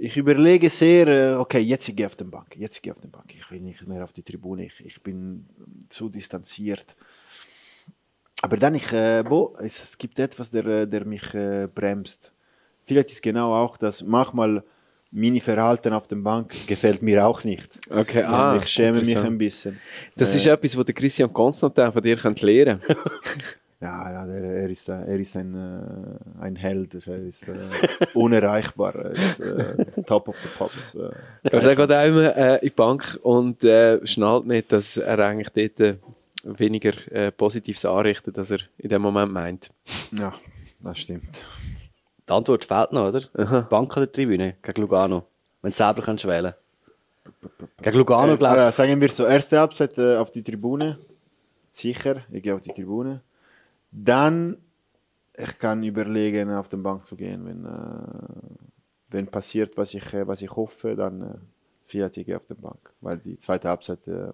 ich überlege sehr, äh, okay, jetzt gehe ich auf die Bank, jetzt gehe ich auf die Bank, ich will nicht mehr auf die Tribüne, ich, ich bin zu distanziert. Aber dann, ich, äh, boah, es, es gibt etwas, der, äh, der mich äh, bremst. Vielleicht ist genau auch, dass manchmal meine Verhalten auf der Bank gefällt mir auch nicht. Okay, ah, ich schäme mich ein bisschen. Das ist etwas, was der Christian Constantin von dir könnte lernen Ja, ja er, er, ist, er ist ein, äh, ein Held, also er ist äh, unerreichbar, er ist äh, top of the pops. Äh, Aber der geht auch immer äh, in die Bank und äh, schnallt nicht, dass er eigentlich dort äh, weniger äh, Positives anrichtet, als er in dem Moment meint. ja, das stimmt. Die Antwort fehlt noch, oder? Aha. Bank oder Tribüne gegen Lugano? Wenn du selber kannst wählen Gegen Lugano, glaube ich. Äh, sagen wir so, erste Halbzeit äh, auf die Tribüne. Sicher, ich gehe auf die Tribüne. Dann, ich kann überlegen, auf den Bank zu gehen. Wenn, äh, wenn passiert, was ich, äh, was ich hoffe, dann äh, ich auf den Bank. Weil die zweite Halbzeit, äh,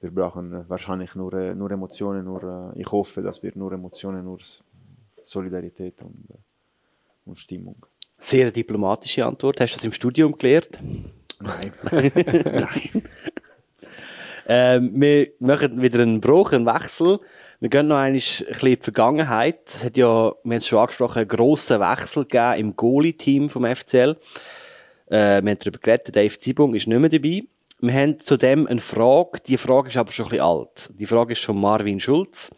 wir brauchen äh, wahrscheinlich nur, äh, nur Emotionen. Nur, ich hoffe, dass wir nur Emotionen, nur Solidarität und, und Stimmung. Sehr diplomatische Antwort. Hast du das im Studium gelernt? Nein. Ähm, wir machen wieder einen Bruch, einen Wechsel. Wir gehen noch ein bisschen in die Vergangenheit. Es hat ja, wir haben es schon angesprochen, einen grossen Wechsel gegeben im Goalie-Team vom FCL. Äh, wir haben darüber geredet, Dave Zibung ist nicht mehr dabei. Wir haben zudem eine Frage, die Frage ist aber schon ein bisschen alt. Die Frage ist von Marvin Schulz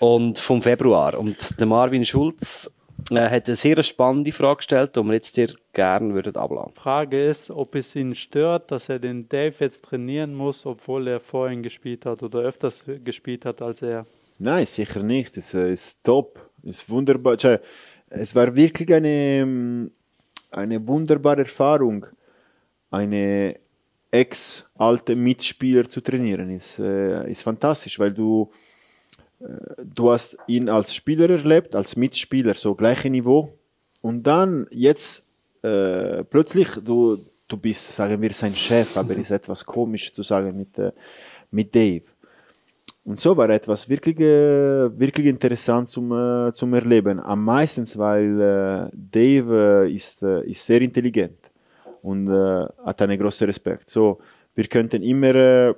und vom Februar. Und der Marvin Schulz äh, hat eine sehr spannende Frage gestellt, die wir jetzt sehr gerne würden abladen. Frage ist, ob es ihn stört, dass er den Dave jetzt trainieren muss, obwohl er vorhin gespielt hat oder öfters gespielt hat als er. Nein, sicher nicht. Es äh, ist top. Es ist wunderbar. Es war wirklich eine, ähm, eine wunderbare Erfahrung, eine ex-alte Mitspieler zu trainieren. Ist, äh, ist fantastisch, weil du, du hast ihn als Spieler erlebt, als Mitspieler, so gleiche Niveau. Und dann jetzt äh, plötzlich, du, du bist, sagen wir, sein Chef, aber ist etwas komisch zu sagen mit, äh, mit Dave. Und so war etwas wirklich, äh, wirklich interessant zum, äh, zum Erleben. Am meisten, weil äh, Dave ist, ist sehr intelligent und hat einen großen Respekt. So, wir könnten immer,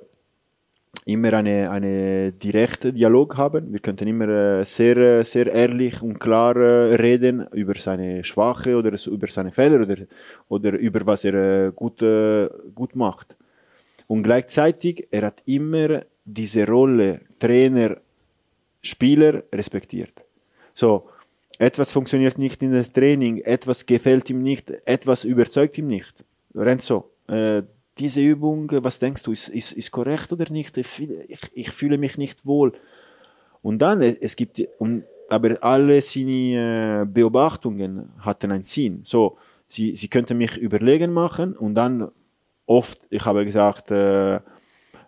immer eine, eine direkte Dialog haben. Wir könnten immer äh, sehr, äh, sehr ehrlich und klar äh, reden über seine Schwache oder über seine Fehler oder, oder über was er gut, gut macht. Und gleichzeitig, er hat immer diese Rolle Trainer, Spieler respektiert. So, etwas funktioniert nicht in der Training, etwas gefällt ihm nicht, etwas überzeugt ihm nicht. Renzo, äh, diese Übung, was denkst du, ist, ist, ist korrekt oder nicht? Ich, fühle- ich, ich fühle mich nicht wohl. Und dann, äh, es gibt, und, aber alle seine äh, Beobachtungen hatten einen Sinn. So, sie, sie könnten mich überlegen machen und dann oft, ich habe gesagt, äh,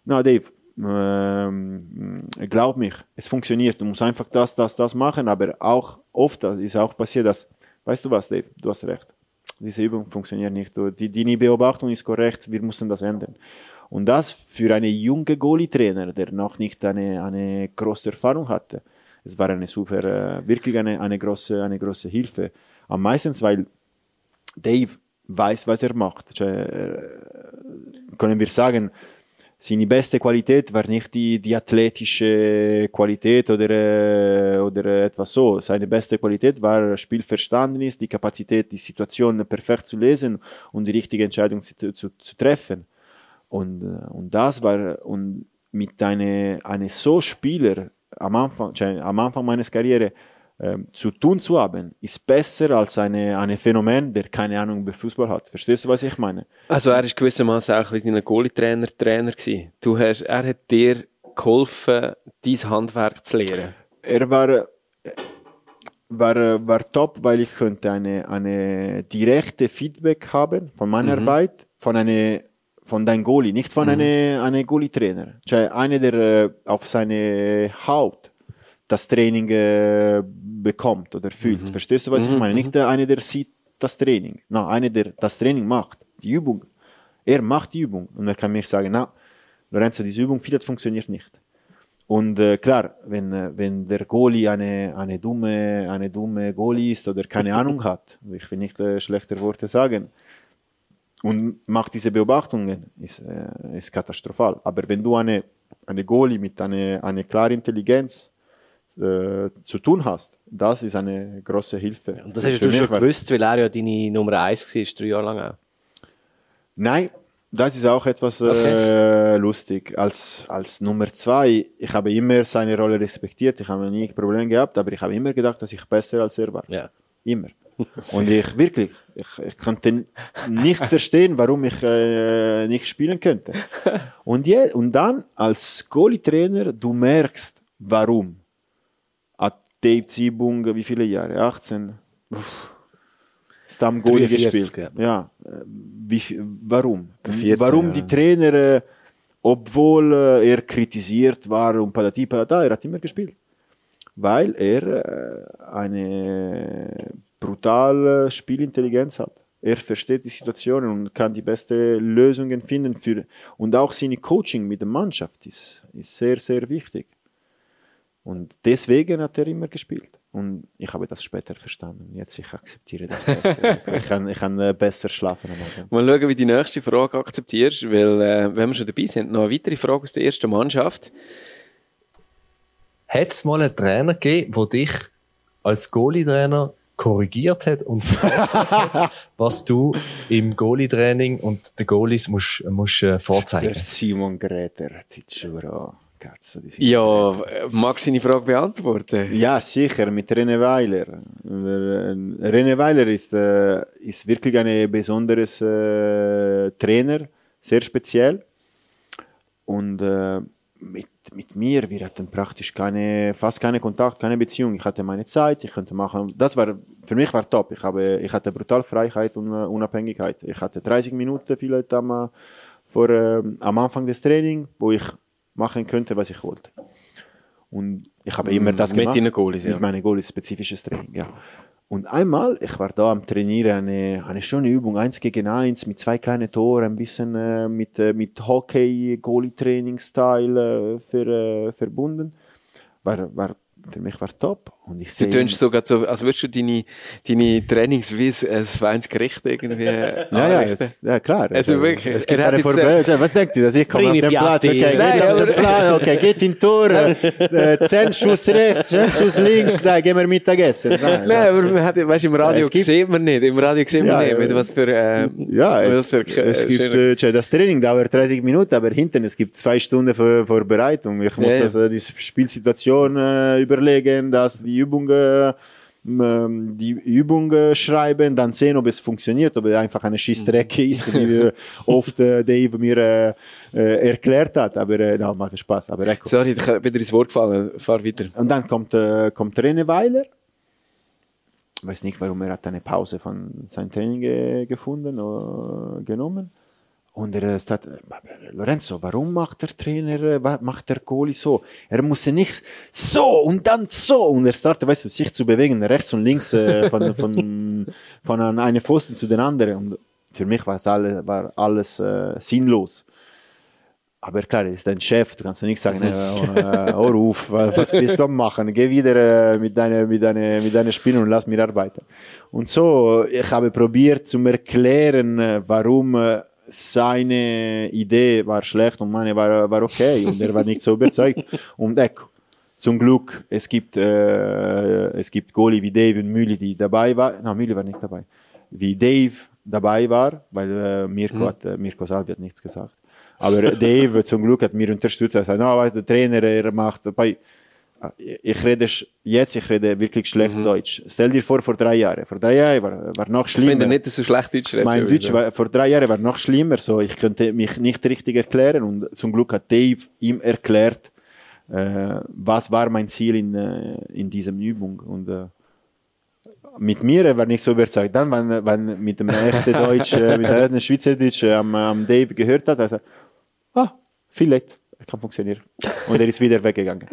na Dave, ähm, glaub mich, es funktioniert. Du musst einfach das, das, das machen, aber auch oft ist auch passiert, dass, weißt du was, Dave, du hast recht. Diese Übung funktioniert nicht. Die, deine Beobachtung ist korrekt, wir müssen das ändern. Und das für einen jungen Goalie-Trainer, der noch nicht eine, eine große Erfahrung hatte, es war eine super, äh, wirklich eine, eine, große, eine große Hilfe. Am meisten, weil Dave weiß, was er macht. Äh, können wir sagen, seine beste Qualität war nicht die, die athletische Qualität oder, oder etwas so. Seine beste Qualität war Spielverständnis, die Kapazität, die Situation perfekt zu lesen und die richtige Entscheidung zu, zu, zu treffen. Und, äh, und das war, und mit einem eine so Spieler am Anfang, am Anfang meines Karriere zu tun zu haben, ist besser als eine, eine Phänomen, der keine Ahnung über Fußball hat. Verstehst du, was ich meine? Also er ist gewissermaßen auch ein bisschen dein Goalie-Trainer, Trainer gewesen. Du hast, er hat dir geholfen, dein Handwerk zu lernen. Er war, äh, war, äh, war top, weil ich könnte eine, eine direkte Feedback haben von meiner Arbeit, von eine von deinem Goalie, nicht von einem eine Goalie-Trainer. Einer, der äh, auf seine Haut das Training äh, bekommt oder fühlt. Verstehst du, was ich meine? Nicht äh, einer, der sieht das Training. No, einer, der das Training macht. Die Übung. Er macht die Übung. Und er kann mir sagen, na, Lorenzo, diese Übung vielleicht funktioniert nicht. Und äh, klar, wenn, äh, wenn der Goalie eine, eine, dumme, eine dumme Goalie ist oder keine Ahnung hat, ich will nicht äh, schlechte Worte sagen, und macht diese Beobachtungen, ist, äh, ist katastrophal. Aber wenn du eine, eine Goalie mit einer eine klaren Intelligenz äh, zu tun hast, das ist eine große Hilfe. Und das hast du schon gewusst, weil er ja deine Nummer 1 war, drei Jahre lang auch. Nein, das ist auch etwas äh, lustig. Als, als Nummer zwei, ich habe immer seine Rolle respektiert, ich habe nie Probleme gehabt, aber ich habe immer gedacht, dass ich besser als er war. Ja. Immer. Und ich wirklich, ich, ich konnte nicht verstehen, warum ich äh, nicht spielen könnte. Und, je, und dann als Goalie-Trainer, du merkst, warum. Ziebung, wie viele Jahre? 18? Uff. Stammgoalie 43, gespielt. Ja. Äh, Wie, warum? 14, warum ja. die Trainer, äh, obwohl äh, er kritisiert war und patati patata, er hat immer gespielt. Weil er eine brutale Spielintelligenz hat. Er versteht die Situationen und kann die besten Lösungen finden. Für, und auch seine Coaching mit der Mannschaft ist, ist sehr, sehr wichtig. Und deswegen hat er immer gespielt. Und ich habe das später verstanden. Jetzt ich akzeptiere das besser. ich kann, ich kann äh, besser schlafen am Abend. Mal schauen, wie die nächste Frage akzeptierst, weil, äh, wenn wir schon dabei sind, noch eine weitere Frage aus der ersten Mannschaft. Hat es mal einen Trainer gegeben, der dich als Goalie-Trainer korrigiert hat und verbessert hat, was du im Goalie-Training und den Goalies musst, musst äh, vorzeigen? Der Simon Gräter, die Giuro. Cazzo, sind- Ja, magst du deine Frage beantworten? Ja, sicher, mit René Weiler. Äh, René Weiler ist, äh, ist wirklich ein besonderes äh, Trainer, sehr speziell. Und äh, mit, mit mir, wir hatten praktisch keine, fast keine Kontakt, keine Beziehung. Ich hatte meine Zeit, ich könnte machen. Das war, für mich war top. Ich, habe, ich hatte brutal Freiheit und Unabhängigkeit. Ich hatte 30 Minuten vielleicht am, vor, äh, am Anfang des Trainings, wo ich machen könnte, was ich wollte. Und ich habe immer das Mit gemacht. deinen Goalies, ja. Mit meinen Goalies, spezifisches Training, ja. Und einmal, ich war da am Trainieren, eine, eine schöne Übung, eins gegen eins, mit zwei kleinen Toren, ein bisschen äh, mit, äh, mit Hockey-Goalie-Training-Style äh, ver, äh, verbunden. War, war, für mich war top. Und ich Du sehe tönst sogar so, als würdest du deine, deine Trainings wie ein, ein feines Gericht irgendwie ja, ja, anrichten. es, ja, klar. Also wirklich, Es gibt er hat eine jetzt, Vorbe ja, Was denkt ihr, dass ich komme auf den Platz? Okay, Piatti. geht Nein, auf den Platz, okay, geht in Tor, äh, 10 Schuss rechts, 10 Schuss links, da gehen wir Mittagessen. Nein, Nein, aber man hat, weißt, im Radio Es gibt- sieht man nicht, im Radio sieht man Ja, nicht, ja. mit was für, äh, Ja, mit was es, für, äh, es gibt, äh, das Training dauert 30 Minuten, aber hinten es gibt zwei Stunden Vor Vorbereitung. Ich muss Ja, ja. das, äh, die Spielsituation äh, überlegen, dass die Übung, äh, ähm, die Übung äh, schreiben, dann sehen, ob es funktioniert, ob es einfach eine Schießstrecke ist, wie äh, oft äh, Dave mir äh, äh, erklärt hat. Aber äh, na, macht Spaß. Aber ecco. Sorry, ich bin dir ins Wort gefallen, fahr weiter. Und dann kommt, äh, kommt René Weiler. Ich weiß nicht, warum er hat eine Pause von seinem Training ge gefunden oder genommen. Und er sagt, Lorenzo, warum macht der Trainer, äh, macht der Goalie so? Er muss nicht so und dann so. Und er startet, weißt du, sich zu bewegen, rechts und links äh, von, von, von einem Pfosten zu den anderen. Und für mich war, es alle, war alles äh, sinnlos. Aber klar, er ist dein Chef, du kannst nicht sagen, äh, äh, hör auf, wa- was bist du am machen? Geh wieder äh, mit deiner mit deiner mit deiner Spielen und lass mir arbeiten. Und so, ich habe probiert zu erklären, äh, warum äh, seine Idee war schlecht und meine war, war okay und er war nicht so überzeugt. Und ecco, zum Glück, es gibt, äh, es gibt Goalie wie Dave und Müli, die dabei war. Na, Müli war nicht dabei. Wie Dave dabei war, weil äh, Mirko, hat, äh, Mirko Salvi hat nichts gesagt. Aber Dave zum Glück hat mir unterstützt. Er hat gesagt, no, der Trainer, er macht, bei, ich rede jetzt, ich rede wirklich schlecht Deutsch. Stell dir vor, vor drei Jahren. Vor drei Jahren war, war noch Ich schlimmer. finde nicht, dass du schlecht Deutsch redest. Mein Deutsch war, vor drei Jahren war noch schlimmer, so ich könnte mich nicht richtig erklären und zum Glück hat Dave ihm erklärt, äh, was war mein Ziel in, äh, in dieser Übung und äh, mit mir er war nicht so überzeugt. Dann, wenn, wenn mit dem echten Deutsch, äh, mit dem Schweizerdeutsch äh, am, am Dave gehört hat, er sagt, ah, vielleicht, kann funktionieren. Und er ist wieder weggegangen.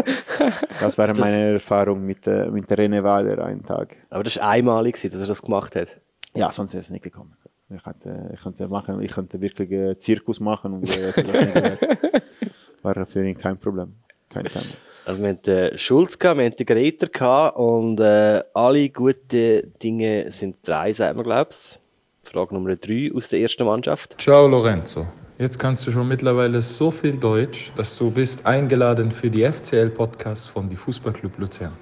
Das war meine Erfahrung mit, äh, mit der René Weiler einen Tag. Aber das war einmalig, dass er das gemacht hat. Ja, sonst wäre es nicht gekommen. Ich könnte, ich könnte, machen, ich könnte wirklich äh, Zirkus machen und äh, war für ihn kein Problem. Kein Thema. Also wir hatten den Schulz, gehabt, wir hatten den Greter gehabt und äh, alle guten Dinge sind drei, sagt man, glaube ich. Frage Nummer drei aus der ersten Mannschaft. Ciao Lorenzo. Jetzt kannst du schon mittlerweile so viel Deutsch, dass du bist eingeladen für die FCL-Podcast von die Fußballclub Luzern.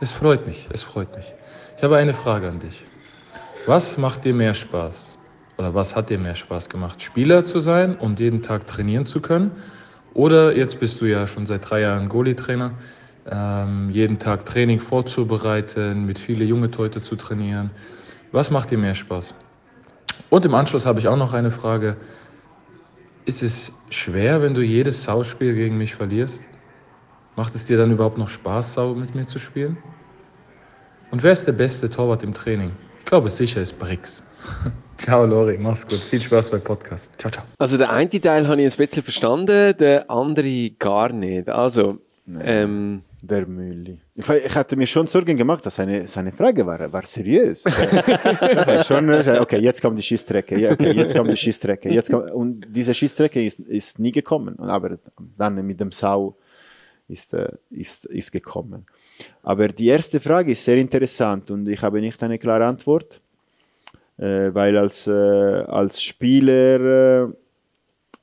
Es freut mich, es freut mich. Ich habe eine Frage an dich. Was macht dir mehr Spaß? Oder was hat dir mehr Spaß gemacht? Spieler zu sein und jeden Tag trainieren zu können? Oder jetzt bist du ja schon seit drei Jahren Goalie-Trainer, ähm, jeden Tag Training vorzubereiten, mit viele junge Leute zu trainieren. Was macht dir mehr Spaß? Und im Anschluss habe ich auch noch eine Frage. Ist es schwer, wenn du jedes Sau-Spiel gegen mich verlierst? Macht es dir dann überhaupt noch Spaß, Sau mit mir zu spielen? Und wer ist der beste Torwart im Training? Ich glaube sicher ist BRICS. ciao Lori, mach's gut. Viel Spaß beim Podcast. Ciao, ciao. Also der eine Teil habe ich ein bisschen verstanden, der andere gar nicht. Also, ähm, Der Mülli. Ich, ich hatte mir schon Sorgen gemacht, dass seine, seine Frage war, war seriös. Schon, okay, jetzt kommt die Schießstrecke. Ja, okay, jetzt kommt die Schießstrecke. Jetzt kommt, und diese Schießstrecke ist, ist nie gekommen. Aber dann mit dem Sau ist, äh, ist, ist gekommen. Aber die erste Frage ist sehr interessant und ich habe nicht eine klare Antwort, äh, weil als, äh, als Spieler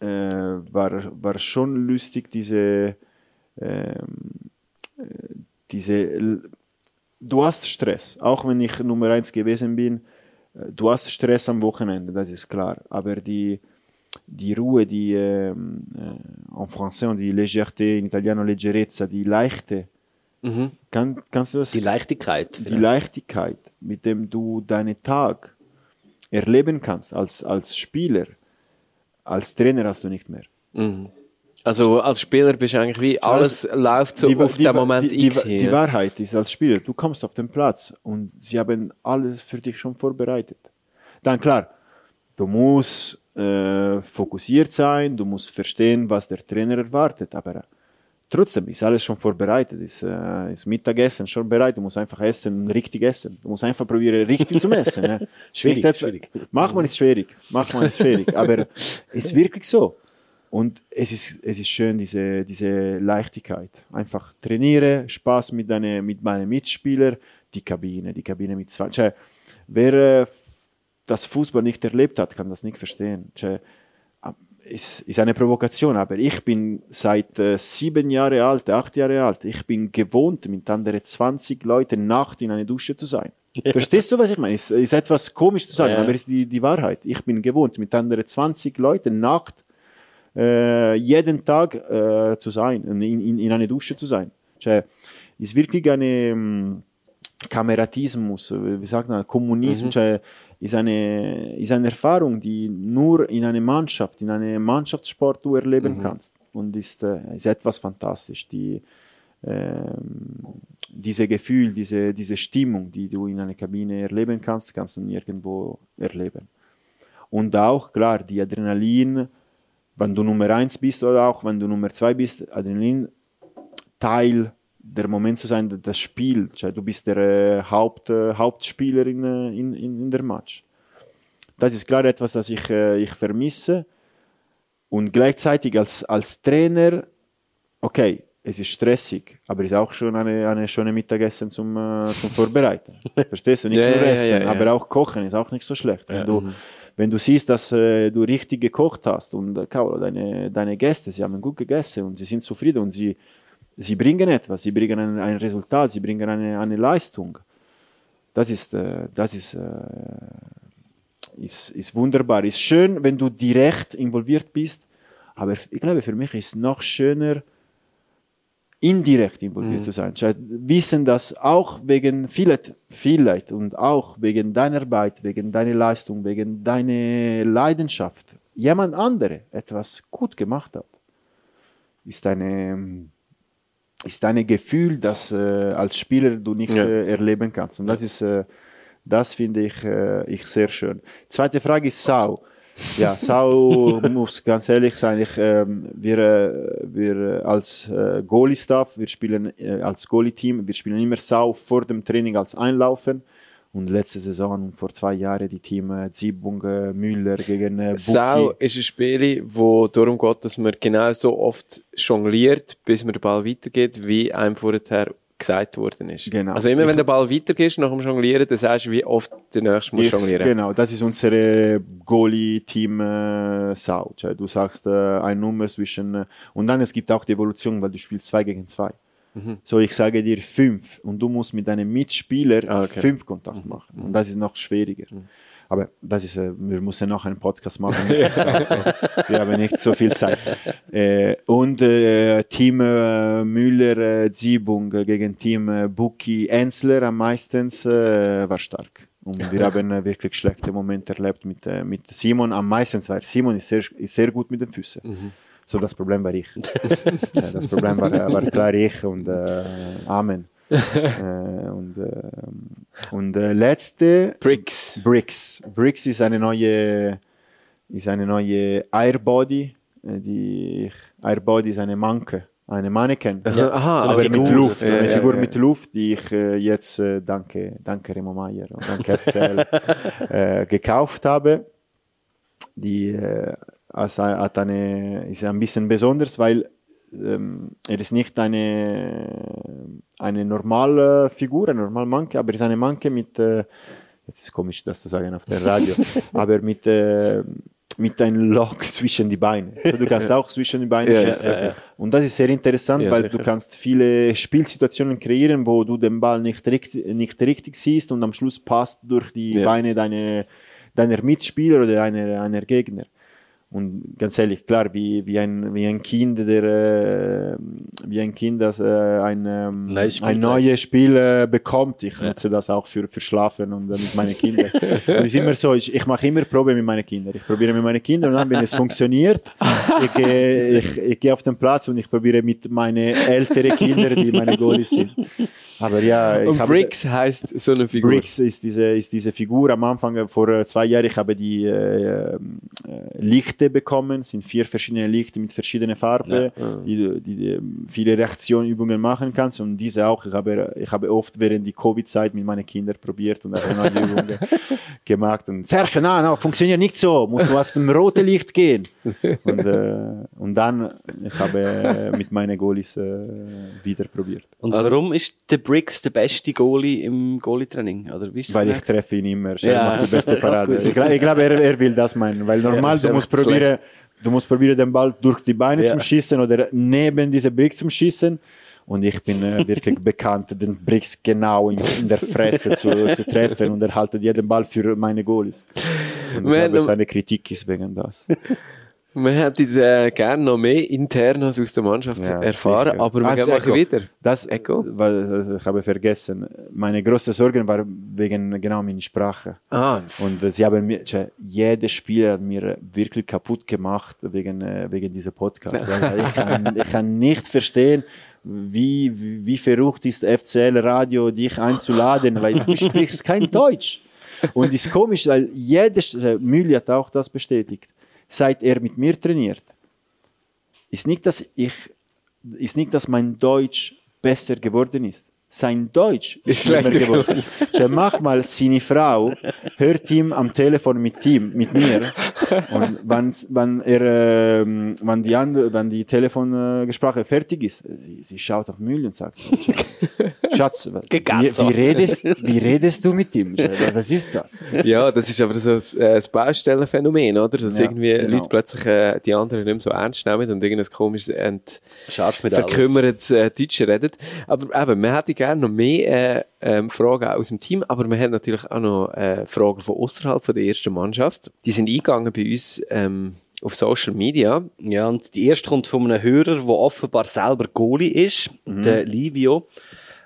war, war schon lustig diese, ähm, äh, diese, L- du hast Stress, auch wenn ich Nummer eins gewesen bin, äh, du hast Stress am Wochenende, das ist klar, aber die, die Ruhe, die ähm, äh, en français und die Legerté, in Italiano Leggerezza, die Leichte, Mhm. kann, kannst du das? Die Leichtigkeit. Die Leichtigkeit, mit dem du deinen Tag erleben kannst als, als Spieler, als Trainer hast du nicht mehr. mhm. Also als Spieler bist du eigentlich wie, alles läuft so auf den Moment die, X die, die Wahrheit ist als Spieler, du kommst auf den Platz und sie haben alles für dich schon vorbereitet. Dann klar, du musst äh, fokussiert sein, du musst verstehen, was der Trainer erwartet, aber trotzdem ist alles schon vorbereitet, ist, äh, ist Mittagessen schon bereit, du musst einfach essen, richtig essen. Du musst einfach probieren, richtig zu essen. Ja. Schwierig, schwierig. Macht man ist schwierig, macht man ist schwierig, aber es ist wirklich so. Und es ist, es ist schön, diese, diese Leichtigkeit. Einfach trainiere, Spaß mit, deine, mit meinen Mitspielern, die Kabine, die Kabine mit zwei. Cioè, wer äh, das Fußball nicht erlebt hat, kann das nicht verstehen. Cioè, ist, ist eine Provokation, aber ich bin seit äh, sieben Jahre alt, acht Jahre alt. Ich bin gewohnt, mit anderen 20 Leuten Nacht in einer Dusche zu sein. Verstehst du, was ich meine? Es ist etwas komisch zu sagen, Ja. aber es ist die, die Wahrheit. Ich bin gewohnt, mit anderen 20 Leuten Nacht jeden Tag äh, zu sein, in, in, in einer Dusche zu sein. Cioè, ist wirklich eine mm, Kameratismus, äh, wie sagt man, Kommunismus, cioè, ist, eine, ist eine Erfahrung, die nur in einer Mannschaft, in einem Mannschaftssport du erleben kannst. Und ist, äh, ist etwas fantastisch. Die, ähm, diese Gefühl, diese, diese Stimmung, die du in einer Kabine erleben kannst, kannst du nirgendwo erleben. Und auch, klar, die Adrenalin, wenn du Nummer eins bist oder auch wenn du Nummer zwei bist, Adrenalin Teil der Moment zu sein, das Spiel. Du bist der äh, Haupt, äh, Hauptspieler in, äh, in, in, in der Match. Das ist klar etwas, das ich, ich vermisse. Und gleichzeitig als, als Trainer, okay, es ist stressig, aber es ist auch schon eine, eine schöne Mittagessen zum, zum Vorbereiten. Verstehst du? Nicht Ja, nur Essen, ja, ja. aber auch Kochen ist auch nicht so schlecht. Wenn, du, wenn du siehst, dass äh, du richtig gekocht hast und äh, deine, deine Gäste, sie haben gut gegessen und sie sind zufrieden und sie, sie bringen etwas, sie bringen ein, ein Resultat, sie bringen eine, eine Leistung. Das ist, äh, das ist, äh, ist, ist wunderbar. Ist schön, wenn du direkt involviert bist, aber ich glaube, für mich ist noch schöner, indirekt involviert zu sein. Wissen, dass auch wegen vielleicht, vielleicht und auch wegen deiner Arbeit, wegen deiner Leistung, wegen deiner Leidenschaft jemand andere etwas gut gemacht hat, ist eine ist ein Gefühl, das äh, als Spieler du nicht Ja. äh, erleben kannst. Und das ist, äh, das finde ich, äh, ich sehr schön. Zweite Frage ist Sau. Ja, Sau muss ganz ehrlich sein. Ich, ähm, wir, äh, wir äh, als äh, Goalie-Staff, wir spielen äh, als Goalie-Team, wir spielen immer Sau vor dem Training als Einlaufen. Und letzte Saison, vor zwei Jahren, die Team äh, Ziebung, äh, Müller gegen äh, Sau Buki. ist ein Spiel, wo darum geht, dass man genau so oft jongliert, bis man den Ball weitergeht, wie einem vorher gesagt worden ist. Genau. Also immer wenn der Ball weitergeht nach dem Jonglieren, dann sagst du, wie oft der nächste muss Ich, jonglieren. genau, das ist unsere äh, Sau. Cioè, du sagst äh, eine Nummer zwischen äh, und dann es gibt auch die Evolution, weil du spielst zwei gegen zwei. Mhm. So, ich sage dir fünf und du musst mit deinem Mitspieler Ah, okay. Mhm. fünf Kontakt machen. Und das ist noch schwieriger. Aber das ist, äh, wir müssen noch einen Podcast machen. mit Sau, so. Wir haben nicht so viel Zeit. Äh, und äh, Team äh, Müller, äh, Ziebung äh, gegen Team äh, Buki Ensler am meisten war stark. Und wir haben wirklich schlechte Momente erlebt mit, mit Simon am meisten, weil Simon ist sehr, ist sehr gut mit den Füßen. So, das Problem war ich. das Problem war, war klar ich und Amen. äh, und äh, und äh, letzte Bricks. Bricks. Bricks ist eine neue ist eine neue Airbody, äh, die ich, Airbody ist eine Manke, eine Mannequin, Ja. Aha, aber aber mit Figur. Luft, Ja, eine ja, Figur ja. mit Luft, die ich äh, jetzt äh, danke danke Remo Meier und danke RCL äh, gekauft habe. Die äh, hat eine, ist ein bisschen besonders, weil ähm, er ist nicht eine, eine normale Figur, eine normale Manke, aber er ist eine Manke mit, äh, jetzt ist komisch, das zu sagen auf der Radio, aber mit, äh, mit einem Loch zwischen die Beine. So, du kannst auch zwischen die Beine Ja, schießen. ja, ja. Und das ist sehr interessant, weil sicher. du kannst viele Spielsituationen kreieren, wo du den Ball nicht richtig, nicht richtig siehst und am Schluss passt durch die. Beine deine, deiner Mitspieler oder einer, einer Gegner. Und ganz ehrlich, klar, wie, wie, ein, wie ein Kind, der, äh, wie ein Kind, das äh, ein, ähm, Neues Spiel ein neues Spiel äh, bekommt. Ich nutze das auch für, für Schlafen und äh, mit meinen Kindern. und es ist immer so, ich, ich mache immer Probe mit meinen Kindern. Ich probiere mit meinen Kindern und dann, wenn es funktioniert, ich gehe ich, ich gehe auf den Platz und ich probiere mit meinen älteren Kindern, die meine Goalies sind. Aber ja, Und habe- Bricks heisst so eine Figur. Bricks ist diese, ist diese Figur. Am Anfang, äh, vor äh, zwei Jahren, ich habe die äh, äh, Lichte bekommen, sind vier verschiedene Lichte mit verschiedenen Farben, die, die, die ähm, viele Reaktionübungen machen kannst. Und diese auch, ich habe, ich habe oft während die Covid-Zeit mit meinen Kindern probiert und auch neue Übungen gemacht. Und Sergio, nein, nein, funktioniert nicht so, musst du auf dem roten Licht gehen. Und, äh, und dann, ich habe äh, mit meinen Goalies äh, wieder probiert. Und warum ist der Briggs der beste Goalie im Goalie-Training? Oder wie ist das Weil ich treffe ihn immer. Ja. Er macht die beste Ich Parade. gewusst. Ich glaube, glaub, er, er will das meinen. Weil normal, ist du musst einfach probieren, du musst probieren, den Ball durch die Beine Ja. zum Schießen oder neben diese Brick zum Schießen. Und ich bin äh, wirklich bekannt, den Bricks genau in, in der Fresse zu, zu treffen und er haltet jeden Ball für meine Goalies. Und ich glaube, seine Kritik ist wegen das. Man hätte äh, gerne noch mehr Internas aus der Mannschaft Ja, erfahren, sicher. aber wir Ah, gehen Echo. wieder. Das, Echo? weil, ich habe vergessen. Meine größte Sorge war wegen genau meiner Sprache. Ah, Und äh, sie haben mir, jeder Spieler hat mir wirklich kaputt gemacht wegen, äh, wegen dieser Podcast. Ich, kann, ich kann nicht verstehen, wie, wie, wie verrückt ist FCL Radio, dich einzuladen, weil du sprichst kein Deutsch. Und es ist komisch, weil jeder, äh, Müller hat auch das bestätigt, seit er mit mir trainiert, ist nicht, dass ich, ist nicht, dass mein Deutsch besser geworden ist. Sein Deutsch ist schlimmer schlechter geworden. Schau, manchmal seine Frau hört ihm am Telefon mit ihm, mit mir. Und wenn, wenn er, ähm, wenn die andere, wenn die Telefongespräche fertig ist, sie, sie schaut auf Müll und sagt, Schatz, wie, wie, redest, wie redest du mit ihm? Was ist das? ja, das ist aber so ein, äh, ein Baustellenphänomen, oder? Dass Ja, irgendwie genau. Leute plötzlich äh, die anderen nicht mehr so ernst nehmen und irgendein komisches ent verkümmertes äh, Deutsch reden. Aber eben, wir hätten gerne noch mehr äh, ähm, Fragen aus dem Team, aber wir haben natürlich auch noch äh, Fragen von außerhalb von der ersten Mannschaft. Die sind eingegangen bei uns ähm, auf Social Media. Ja, und die erste kommt von einem Hörer, der offenbar selber Goalie ist, der Livio.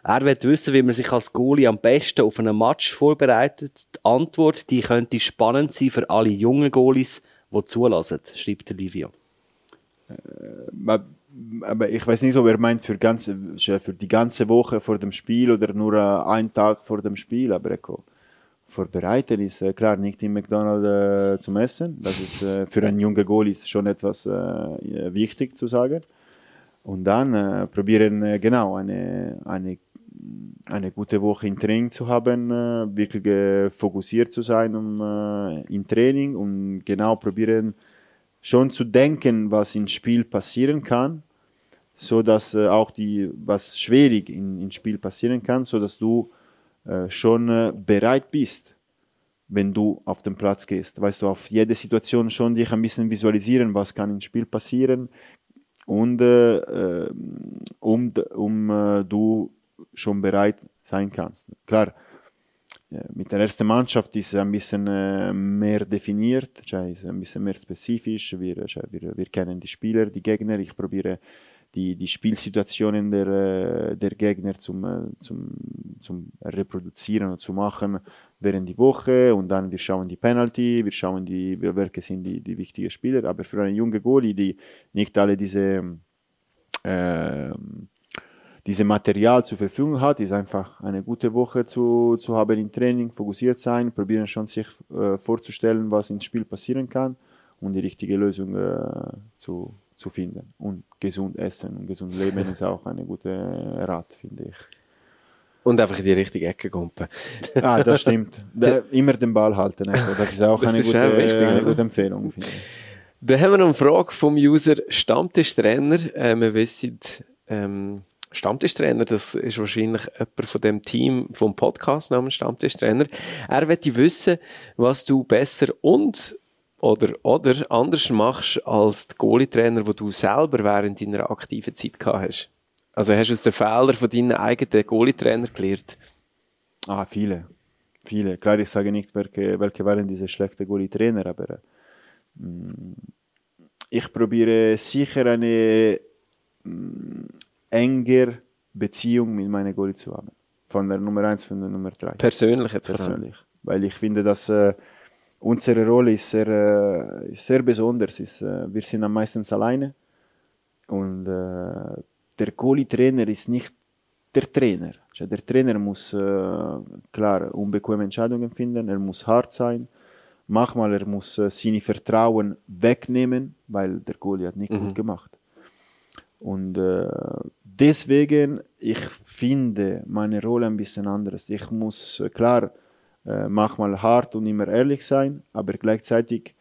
Er will wissen, wie man sich als Goalie am besten auf einen Match vorbereitet. Die Antwort, die könnte spannend sein für alle jungen Goalies, die zulassen, schreibt der Livio. Aber, aber ich weiß nicht, ob er meint für, ganze, für die ganze Woche vor dem Spiel oder nur äh, einen Tag vor dem Spiel. Aber Eko, vorbereiten ist äh, klar nicht im McDonald's äh, zum Essen. Das ist äh, für einen jungen Goal ist schon etwas äh, wichtig zu sagen. Und dann äh, probieren äh, genau eine, eine, eine gute Woche im Training zu haben, wirklich fokussiert zu sein um, im Training und genau probieren schon zu denken, was im Spiel passieren kann, so dass auch die was schwierig im Spiel passieren kann, so dass du schon äh, bereit bist, wenn du auf den Platz gehst. Weißt du, auf jede Situation schon dich ein bisschen visualisieren, was kann im Spiel passieren und äh, äh, um, um äh, du schon bereit sein kannst. Klar, äh, mit der ersten Mannschaft ist es ein bisschen äh, mehr definiert, ist ein bisschen mehr spezifisch. Wir, wir, wir kennen die Spieler, die Gegner. Ich probiere die, die Spielsituationen der, äh, der Gegner zum, äh, zum, zum Reproduzieren und zu machen während die Woche und dann wir schauen die Penalty, wir schauen die, welche sind die, die wichtigen Spieler. Aber für einen jungen Goalie, die nicht alle diese ähm, diese Material zur Verfügung hat, ist einfach eine gute Woche zu, zu haben im Training, fokussiert sein, probieren schon sich äh, vorzustellen, was im Spiel passieren kann und die richtige Lösung äh, zu, zu finden. Und gesund essen und gesund leben ist auch eine gute Rat, finde ich. Und einfach in die richtige Ecke kumpen. Ah, das stimmt. Da, immer den Ball halten. einfach. Das ist auch Das eine, ist gute, auch wichtig, eine gute Empfehlung, finde ich. Dann haben wir noch eine Frage vom User Stammtischtrainer. Äh, wir wissen, ähm, Stammtischtrainer, das ist wahrscheinlich jemand von dem Team vom Podcast namens Stammtischtrainer. Er möchte wissen, was du besser und oder, oder anders machst als die Goalie-Trainer, die du selber während deiner aktiven Zeit gehabt hast. Also hast du aus den Fehlern von deinen eigenen Goalie-Trainer gelernt? Ah, viele. Viele. Klar, ich sage nicht, welche, welche waren diese schlechten Goalie-Trainer, aber mm, ich probiere sicher eine mm, enger Beziehung mit meiner Goalie zu haben. Von der Nummer 1 von der Nummer 3. Persönlich jetzt. Persönlich. Weil ich finde, dass äh, unsere Rolle ist sehr, ist sehr besonders. Ist, äh, wir sind am meisten alleine. Und äh, der Goalie-Trainer ist nicht der Trainer. Also der Trainer muss äh, klar unbequeme Entscheidungen finden, er muss hart sein. Manchmal er muss äh, seine Vertrauen wegnehmen, weil der Goalie hat nicht Mhm. gut gemacht. Und äh, deswegen, ich finde meine Rolle ein bisschen anders. Ich muss klar äh, manchmal hart und immer ehrlich sein, aber gleichzeitig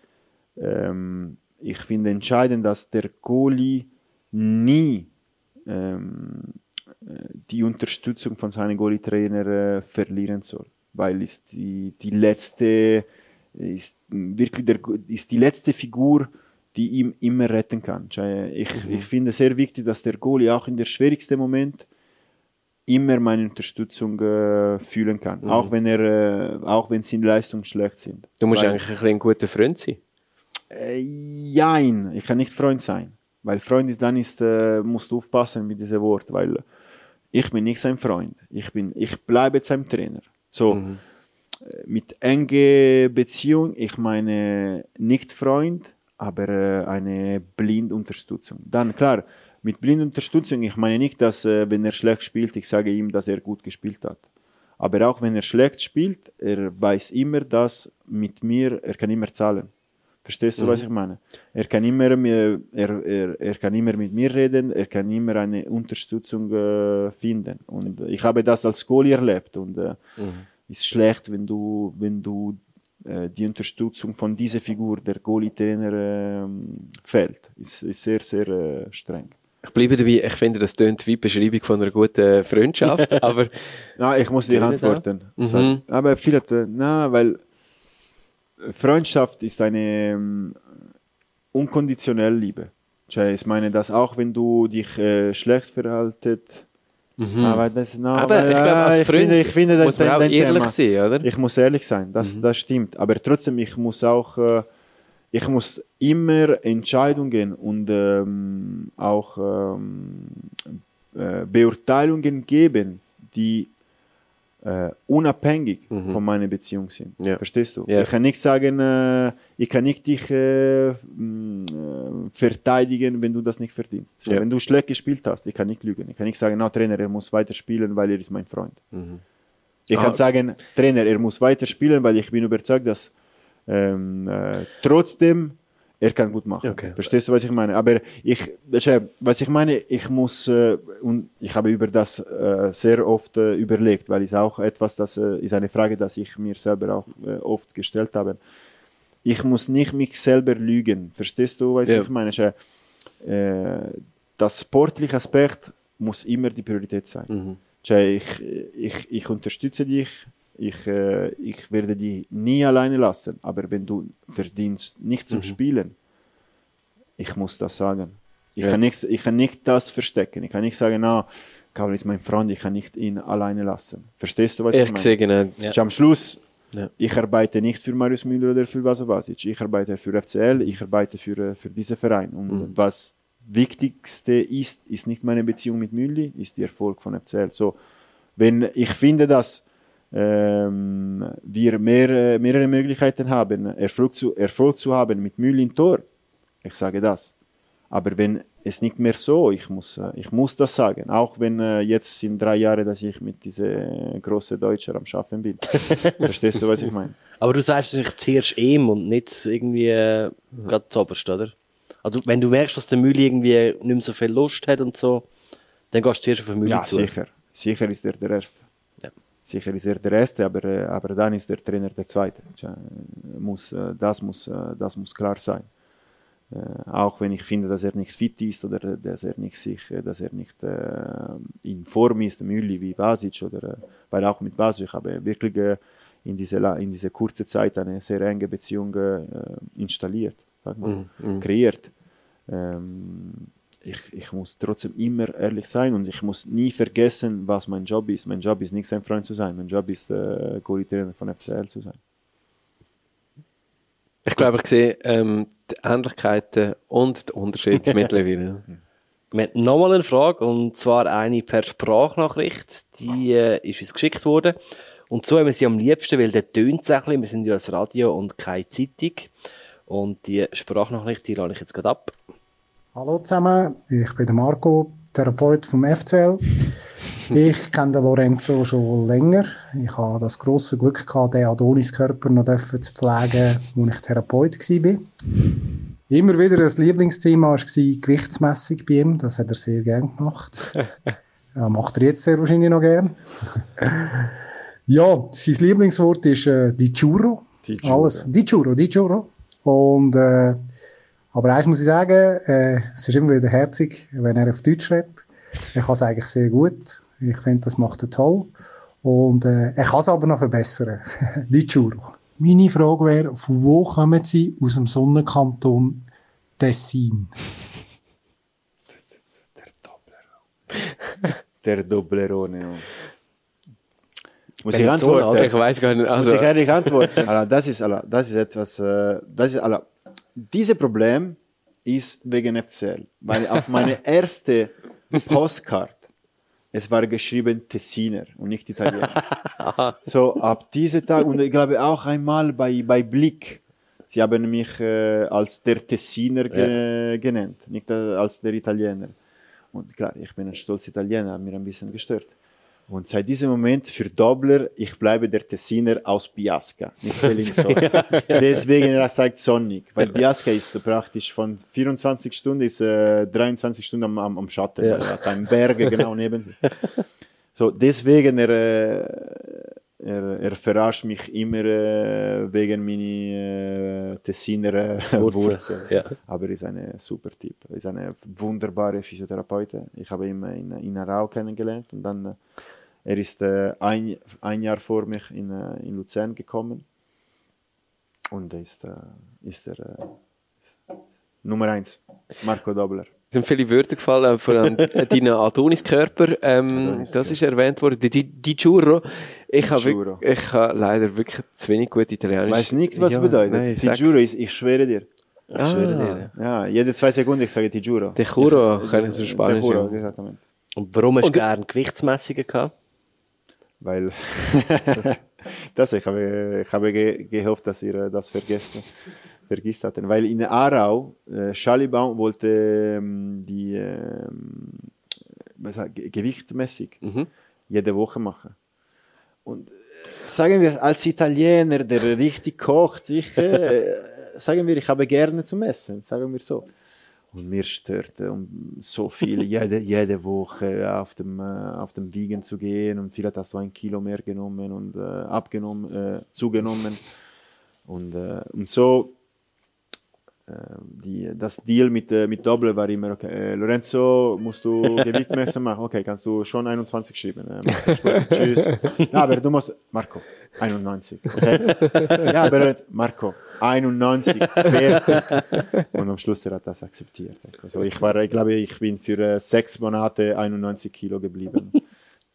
ähm, ich finde entscheidend, dass der Goalie nie ähm, äh, die Unterstützung von seinem Goalie-Trainer äh, verlieren soll, weil ist die, die letzte ist wirklich der, ist die letzte Figur, die ihm immer retten kann. Also, Ich, ich finde sehr wichtig, dass der Goalie auch in der schwierigsten Moment immer meine Unterstützung äh, fühlen kann, Mhm. auch wenn er, äh, auch wenn seine Leistungen schlecht sind. Du musst Weil- eigentlich ein, ein guter Freund sein. äh, jein, ich kann nicht Freund sein. Weil Freund ist, dann ist, äh, musst du aufpassen mit diesem Wort, weil ich bin nicht sein Freund. Ich bin, ich bleibe sein Trainer. So, Mhm. äh, mit enge Beziehung, ich meine nicht Freund, aber äh, eine Blindunterstützung. Dann klar, mit Blindunterstützung, ich meine nicht, dass äh, wenn er schlecht spielt, ich sage ihm, dass er gut gespielt hat. Aber auch wenn er schlecht spielt, er weiß immer, dass mit mir, er kann immer zahlen. Verstehst du, Mhm. was ich meine? Er kann immer, mir, er, er, er kann immer mit mir reden, er kann immer eine Unterstützung äh, finden. Und ich habe das als Goalie erlebt und äh, ist schlecht, wenn du, wenn du äh, die Unterstützung von dieser Figur, der Goalie-Trainer, ähm, fehlt. Ist, ist sehr, sehr äh, streng. Ich bleibe dabei, ich finde, das tönt wie die Beschreibung von einer guten Freundschaft, aber... Na, ich muss dir antworten. Mhm. So, Aber viele, na, weil Freundschaft ist eine ähm, unkonditionelle Liebe. Ich meine, dass auch wenn du dich äh, schlecht verhaltet, Mhm. aber das, na, Aber ich glaube, als ich Freund finde, ich finde, muss man auch ehrlich Thema. sein, oder? Mhm. Ich muss ehrlich sein, das, das stimmt. Aber trotzdem, ich muss auch, äh, ich muss immer Entscheidungen und ähm, auch ähm, äh, Beurteilungen geben, die äh, unabhängig von meiner Beziehung sind. Mhm. Ja. Verstehst du? Ja. Ich kann nicht sagen, äh, ich kann nicht dich äh, äh, verteidigen, wenn du das nicht verdienst. Ja. Wenn du schlecht gespielt hast, ich kann nicht lügen. Ich kann nicht sagen, na Trainer, er muss weiter spielen, weil er ist mein Freund. Ich Ah. kann sagen, Trainer, er muss weiter spielen, weil ich bin überzeugt, dass ähm, äh, trotzdem er kann gut machen. Okay. Verstehst du, was ich meine? Aber ich, was ich meine, ich muss äh, und ich habe über das äh, sehr oft äh, überlegt, weil es auch etwas, das äh, ist eine Frage, die ich mir selber auch äh, oft gestellt habe. Ich muss nicht mich selber lügen. Verstehst du, was Ja. ich meine? Äh, das sportliche Aspekt muss immer die Priorität sein. Mhm. Ich, ich, ich unterstütze dich, ich, äh, ich werde dich nie alleine lassen, aber wenn du verdienst nicht zum Mhm. Spielen, ich muss das sagen. Ich, Ja. kann nicht, ich kann nicht das verstecken. Ich kann nicht sagen, na, Kabel ist mein Freund, ich kann nicht ihn alleine lassen. Verstehst du, was ich, Ich meine? sehe genau. Ja. Am Schluss, Ja. ich arbeite nicht für Marius Müller oder für Vaso Basic. Ich arbeite für FCL, ich arbeite für, äh, für diesen Verein. Und Mhm. was Wichtigste ist, ist nicht meine Beziehung mit Mülli, ist der Erfolg von FCL. So, wenn ich finde, dass ähm, wir mehr, äh, mehrere Möglichkeiten haben, Erfolg zu, Erfolg zu haben mit Mülli im Tor, ich sage das. Aber wenn ist nicht mehr so. Ich muss, äh, ich muss das sagen. Auch wenn äh, jetzt sind drei Jahre, dass ich mit diesen großen Deutschen am Schaffen bin. Verstehst du, was ich meine? Aber du sagst natürlich zuerst ihm und nicht irgendwie äh, gerade zuoberst, oder? Also wenn du merkst, dass der Müller irgendwie nicht mehr so viel Lust hat und so, dann gehst du zuerst auf den Müller Ja, zu. sicher. Sicher ist er der Erste. Sicher ist er der Erste, aber, aber dann ist der Trainer der Zweite. Muss, äh, das, muss, äh, das muss klar sein. Äh, Auch wenn ich finde, dass er nicht fit ist oder dass er nicht, sich, dass er nicht in Form ist, Mülli wie Basic. Oder, weil auch mit Basic habe ich wirklich in diese, la- in diese kurze Zeit eine sehr enge Beziehung installiert, sag mal, mhm. kreiert. Ähm, ich, ich muss trotzdem immer ehrlich sein und ich muss nie vergessen, was mein Job ist. Mein Job ist nicht sein Freund zu sein, mein Job ist äh, Goalie-Trainer von FCL zu sein. Ich glaube, ich sehe ähm, die Ähnlichkeiten und den Unterschied mittlerweile. Wir haben nochmal eine Frage, und zwar eine per Sprachnachricht. Die äh, ist uns geschickt worden. Und so haben wir sie am liebsten, weil der tönt es ein bisschen. Wir sind ja ein Radio und keine Zeitung. Und die Sprachnachricht, die lade ich jetzt gerade ab. Hallo zusammen, ich bin der Marco, Therapeut vom FCL. Ich kenne den Lorenzo schon länger. Ich habe das große Glück gehabt, den Adonis-Körper noch zu pflegen, als ich Therapeut war. Immer wieder ein Lieblingsthema war Gewichtsmessung bei ihm. Das hat er sehr gern gemacht. Ja, macht er jetzt sehr wahrscheinlich noch gern. ja, sein Lieblingswort ist äh, die Churro. Die Churro. Alles. Die Churro, die Churro. Und, äh, aber eins muss ich sagen, äh, es ist immer wieder herzig, wenn er auf Deutsch redet. Er kann es eigentlich sehr gut. Ich finde, das macht er toll. Und äh, er kann es aber noch verbessern. die Churro. Meine Frage wäre, von wo kommen Sie aus dem Sonnenkanton Tessin? Der Doblerone. ja. Muss ich antworten? Ich weiss gar nicht, also- Muss ich ehrlich antworten? Das, ist, das ist etwas. Äh, das ist, dieses Problem ist wegen FCL. Weil auf meine erste Postcard es war geschrieben Tessiner und nicht Italiener. so ab diesem Tag und ich glaube auch einmal bei, bei Blick. Sie haben mich äh, als der Tessiner ge genannt, nicht äh, als der Italiener. Und klar, ich bin ein stolzer Italiener, hat mir ein bisschen gestört. Und seit diesem Moment für Dobler, ich bleibe der Tessiner aus Biasca, nicht Bellinzona. Deswegen er sagt sonnig, weil Biasca ist praktisch von 24 Stunden ist äh, 23 Stunden am, am, am Schatten, Ja. hat einen Berge genau neben. So, deswegen er, äh, er, er verarscht mich immer äh, wegen meiner äh, Tessiner äh, Wurzeln, Wurzeln. ja. Aber er ist ein super Typ. Er ist eine wunderbare Physiotherapeutin. Ich habe ihn in, in Arau kennengelernt und dann äh, er ist äh, ein, ein Jahr vor mich in, äh, in Luzern gekommen und er ist, äh, ist er äh, ist Nummer eins, Marco Dobler. Es sind viele Wörter gefallen, vor allem deinen Adonis-Körper. Ähm, das ist erwähnt worden. Die, die, die Churro. Ich habe habe leider wirklich zu wenig gut Italienisch. Weißt nicht, was Ja, es bedeutet? nein, die sag's. Juro ist, ich schwöre dir. Ich schwöre dir, Ja, jede zwei Sekunden ich sage die Juro. De Juro, Ich- können Sie De Spanisch, Juro, ja. exatamente. Und warum hast du gerne Gewichtsmessungen gehabt? Weil das, ich habe, ich habe ge gehofft, dass ihr äh, das vergessen, vergisst hatten. Weil in Aarau, äh, Schalibaum wollte ähm, die sagt, Ge- gewichtmäßig jede Woche machen. Und äh, sagen wir, als Italiener, der richtig kocht, ich, äh, sagen wir, ich habe gerne zum Essen, sagen wir so. Und mir störte um so viel, jede, jede Woche auf dem, äh, auf dem Wiegen zu gehen und vielleicht hast du ein Kilo mehr genommen und äh, abgenommen, äh, zugenommen. Und, äh, und so, äh, die, das Deal mit, äh, mit Doppel war immer, okay, äh, Lorenzo, musst du Gewicht mehr machen? Okay, kannst du schon 21 schieben. Äh, tschüss. Ja, aber du musst, Marco, 91. Okay? Ja, aber Lorenzo, Marco, 91, fertig. Und am Schluss er hat das akzeptiert. Also ich war, ich glaube, ich bin für äh, sechs Monate 91 Kilo geblieben.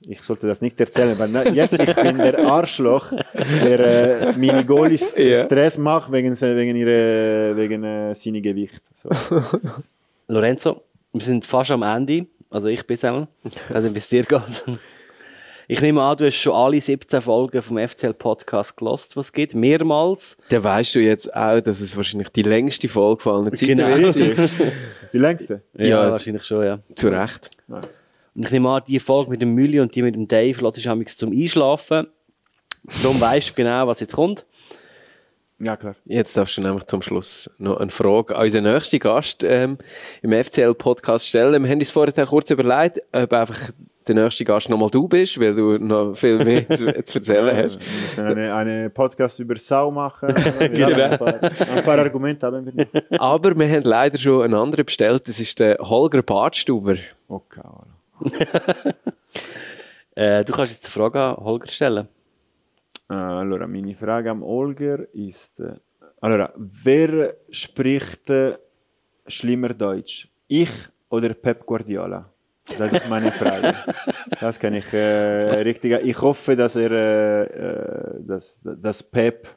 Ich sollte das nicht erzählen, weil na, jetzt ich bin der Arschloch, der äh, meine Goalies Ja. Stress macht wegen, wegen ihre, wegen äh, seinem Gewicht. So. Lorenzo, wir sind fast am Ende. Also ich bin einmal. Also wie es dir geht. Ich nehme an, du hast schon alle 17 Folgen vom FCL-Podcast gelost, was es gibt, mehrmals. Dann weißt du jetzt auch, dass es wahrscheinlich die längste Folge von allen Zeiten Genau. wird. Die längste? Ja, Ja. wahrscheinlich schon, ja. Zu Recht. Nice. Und ich nehme an, die Folge mit dem Mülli und die mit dem Dave lässt amigs zum Einschlafen. Darum weißt du genau, was jetzt kommt. Ja, klar. Jetzt darfst du nämlich zum Schluss noch eine Frage an unseren nächsten Gast ähm, im FCL-Podcast stellen. Wir haben uns vorher kurz überlegt, ob einfach der nächste Gast nochmal du bist, weil du noch viel mehr zu, zu erzählen hast. Wir müssen eine, eine Podcast über Sau machen. Genau. ein, paar, ein paar Argumente haben wir noch. Aber wir haben leider schon einen anderen bestellt. Das ist der Holger Badstuber. Okay. Äh, du kannst jetzt eine Frage an Holger stellen. Äh, allora, meine Frage am Olger ist, äh, allora, wer spricht äh, schlimmer Deutsch? Ich oder Pep Guardiola? Das ist meine Frage. Das kann ich äh, richtig. Ich hoffe, dass er, äh, dass, dass Pep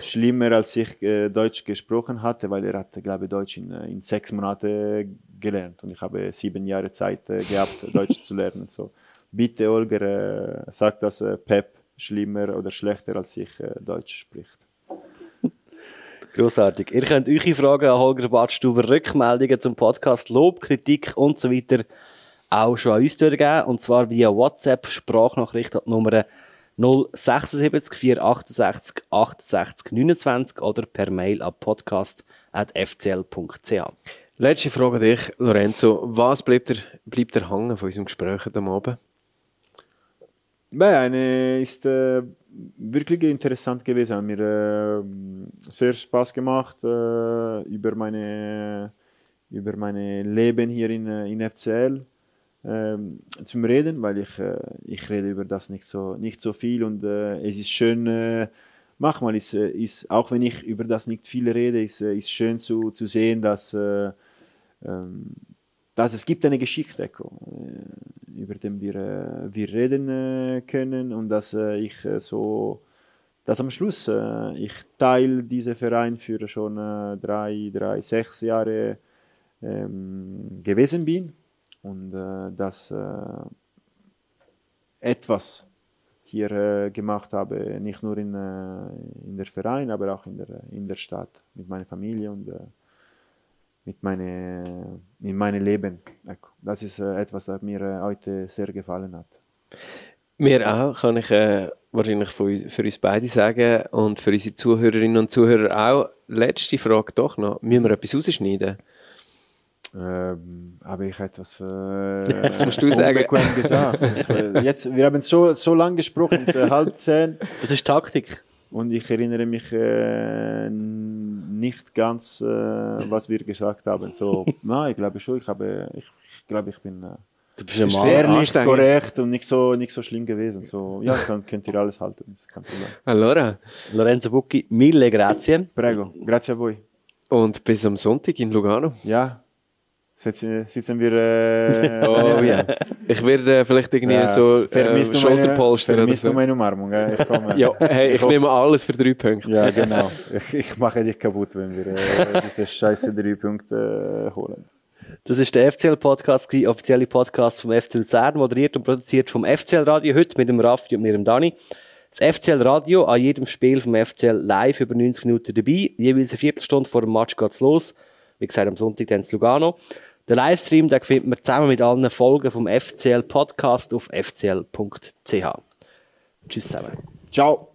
schlimmer als ich äh, Deutsch gesprochen hatte, weil er hatte, glaube ich, Deutsch in, in sechs Monaten gelernt und ich habe sieben Jahre Zeit äh, gehabt, Deutsch zu lernen. So, bitte, Olger, äh, sag, dass äh, Pep schlimmer oder schlechter als ich Deutsch spricht. Grossartig. Ihr könnt eure Fragen an Holger Badstuber, Rückmeldungen zum Podcast, Lob, Kritik und so weiter auch schon an uns durchgeben. Und zwar via WhatsApp, Sprachnachricht an Nummer 076 468 68 29 oder per Mail an podcast.fcl.ch. Letzte Frage an dich, Lorenzo. Was bleibt dir, bleibt dir hängen von unserem Gespräch heute Abend? Eine ist äh, wirklich interessant gewesen. Hat mir äh, sehr Spaß gemacht äh, über meine über meine Leben hier in, äh, in FCL ähm, zum Reden, weil ich äh, ich rede über das nicht so nicht so viel und äh, es ist schön. Manchmal ist, ist auch wenn ich über das nicht viel rede, ist ist schön zu, zu sehen, dass dass es gibt eine Geschichte, äh, über den wir, äh, wir reden äh, können und dass ich so, dass am Schluss ich Teil dieser Verein für schon drei, drei, sechs Jahre ähm, gewesen bin und dass etwas hier gemacht habe, nicht nur in, in der Verein, aber auch in der, in der Stadt mit meiner Familie und mit meine, in meinem Leben. Das ist äh, etwas, das mir äh, heute sehr gefallen hat. Mir auch, kann ich äh, wahrscheinlich für, uns- für uns beide sagen und für unsere Zuhörerinnen und Zuhörer auch. Letzte Frage doch noch. Müssen wir etwas rausschneiden? Ähm, habe ich etwas äh, Das musst du sagen. gesagt. Ich, äh, jetzt, wir haben so, so lange gesprochen, es ist halb zehn. Das ist Taktik. Und ich erinnere mich äh, nicht ganz, äh, was wir gesagt haben. So, nein, ich glaube schon, ich, habe, ich, ich glaube, ich bin äh, Du bist ehrlich, korrekt und nicht so, nicht so schlimm gewesen. So, ja, dann könnt ihr alles halten, das ist kein Problem. Allora. Lorenzo Bucchi, mille grazie. Prego, grazie a voi. Und bis am Sonntag in Lugano. Ja, sitzen, sitzen wir... Äh, Oh ja. Ich werde äh, vielleicht irgendwie Ja, so äh, du meine- Schulterpolster oder vermisst so. du meine Umarmung? äh, Ich komme. Ja, hey, ich, hoffe- nehme alles für drei Punkte. Ja, genau. Ich, ich mache dich kaputt, wenn wir äh, diese scheiße drei Punkte äh, holen. Das ist der FCL-Podcast, gewesen, offizielle Podcast vom FC Luzern, moderiert und produziert vom FCL-Radio, heute mit dem Raffi und mir, dem Dani. Das FCL-Radio, an jedem Spiel vom FCL live über 90 Minuten dabei, jeweils eine Viertelstunde vor dem Match geht's los. Wie gesagt, am Sonntag dann zu Lugano. Den Livestream, den findet man zusammen mit allen Folgen vom FCL-Podcast auf fcl.ch. Tschüss zusammen. Ciao.